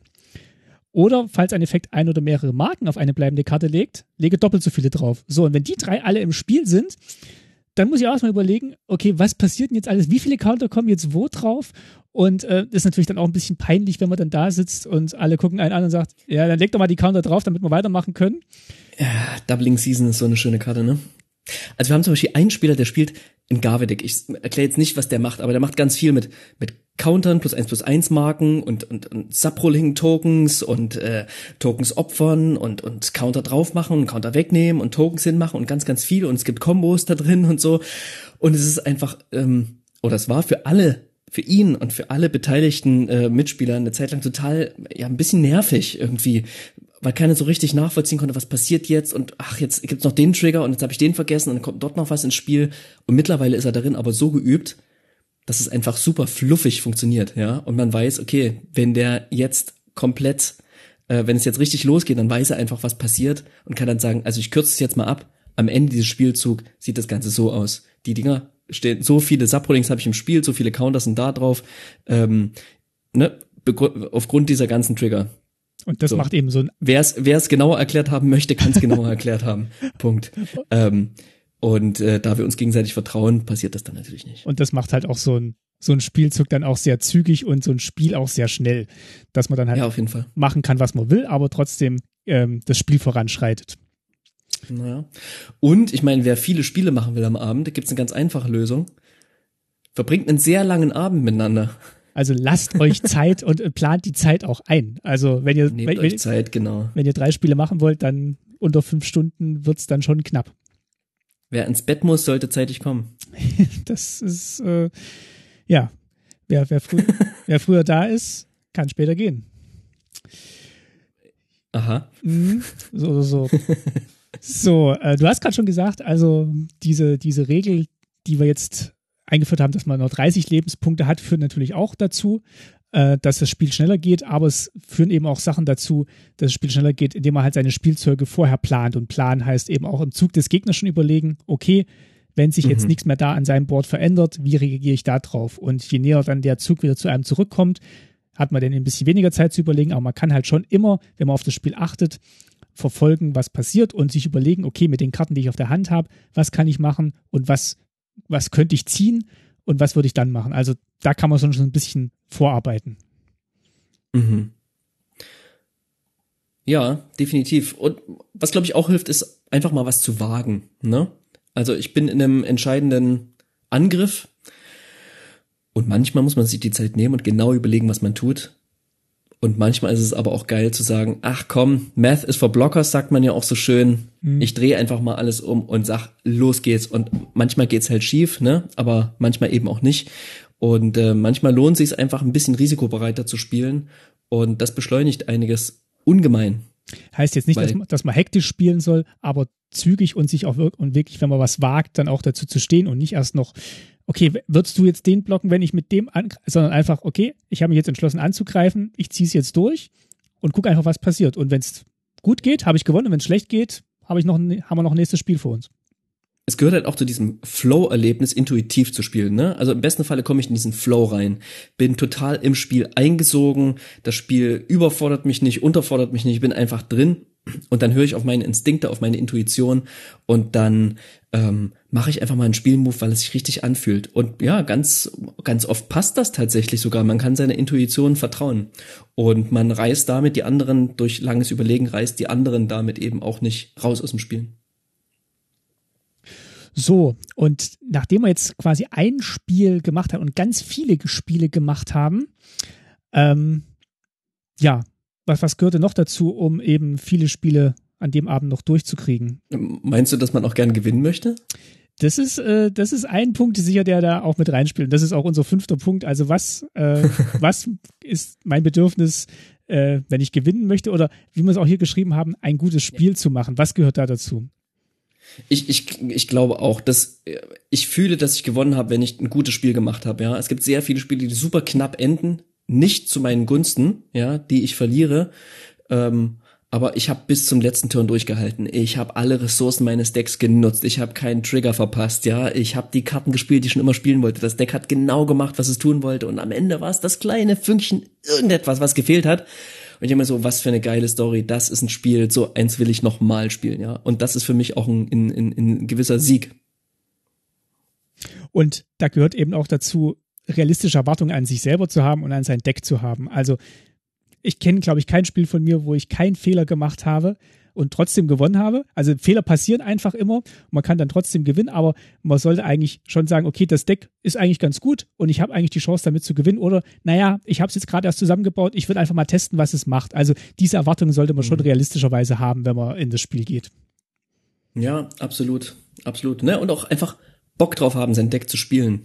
Oder falls ein Effekt ein oder mehrere Marken auf eine bleibende Karte legt, lege doppelt so viele drauf. So, und wenn die drei alle im Spiel sind, dann muss ich auch erstmal überlegen, okay, was passiert denn jetzt alles? Wie viele Counter kommen jetzt wo drauf? Und äh, ist natürlich dann auch ein bisschen peinlich, wenn man dann da sitzt und alle gucken einen an und sagt, ja, dann leg doch mal die Counter drauf, damit wir weitermachen können. Ja, Doubling Season ist so eine schöne Karte, ne? Also wir haben zum Beispiel einen Spieler, der spielt in Garvedek. Ich erkläre jetzt nicht, was der macht, aber der macht ganz viel mit, mit Countern plus eins plus eins Marken und, und, und Subrolling Tokens und äh, Tokens opfern und, und Counter drauf machen und Counter wegnehmen und Tokens hinmachen und ganz, ganz viel und es gibt Kombos da drin und so. Und es ist einfach, ähm, oder es war für alle für ihn und für alle beteiligten äh, Mitspieler eine Zeit lang total ja ein bisschen nervig irgendwie, weil keiner so richtig nachvollziehen konnte, was passiert jetzt und ach, jetzt gibt's noch den Trigger und jetzt habe ich den vergessen und dann kommt dort noch was ins Spiel und mittlerweile ist er darin aber so geübt, dass es einfach super fluffig funktioniert, ja, und man weiß, okay, wenn der jetzt komplett äh, wenn es jetzt richtig losgeht, dann weiß er einfach, was passiert und kann dann sagen, also ich kürze es jetzt mal ab. Am Ende dieses Spielzug sieht das Ganze so aus. Die Dinger stehen, so viele Subrollings habe ich im Spiel, so viele Counters sind da drauf. Ähm, ne, aufgrund dieser ganzen Trigger. Und das so. macht eben so ein. Wer es genauer erklärt haben möchte, kann es genauer (laughs) erklärt haben. Punkt. Ähm, und äh, da wir uns gegenseitig vertrauen, passiert das dann natürlich nicht. Und das macht halt auch so ein so ein Spielzug dann auch sehr zügig und so ein Spiel auch sehr schnell, dass man dann halt ja, machen kann, was man will, aber trotzdem ähm, das Spiel voranschreitet. Naja. Und ich meine, wer viele Spiele machen will am Abend, gibt es eine ganz einfache Lösung. Verbringt einen sehr langen Abend miteinander. Also lasst euch (laughs) Zeit und äh, plant die Zeit auch ein. Also wenn ihr, wenn, euch Zeit, genau. wenn ihr drei Spiele machen wollt, dann unter fünf Stunden wird's dann schon knapp. Wer ins Bett muss, sollte zeitig kommen. (laughs) das ist, äh, ja, wer, wer, früh, (laughs) wer früher da ist, kann später gehen. Aha. Mhm, so, so. so, äh, du hast gerade schon gesagt, also diese, diese Regel, die wir jetzt eingeführt haben, dass man nur 30 Lebenspunkte hat, führt natürlich auch dazu, äh, dass das Spiel schneller geht, aber es führen eben auch Sachen dazu, dass das Spiel schneller geht, indem man halt seine Spielzeuge vorher plant. Und planen heißt eben auch im Zug des Gegners schon überlegen, okay, wenn sich jetzt mhm. nichts mehr da an seinem Board verändert, wie reagiere ich da drauf? Und je näher dann der Zug wieder zu einem zurückkommt, hat man dann ein bisschen weniger Zeit zu überlegen, aber man kann halt schon immer, wenn man auf das Spiel achtet, verfolgen, was passiert und sich überlegen, okay, mit den Karten, die ich auf der Hand habe, was kann ich machen und was was könnte ich ziehen und was würde ich dann machen. Also da kann man schon ein bisschen vorarbeiten. Mhm. Ja, definitiv. Und was glaube ich auch hilft, ist einfach mal was zu wagen. Ne? Also ich bin in einem entscheidenden Angriff und manchmal muss man sich die Zeit nehmen und genau überlegen, was man tut. Und manchmal ist es aber auch geil zu sagen, ach komm, Math ist for Blockers, sagt man ja auch so schön. Mhm. Ich drehe einfach mal alles um und sag, los geht's. Und manchmal geht's halt schief, ne? Aber manchmal eben auch nicht. Und äh, manchmal lohnt sich einfach ein bisschen risikobereiter zu spielen. Und das beschleunigt einiges ungemein. Heißt jetzt nicht, dass man, dass man hektisch spielen soll, aber zügig und sich auch wirklich, und wirklich, wenn man was wagt, dann auch dazu zu stehen und nicht erst noch okay, würdest du jetzt den blocken, wenn ich mit dem an, sondern einfach, okay, ich habe mich jetzt entschlossen anzugreifen, ich ziehe es jetzt durch und gucke einfach, was passiert. Und wenn es gut geht, habe ich gewonnen. Wenn es schlecht geht, habe ich noch, haben wir noch ein nächstes Spiel vor uns. Es gehört halt auch zu diesem Flow-Erlebnis, intuitiv zu spielen. Ne? Also im besten Falle komme ich in diesen Flow rein, bin total im Spiel eingesogen, das Spiel überfordert mich nicht, unterfordert mich nicht, ich bin einfach drin und dann höre ich auf meine Instinkte, auf meine Intuition und dann ähm, mache ich einfach mal einen Spielmove, weil es sich richtig anfühlt. Und ja, ganz, ganz oft passt das tatsächlich sogar. Man kann seiner Intuition vertrauen. Und man reißt damit die anderen, durch langes Überlegen reißt die anderen damit eben auch nicht raus aus dem Spiel. So, und nachdem wir jetzt quasi ein Spiel gemacht haben und ganz viele Spiele gemacht haben, ähm, ja, was, was gehörte noch dazu, um eben viele Spiele an dem Abend noch durchzukriegen? Meinst du, dass man auch gern gewinnen möchte? Das ist, äh, das ist ein Punkt sicher, der da auch mit reinspielt. Und das ist auch unser fünfter Punkt. Also was, äh, (laughs) was ist mein Bedürfnis, äh, wenn ich gewinnen möchte oder wie wir es auch hier geschrieben haben, ein gutes Spiel ja. zu machen? Was gehört da dazu? Ich, ich, ich glaube auch, dass ich fühle, dass ich gewonnen habe, wenn ich ein gutes Spiel gemacht habe. Ja, es gibt sehr viele Spiele, die super knapp enden, nicht zu meinen Gunsten, ja, die ich verliere. Ähm, aber ich habe bis zum letzten Turn durchgehalten. Ich habe alle Ressourcen meines Decks genutzt. Ich habe keinen Trigger verpasst, ja. Ich habe die Karten gespielt, die ich schon immer spielen wollte. Das Deck hat genau gemacht, was es tun wollte. Und am Ende war es das kleine Fünkchen irgendetwas, was gefehlt hat. Und ich immer so, was für eine geile Story. Das ist ein Spiel, so eins will ich noch mal spielen, ja. Und das ist für mich auch ein, ein, ein, ein gewisser Sieg. Und da gehört eben auch dazu, realistische Erwartungen an sich selber zu haben und an sein Deck zu haben. Also ich kenne, glaube ich, kein Spiel von mir, wo ich keinen Fehler gemacht habe und trotzdem gewonnen habe. Also Fehler passieren einfach immer. Man kann dann trotzdem gewinnen, aber man sollte eigentlich schon sagen, okay, das Deck ist eigentlich ganz gut und ich habe eigentlich die Chance damit zu gewinnen. Oder, naja, ich habe es jetzt gerade erst zusammengebaut, ich will einfach mal testen, was es macht. Also diese Erwartungen sollte man schon mhm. realistischerweise haben, wenn man in das Spiel geht. Ja, absolut. Absolut. Ne? Und auch einfach Bock drauf haben, sein Deck zu spielen.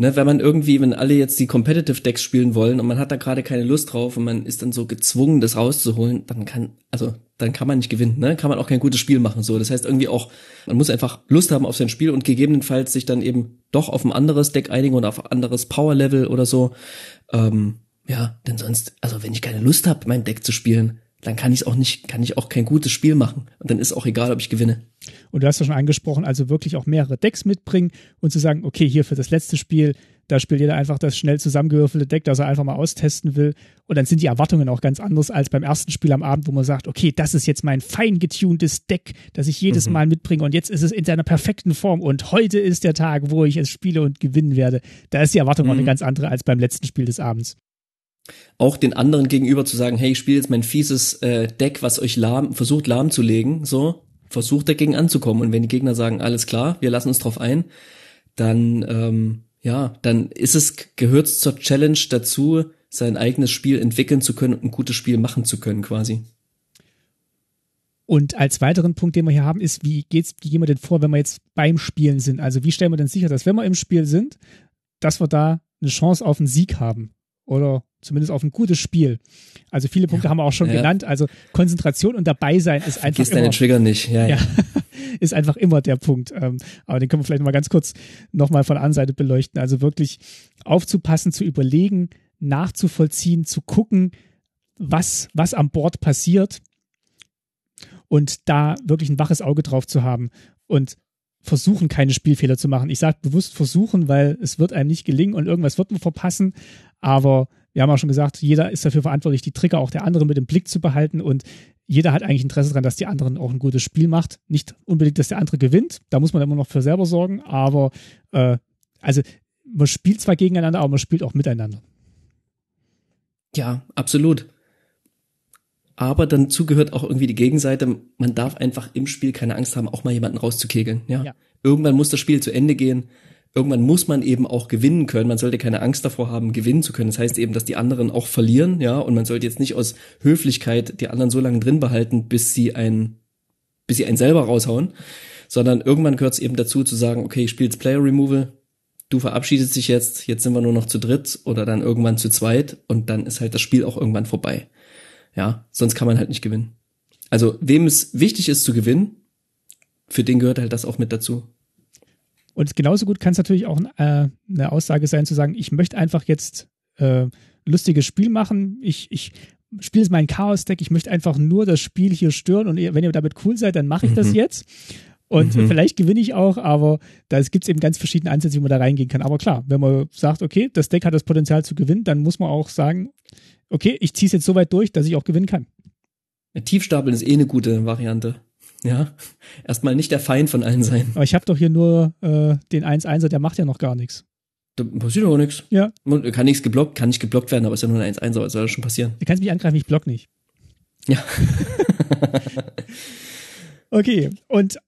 Ne, wenn man irgendwie, wenn alle jetzt die Competitive Decks spielen wollen und man hat da gerade keine Lust drauf und man ist dann so gezwungen, das rauszuholen, dann kann, also, dann kann man nicht gewinnen, ne? Kann man auch kein gutes Spiel machen, so. Das heißt irgendwie auch, man muss einfach Lust haben auf sein Spiel und gegebenenfalls sich dann eben doch auf ein anderes Deck einigen oder auf ein anderes Power Level oder so. Ähm, ja, denn sonst, also wenn ich keine Lust habe, mein Deck zu spielen, dann kann ich es auch nicht, kann ich auch kein gutes Spiel machen. Und dann ist auch egal, ob ich gewinne. Und du hast ja schon angesprochen, also wirklich auch mehrere Decks mitbringen und zu sagen, okay, hier für das letzte Spiel, da spielt jeder einfach das schnell zusammengewürfelte Deck, das er einfach mal austesten will. Und dann sind die Erwartungen auch ganz anders als beim ersten Spiel am Abend, wo man sagt, okay, das ist jetzt mein fein getuntes Deck, das ich jedes mhm. Mal mitbringe und jetzt ist es in seiner perfekten Form und heute ist der Tag, wo ich es spiele und gewinnen werde. Da ist die Erwartung mhm. auch eine ganz andere als beim letzten Spiel des Abends auch den anderen gegenüber zu sagen, hey, ich spiele jetzt mein fieses äh, Deck, was euch lahm, versucht lahmzulegen, so, versucht dagegen anzukommen. Und wenn die Gegner sagen, alles klar, wir lassen uns drauf ein, dann, ähm, ja, dann ist es, gehört zur Challenge dazu, sein eigenes Spiel entwickeln zu können und ein gutes Spiel machen zu können, quasi. Und als weiteren Punkt, den wir hier haben, ist, wie geht's, wie gehen wir denn vor, wenn wir jetzt beim Spielen sind? Also wie stellen wir denn sicher, dass wenn wir im Spiel sind, dass wir da eine Chance auf einen Sieg haben? Oder zumindest auf ein gutes Spiel. Also viele Punkte ja, haben wir auch schon ja. genannt. Also Konzentration und dabei sein ist einfach Vergiss immer, deine Trigger nicht. Ja, ja. (laughs) ist einfach immer der Punkt. Ähm, aber den können wir vielleicht mal ganz kurz nochmal von der anderen Seite beleuchten. Also wirklich aufzupassen, zu überlegen, nachzuvollziehen, zu gucken, was, was am Bord passiert und da wirklich ein waches Auge drauf zu haben und versuchen, keine Spielfehler zu machen. Ich sage bewusst versuchen, weil es wird einem nicht gelingen und irgendwas wird man verpassen. Aber wir haben auch schon gesagt, jeder ist dafür verantwortlich, die Trigger auch der anderen mit im Blick zu behalten und jeder hat eigentlich Interesse daran, dass die anderen auch ein gutes Spiel macht. Nicht unbedingt, dass der andere gewinnt, da muss man immer noch für selber sorgen, aber äh, also man spielt zwar gegeneinander, aber man spielt auch miteinander. Ja, absolut. Aber dazu gehört auch irgendwie die Gegenseite, man darf einfach im Spiel keine Angst haben, auch mal jemanden rauszukegeln. Ja? ja. Irgendwann muss das Spiel zu Ende gehen irgendwann muss man eben auch gewinnen können. Man sollte keine Angst davor haben, gewinnen zu können. Das heißt eben, dass die anderen auch verlieren, ja, und man sollte jetzt nicht aus Höflichkeit die anderen so lange drin behalten, bis sie ein, bis sie einen selber raushauen, sondern irgendwann gehört es eben dazu zu sagen, okay, ich spiele jetzt Player Removal, du verabschiedest dich jetzt, jetzt sind wir nur noch zu dritt oder dann irgendwann zu zweit und dann ist halt das Spiel auch irgendwann vorbei. Ja, sonst kann man halt nicht gewinnen. Also, wem es wichtig ist zu gewinnen, für den gehört halt das auch mit dazu. Und genauso gut kann es natürlich auch äh, eine Aussage sein, zu sagen, ich möchte einfach jetzt äh, lustiges Spiel machen. Ich, ich spiele jetzt mein Chaos-Deck, ich möchte einfach nur das Spiel hier stören und wenn ihr damit cool seid, dann mache ich mhm. das jetzt. Und mhm. vielleicht gewinne ich auch, aber da gibt es eben ganz verschiedene Ansätze, wie man da reingehen kann. Aber klar, wenn man sagt, okay, das Deck hat das Potenzial zu gewinnen, dann muss man auch sagen, okay, ich ziehe es jetzt so weit durch, dass ich auch gewinnen kann. Tiefstapeln ist eh eine gute Variante. Ja, erstmal nicht der Feind von allen sein. Aber ich habe doch hier nur äh, den 1-1er, der macht ja noch gar nichts. Da passiert doch nichts. Ja. Kann nichts geblockt, kann nicht geblockt werden, aber ist ja nur ein 1-1er, was soll das schon passieren? Du kannst mich angreifen, ich block nicht. Ja. (laughs) okay, und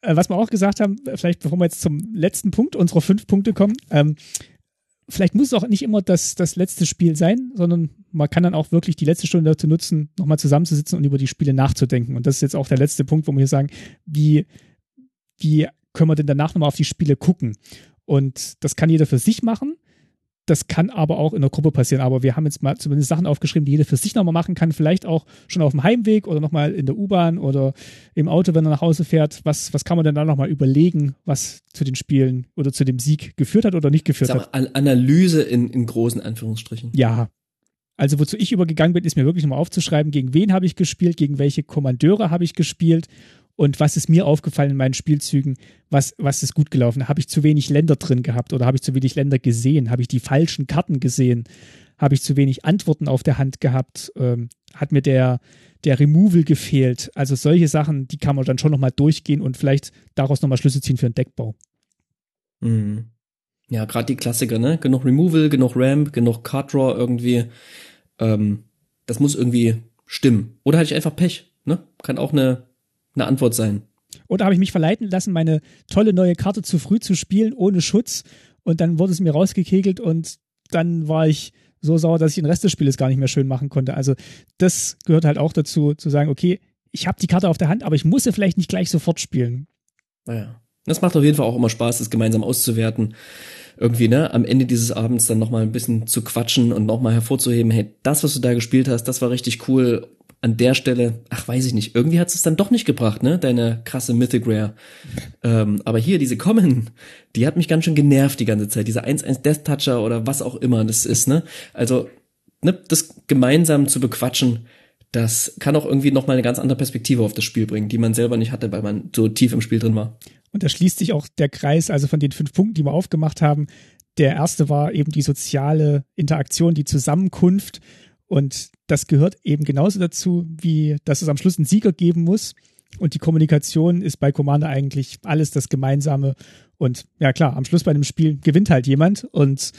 äh, was wir auch gesagt haben, vielleicht bevor wir jetzt zum letzten Punkt unserer fünf Punkte kommen, ähm, vielleicht muss es auch nicht immer das, das letzte Spiel sein, sondern man kann dann auch wirklich die letzte Stunde dazu nutzen, nochmal zusammenzusitzen und über die Spiele nachzudenken. Und das ist jetzt auch der letzte Punkt, wo wir hier sagen, wie, wie können wir denn danach nochmal auf die Spiele gucken? Und das kann jeder für sich machen. Das kann aber auch in der Gruppe passieren. Aber wir haben jetzt mal zumindest Sachen aufgeschrieben, die jeder für sich nochmal machen kann. Vielleicht auch schon auf dem Heimweg oder nochmal in der U-Bahn oder im Auto, wenn er nach Hause fährt. Was, was kann man denn da nochmal überlegen, was zu den Spielen oder zu dem Sieg geführt hat oder nicht geführt hat? Analyse in, in großen Anführungsstrichen. Ja. Also wozu ich übergegangen bin, ist mir wirklich nochmal aufzuschreiben, gegen wen habe ich gespielt, gegen welche Kommandeure habe ich gespielt und was ist mir aufgefallen in meinen Spielzügen, was, was ist gut gelaufen. Habe ich zu wenig Länder drin gehabt oder habe ich zu wenig Länder gesehen? Habe ich die falschen Karten gesehen? Habe ich zu wenig Antworten auf der Hand gehabt? Ähm, hat mir der, der Removal gefehlt? Also solche Sachen, die kann man dann schon nochmal durchgehen und vielleicht daraus nochmal Schlüsse ziehen für einen Deckbau. Mhm. Ja, gerade die Klassiker, ne? Genug Removal, genug Ramp, genug Card Draw irgendwie. Ähm, das muss irgendwie stimmen. Oder hatte ich einfach Pech, ne? Kann auch eine, eine Antwort sein. Oder habe ich mich verleiten lassen, meine tolle neue Karte zu früh zu spielen, ohne Schutz. Und dann wurde es mir rausgekegelt und dann war ich so sauer, dass ich den Rest des Spieles gar nicht mehr schön machen konnte. Also das gehört halt auch dazu, zu sagen, okay, ich habe die Karte auf der Hand, aber ich muss sie vielleicht nicht gleich sofort spielen. Naja. Das macht auf jeden Fall auch immer Spaß, das gemeinsam auszuwerten. Irgendwie, ne, am Ende dieses Abends dann nochmal ein bisschen zu quatschen und nochmal hervorzuheben, hey, das, was du da gespielt hast, das war richtig cool. An der Stelle, ach, weiß ich nicht, irgendwie hat es dann doch nicht gebracht, ne, deine krasse Mythic Rare. Ähm, aber hier, diese Common, die hat mich ganz schön genervt die ganze Zeit. Diese 1-1 Death Toucher oder was auch immer das ist, ne. Also, ne, das gemeinsam zu bequatschen, das kann auch irgendwie nochmal eine ganz andere Perspektive auf das Spiel bringen, die man selber nicht hatte, weil man so tief im Spiel drin war. Und da schließt sich auch der Kreis, also von den fünf Punkten, die wir aufgemacht haben. Der erste war eben die soziale Interaktion, die Zusammenkunft. Und das gehört eben genauso dazu, wie dass es am Schluss einen Sieger geben muss. Und die Kommunikation ist bei Commander eigentlich alles das Gemeinsame. Und ja klar, am Schluss bei einem Spiel gewinnt halt jemand. Und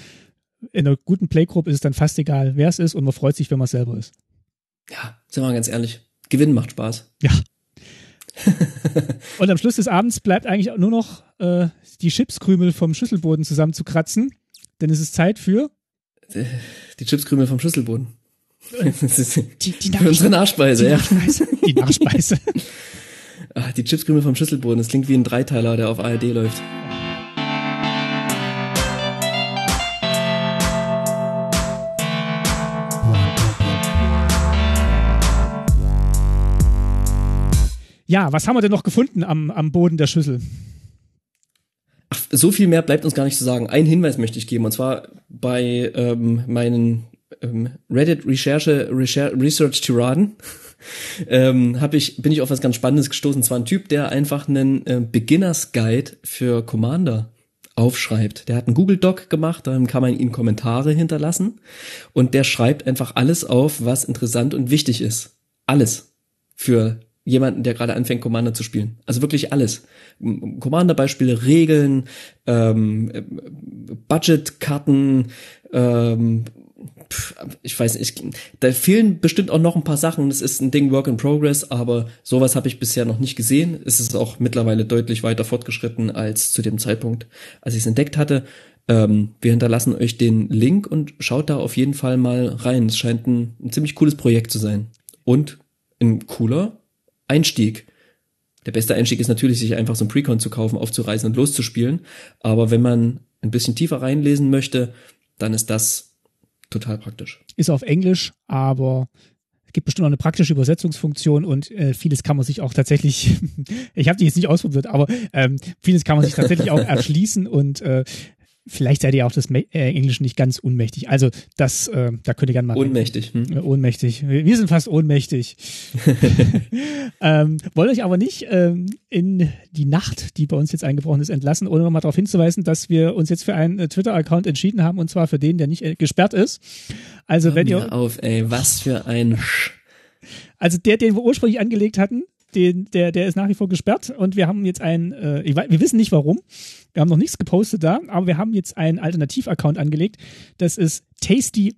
in einer guten Playgroup ist es dann fast egal, wer es ist. Und man freut sich, wenn man selber ist. Ja, sind wir mal ganz ehrlich. Gewinnen macht Spaß. Ja, und am Schluss des Abends bleibt eigentlich nur noch äh, die Chipskrümel vom Schüsselboden zusammenzukratzen, denn es ist Zeit für die Chipskrümel vom Schüsselboden. (laughs) Die, die für unsere Nachspeise, die ja. Nachspeise. Die Nachspeise. Ach, (laughs) die Chipskrümel vom Schüsselboden. Das klingt wie ein Dreiteiler, der auf ARD läuft. Ja, was haben wir denn noch gefunden am, am Boden der Schüssel? Ach, so viel mehr bleibt uns gar nicht zu sagen. Ein Hinweis möchte ich geben, und zwar bei ähm, meinen ähm, Reddit-Recherche, Research Tiraden, (laughs) ähm, hab ich, bin ich auf was ganz Spannendes gestoßen. Und zwar ein Typ, der einfach einen äh, Beginners Guide für Commander aufschreibt. Der hat einen Google Doc gemacht, dann kann man ihm Kommentare hinterlassen und der schreibt einfach alles auf, was interessant und wichtig ist. Alles für jemanden, der gerade anfängt, Commander zu spielen. Also wirklich alles. Commander-Beispiele, Regeln, ähm, Budgetkarten, ähm, ich weiß nicht, da fehlen bestimmt auch noch ein paar Sachen. Das ist ein Ding Work in Progress, aber sowas habe ich bisher noch nicht gesehen. Es ist auch mittlerweile deutlich weiter fortgeschritten als zu dem Zeitpunkt, als ich es entdeckt hatte. Ähm, wir hinterlassen euch den Link und schaut da auf jeden Fall mal rein. Es scheint ein, ein ziemlich cooles Projekt zu sein. Und ein cooler Einstieg. Der beste Einstieg ist natürlich, sich einfach so ein Precon zu kaufen, aufzureisen und loszuspielen. Aber wenn man ein bisschen tiefer reinlesen möchte, dann ist das total praktisch. Ist auf Englisch, aber es gibt bestimmt auch eine praktische Übersetzungsfunktion und äh, vieles kann man sich auch tatsächlich, (laughs) ich habe die jetzt nicht ausprobiert, aber ähm, vieles kann man sich tatsächlich auch (laughs) erschließen und äh, Vielleicht seid ihr auch das äh, Englisch nicht ganz unmächtig. Also das, äh, da könnt ihr gerne mal. Ohnmächtig. Hm? Äh, ohnmächtig. Wir sind fast ohnmächtig. (laughs) ähm, wollte euch aber nicht ähm, in die Nacht, die bei uns jetzt eingebrochen ist, entlassen, ohne nochmal darauf hinzuweisen, dass wir uns jetzt für einen äh, Twitter-Account entschieden haben und zwar für den, der nicht äh, gesperrt ist. Also Hör wenn ihr auf, ey, was für ein. Sch also der, den wir ursprünglich angelegt hatten, den, der, der ist nach wie vor gesperrt und wir haben jetzt ein, äh, ich weiß, wir wissen nicht warum, wir haben noch nichts gepostet da, aber wir haben jetzt einen Alternativ-Account angelegt. Das ist tasty-mtg.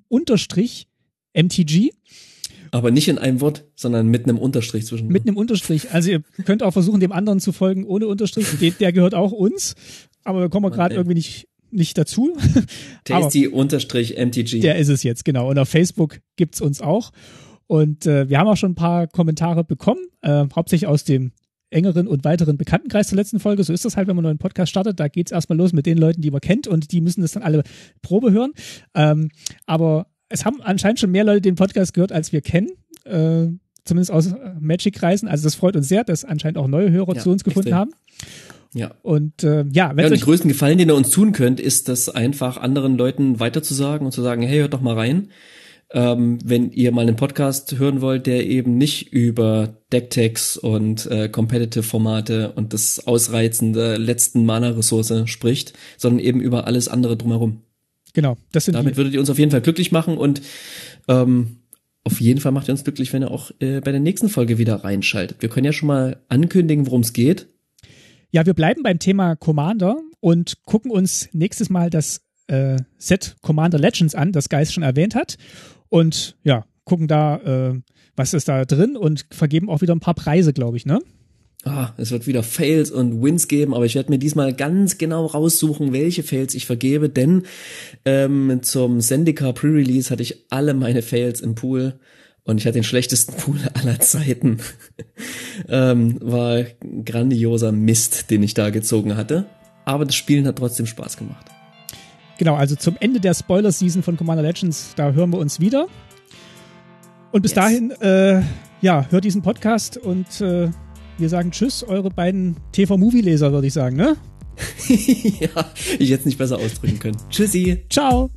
Aber nicht in einem Wort, sondern mit einem Unterstrich zwischen. Mit einem Unterstrich. Also ihr könnt auch versuchen, dem anderen zu folgen ohne Unterstrich. Der, der gehört auch uns, aber wir kommen gerade irgendwie nicht nicht dazu. Tasty-MTG. Der ist es jetzt, genau. Und auf Facebook gibt's uns auch. Und äh, wir haben auch schon ein paar Kommentare bekommen, äh, hauptsächlich aus dem engeren und weiteren Bekanntenkreis zur letzten Folge. So ist das halt, wenn man einen neuen Podcast startet. Da geht's erstmal los mit den Leuten, die man kennt und die müssen das dann alle Probe hören. Ähm, aber es haben anscheinend schon mehr Leute den Podcast gehört, als wir kennen. Äh, zumindest aus Magic-Kreisen. Also das freut uns sehr, dass anscheinend auch neue Hörer ja, zu uns gefunden extrem. haben. Ja. Und äh, ja, wenn ja, den größten Gefallen, den ihr uns tun könnt, ist das einfach anderen Leuten weiterzusagen und zu sagen, hey, hört doch mal rein ähm, wenn ihr mal einen Podcast hören wollt, der eben nicht über Decktex und äh, Competitive-Formate und das Ausreizen der letzten Mana-Ressource spricht, sondern eben über alles andere drumherum. Genau, das sind Damit die. würdet ihr uns auf jeden Fall glücklich machen und ähm, auf jeden Fall macht ihr uns glücklich, wenn ihr auch äh, bei der nächsten Folge wieder reinschaltet. Wir können ja schon mal ankündigen, worum es geht. Ja, wir bleiben beim Thema Commander und gucken uns nächstes Mal das äh, Set Commander Legends an, das Geist schon erwähnt hat. Und ja, gucken da, äh, was ist da drin und vergeben auch wieder ein paar Preise, glaube ich, ne? Ah, es wird wieder Fails und Wins geben, aber ich werde mir diesmal ganz genau raussuchen, welche Fails ich vergebe, denn ähm, zum Sendika Pre-Release hatte ich alle meine Fails im Pool und ich hatte den schlechtesten (laughs) Pool aller Zeiten. (laughs) ähm, war grandioser Mist, den ich da gezogen hatte, aber das Spielen hat trotzdem Spaß gemacht. Genau, also zum Ende der Spoiler-Season von Commander Legends, da hören wir uns wieder. Und bis yes. dahin, äh, ja, hört diesen Podcast und äh, wir sagen Tschüss, eure beiden TV-Movie-Leser, würde ich sagen, ne? (laughs) ja, ich hätte es nicht besser ausdrücken können. Tschüssi. Ciao.